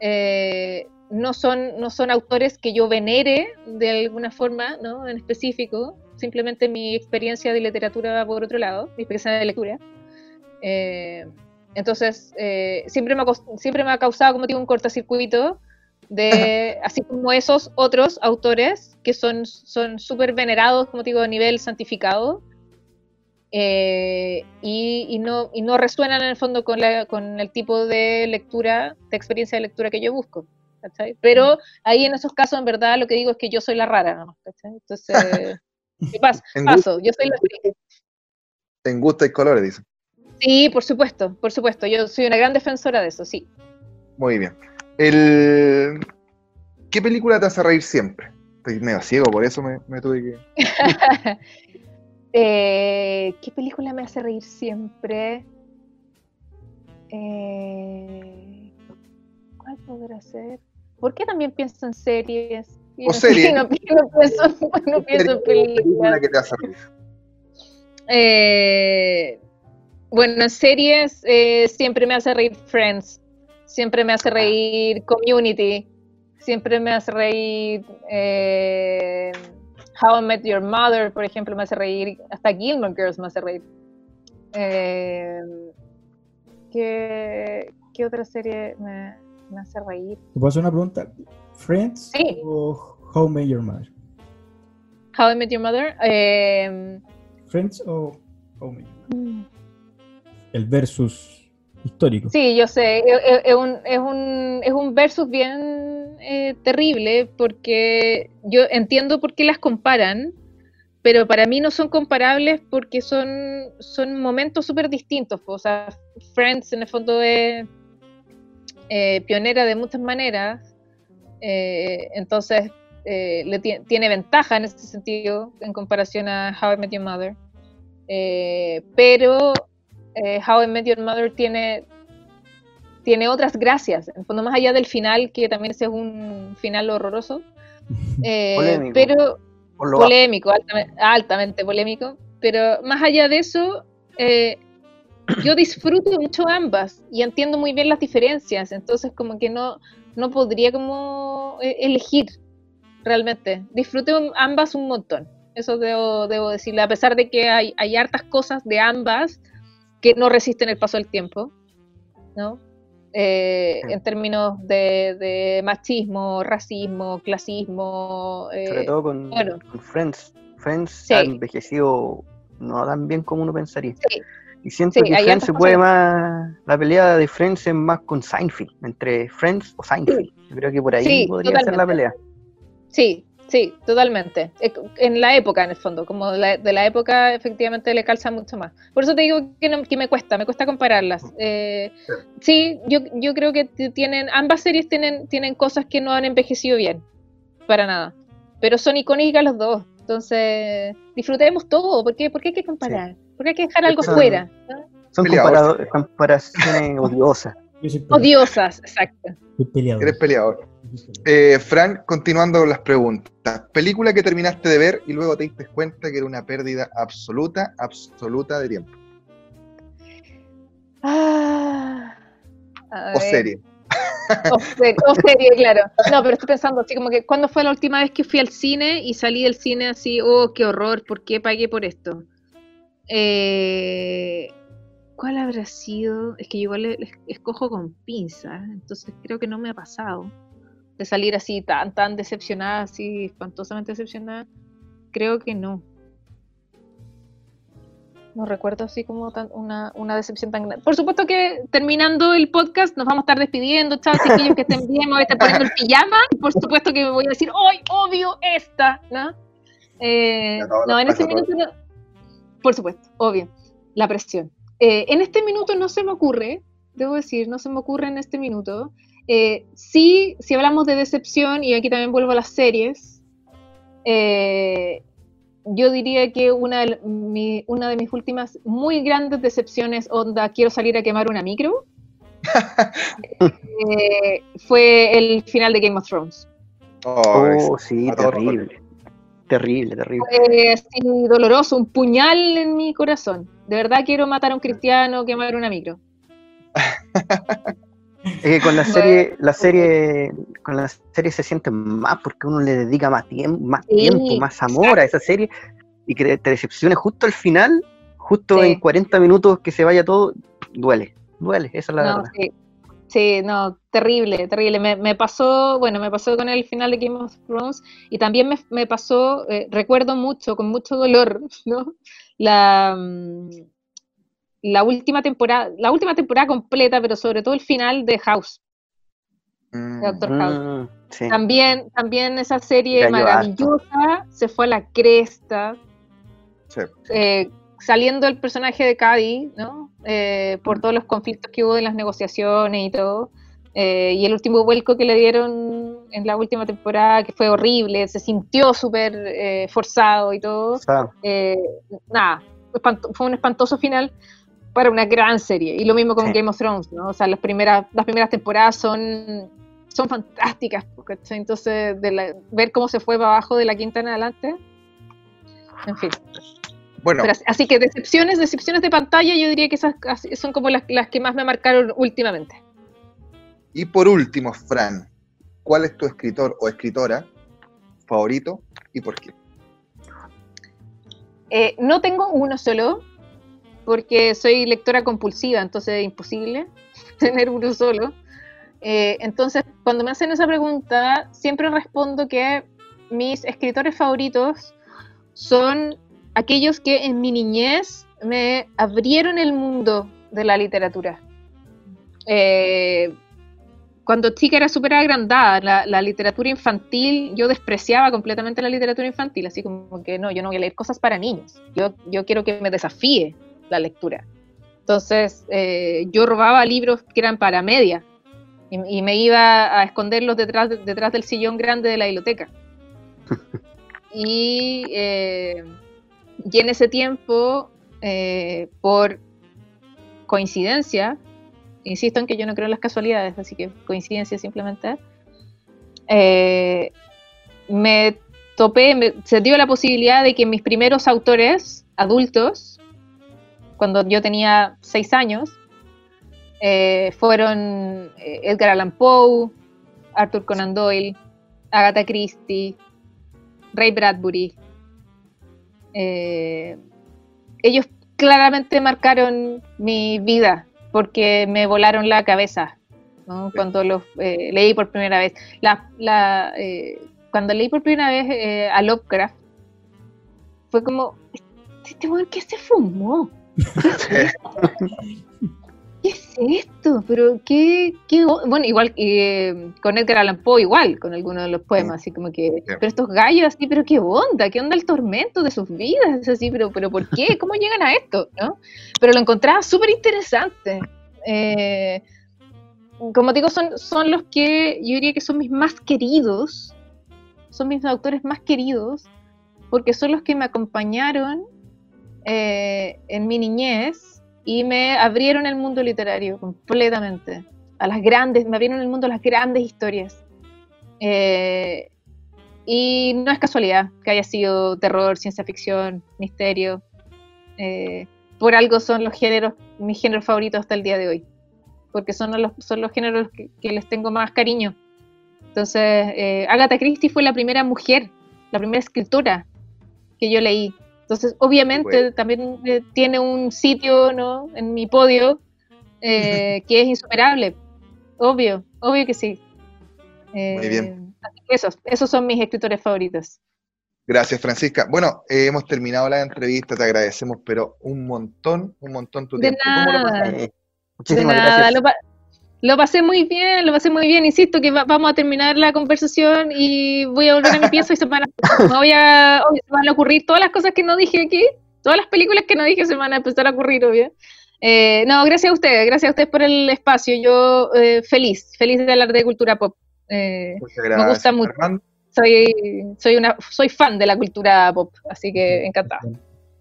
eh, no, son, no son autores que yo venere de alguna forma, ¿no? En específico, simplemente mi experiencia de literatura va por otro lado, mi experiencia de lectura. Eh, entonces, eh, siempre, me ha, siempre me ha causado, como digo, un cortocircuito de, así como esos otros autores que son son súper venerados, como digo, a nivel santificado, eh, y, y no, y no resuenan en el fondo con, la, con el tipo de lectura, de experiencia de lectura que yo busco. ¿cachai? Pero ahí en esos casos, en verdad, lo que digo es que yo soy la rara, ¿no? Entonces, ¿qué pasa? En Paso, yo soy la En gusto y colores, dice. Sí, por supuesto, por supuesto. Yo soy una gran defensora de eso, sí. Muy bien. El... ¿Qué película te hace reír siempre? Estoy medio ciego, por eso me, me tuve que... Eh, ¿Qué película me hace reír siempre? Eh, ¿Cuál podrá ser? ¿Por qué también pienso en series? O series. No, no pienso, no pienso en películas. que te hace reír? Eh, bueno, en series eh, siempre me hace reír Friends, siempre me hace reír Community, siempre me hace reír eh, How I Met Your Mother, por ejemplo, me hace reír, hasta Gilmore Girls me hace reír. Eh, ¿qué, qué otra serie me, me hace reír? ¿Te puedo hacer una pregunta? ¿Friends Sí. o How I Met Your Mother? How I Met Your Mother. eh, ¿Friends o How I Met Your Mother? El versus histórico. Sí, yo sé, es, un, es, un, es un versus bien eh, terrible porque yo entiendo por qué las comparan, pero para mí no son comparables porque son, son momentos súper distintos. O sea, Friends en el fondo es eh, pionera de muchas maneras, eh, entonces eh, le tie- tiene ventaja en ese sentido en comparación a How I Met Your Mother. Eh, pero eh, How I Met Your Mother tiene, tiene otras gracias, en fondo más allá del final, que también ese es un final horroroso, eh, Polémico. pero polémico, altamente, altamente polémico, pero más allá de eso, eh, yo disfruto mucho ambas y entiendo muy bien las diferencias, entonces como que no, no podría como eh, elegir realmente. Disfruto ambas un montón, eso debo, debo decirle, a pesar de que hay, hay hartas cosas de ambas que no resisten el paso del tiempo, ¿no? Eh, en términos de, de machismo, racismo, clasismo. eh, Sobre todo con, bueno. con Friends. Friends Sí. ha envejecido no tan bien como uno pensaría. Sí. Y siento Sí, que Friends se puede más. La pelea de Friends es más con Seinfeld, entre Friends o Seinfeld. Yo creo que por ahí podría ser la pelea. Sí, sí, totalmente. En la época, en el fondo, como de la, de la época, efectivamente le calza mucho más. Por eso te digo que, no- que me cuesta, me cuesta compararlas. Eh, sí, yo, yo creo que tienen, ambas series tienen, tienen cosas que no han envejecido bien, para nada. Pero son icónicas los dos. Entonces, disfrutemos todo. ¿Por qué, ¿Por qué hay que comparar? ¿Por qué hay que dejar algo Son- fuera? ¿no? Son comparaciones odiosas. Odiosas, exacto. Eres peleador. Eh, Frank, continuando con las preguntas. Película que terminaste de ver y luego te diste cuenta que era una pérdida absoluta, absoluta de tiempo. Ah, O ver. serie. O serie, o serie, claro. No, pero estoy pensando así como que, ¿cuándo fue la última vez que fui al cine y salí del cine así, oh, qué horror, ¿por qué pagué por esto? Eh, ¿Cuál habrá sido? Es que yo igual escojo con pinzas, entonces creo que no me ha pasado de salir así tan, tan decepcionada, así espantosamente decepcionada. Creo que no. No recuerdo así como tan- una, una decepción tan grande. Por supuesto que terminando el podcast nos vamos a estar despidiendo. Chao, chiquillos, que estén bien. Me voy a estar poniendo el pijama. Por supuesto que me voy a decir, ¡Hoy odio esta! ¿No? Eh, no, en este todo. minuto no. Por supuesto, obvio. La presión. Eh, en este minuto no se me ocurre, debo decir, no se me ocurre en este minuto. Eh, sí, si hablamos de decepción, y aquí también vuelvo a las series, eh, yo diría que una de, mi- una de mis últimas muy grandes decepciones, onda, quiero salir a quemar una micro, eh, fue el final de Game of Thrones. Oh, Oh, sí, terrible. Terrible, terrible. Fue así doloroso, un puñal en mi corazón. De verdad quiero matar a un cristiano, quemar una micro. Es que con la serie, la serie, con la serie se siente más porque uno le dedica más tiempo, más Sí, tiempo, más amor a esa serie y que te decepcione justo al final, justo Sí. en 40 minutos que se vaya todo, duele, duele, esa es la No, verdad. sí. Sí, no, terrible, terrible. Me, me pasó, bueno, me pasó con el final de Game of Thrones y también me, me pasó, eh, recuerdo mucho, con mucho dolor, ¿no? La, mm, la última temporada, la última temporada completa, pero sobre todo el final de House, Mm. de Doctor House. Mm, sí. También, también esa serie maravillosa se fue a la cresta. Sí. Eh, saliendo el personaje de Cady, ¿no? Eh, por todos los conflictos que hubo en las negociaciones y todo. Eh, y el último vuelco que le dieron en la última temporada, que fue horrible, se sintió súper eh, forzado y todo. nada, fue un espantoso final para una gran serie. Y lo mismo con Game of Thrones, ¿no? O sea, las primeras, las primeras temporadas son, son fantásticas, entonces de ver cómo se fue para abajo de la quinta en adelante. En fin. Bueno. así que decepciones, decepciones de pantalla, yo diría que esas son como las, las que más me marcaron últimamente. Y por último, Fran, ¿cuál es tu escritor o escritora favorito y por qué? Eh, no tengo uno solo, porque soy lectora compulsiva, entonces es imposible tener uno solo. Eh, entonces, cuando me hacen esa pregunta, siempre respondo que mis escritores favoritos son aquellos que en mi niñez me abrieron el mundo de la literatura. Eh, cuando chica era súper agrandada, la, literatura infantil, yo despreciaba completamente la literatura infantil, así como que no, yo no voy a leer cosas para niños, yo quiero que me desafíe la lectura. Entonces, eh, yo robaba libros que eran para media y, me iba a esconderlos detrás, detrás del sillón grande de la biblioteca. y, eh, y en ese tiempo, eh, por coincidencia, insisto en que yo no creo en las casualidades, así que coincidencia simplemente, eh, me topé, se dio la posibilidad de que mis primeros autores adultos, cuando yo tenía seis años, eh, fueron eh, Edgar Allan Poe, Arthur Conan Doyle, Agatha Christie, Ray Bradbury. ellos claramente marcaron mi vida porque me volaron la cabeza cuando los eh, leí por primera vez. La, eh, cuando leí por primera vez eh, a Lovecraft, fue como, este ¿qué se fumó? ¿Qué es esto? Pero qué, qué bueno, igual eh, con Edgar Allan Poe igual, con algunos de los poemas, así como que, pero estos gallos así, pero qué onda, qué onda el tormento de sus vidas, así, pero, pero ¿por qué? ¿Cómo llegan a esto? ¿no? Pero lo encontraba súper interesante. Eh, como digo, son, son los que yo diría que son mis más queridos, son mis autores más queridos, porque son los que me acompañaron eh, en mi niñez y me abrieron el mundo literario completamente, a las grandes, me abrieron el mundo a las grandes historias. Eh, y no es casualidad que haya sido terror, ciencia ficción, misterio. Eh, por algo son los géneros, mis géneros favoritos hasta el día de hoy. Porque son los, son los géneros que, les tengo más cariño. Entonces, eh, Agatha Christie fue la primera mujer, la primera escritora que yo leí. Entonces, obviamente, también eh, tiene un sitio ¿no? en mi podio eh, que es insuperable. Obvio, obvio que sí. Muy bien. Eh, esos, esos son mis escritores favoritos. Gracias, Francisca. Bueno, hemos terminado la entrevista, te agradecemos, pero un montón, un montón tu de Nada. Muchísimas gracias. Lo pasé muy bien, lo pasé muy bien. Insisto que vamos a terminar la conversación y voy a volver a mi pieza y se van a, voy a, van a ocurrir todas las cosas que no dije aquí, todas las películas que no dije se van a empezar a ocurrir, obvio. Eh, no, gracias a ustedes, gracias a ustedes por el espacio. Yo eh, feliz, feliz de hablar de cultura pop. Eh, me gusta mucho. Soy, soy, una, soy fan de la cultura pop, así que encantada.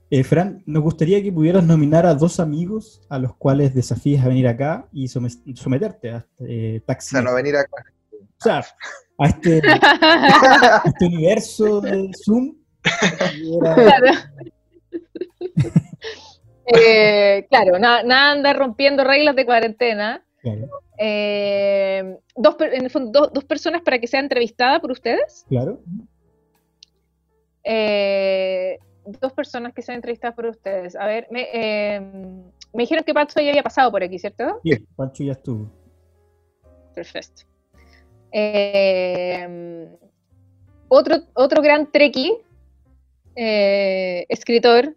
Eh, Fran, nos gustaría que pudieras nominar a dos amigos a los cuales desafíes a venir acá y someterte a este taxi. O sea, no venir acá. O sea, a este, este universo de Zoom. Claro. eh, claro, nada anda rompiendo reglas de cuarentena. Claro. Eh, dos, en el fondo, dos, personas para que sea entrevistada por ustedes. Claro. Eh, dos personas que se han entrevistado por ustedes. A ver, me, em, me dijeron que Pancho ya había pasado por aquí, ¿cierto? Sí, Pancho ya estuvo. Perfecto. Em, otro, otro gran treki, eh, escritor,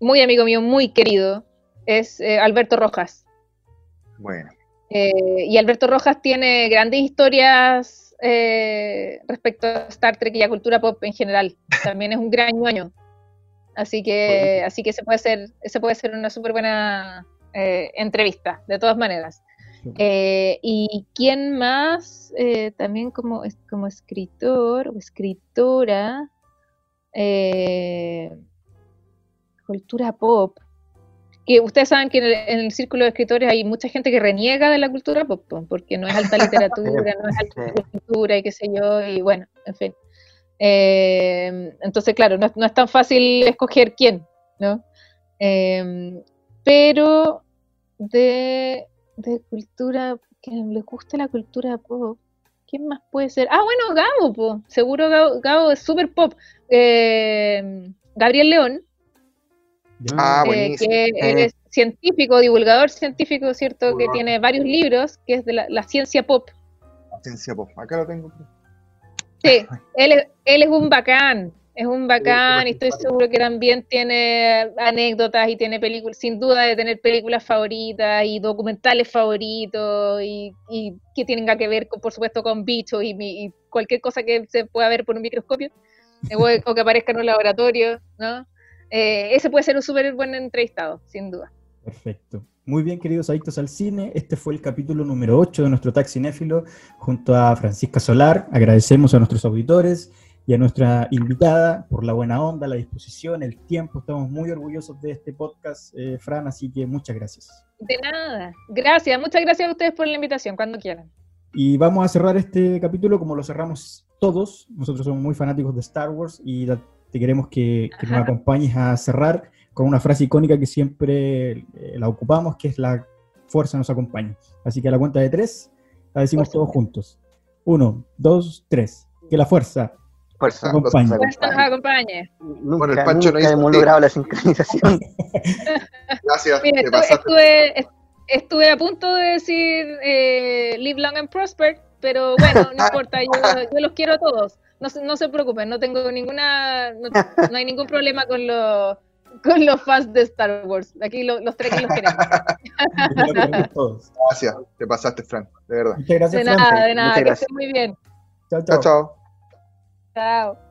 muy amigo mío, muy querido, es eh, Alberto Rojas. Bueno. Eh, y Alberto Rojas tiene grandes historias respecto a Star Trek y a cultura pop en general. También es un gran ñoño. Así que, así que se puede ser, ese puede ser una súper buena eh, entrevista, de todas maneras. Eh, ¿Y quién más? Eh, también como, como escritor o escritora, cultura pop. Que ustedes saben que en el, círculo de escritores hay mucha gente que reniega de la cultura pop, porque no es alta literatura, no es alta cultura y qué sé yo, y bueno, en fin. Entonces, claro, no, no, es tan fácil escoger quién, ¿no? pero de, cultura, que le guste la cultura pop. ¿Quién más puede ser? Ah, bueno, Gabo, seguro Gabo, es super pop. Eh, Gabriel León, ah, eh, que es científico, divulgador científico, ¿cierto? Que tiene varios libros, que es de la, ciencia pop. La ciencia pop, acá lo tengo. Sí, él él es un bacán, es un bacán y estoy seguro que también tiene anécdotas y tiene películas, sin duda de tener películas favoritas y documentales favoritos y, que tenga que ver, con, por supuesto, con bichos y, cualquier cosa que se pueda ver por un microscopio o, que aparezca en un laboratorio, ¿no? Eh, ese puede ser un súper buen entrevistado, sin duda. Perfecto. Muy bien, queridos adictos al cine, este fue el capítulo número 8 de nuestro Taxinéfilo junto a Francisca Solar. Agradecemos a nuestros auditores y a nuestra invitada por la buena onda, la disposición, el tiempo. Estamos muy orgullosos de este podcast, eh, Fran, así que muchas gracias. De nada, gracias, muchas gracias a ustedes por la invitación, cuando quieran. Y vamos a cerrar este capítulo como lo cerramos todos. Nosotros somos muy fanáticos de Star La te queremos que, que nos acompañes a cerrar con una frase icónica que siempre eh, la ocupamos, que es la fuerza nos acompaña. Así que a la cuenta de tres, la decimos todos juntos. Uno, dos, tres. Que la fuerza Fuerza, acompañe. Fuerza nos acompañe. Nunca, bueno, el Pancho nunca no hemos logrado la sincronización. Gracias. Mira, estuve, estuve, a punto de decir eh, Live Long and Prosper, pero bueno, no importa, yo, yo los quiero a todos. No, no, se preocupen, no tengo ninguna, no, no hay ningún problema con los con los fans de Star Wars. Aquí los tres que los queremos. gracias, te pasaste, Frank, de verdad. Muchas gracias, de nada, de nada, que estés muy bien. chao. chao. chao.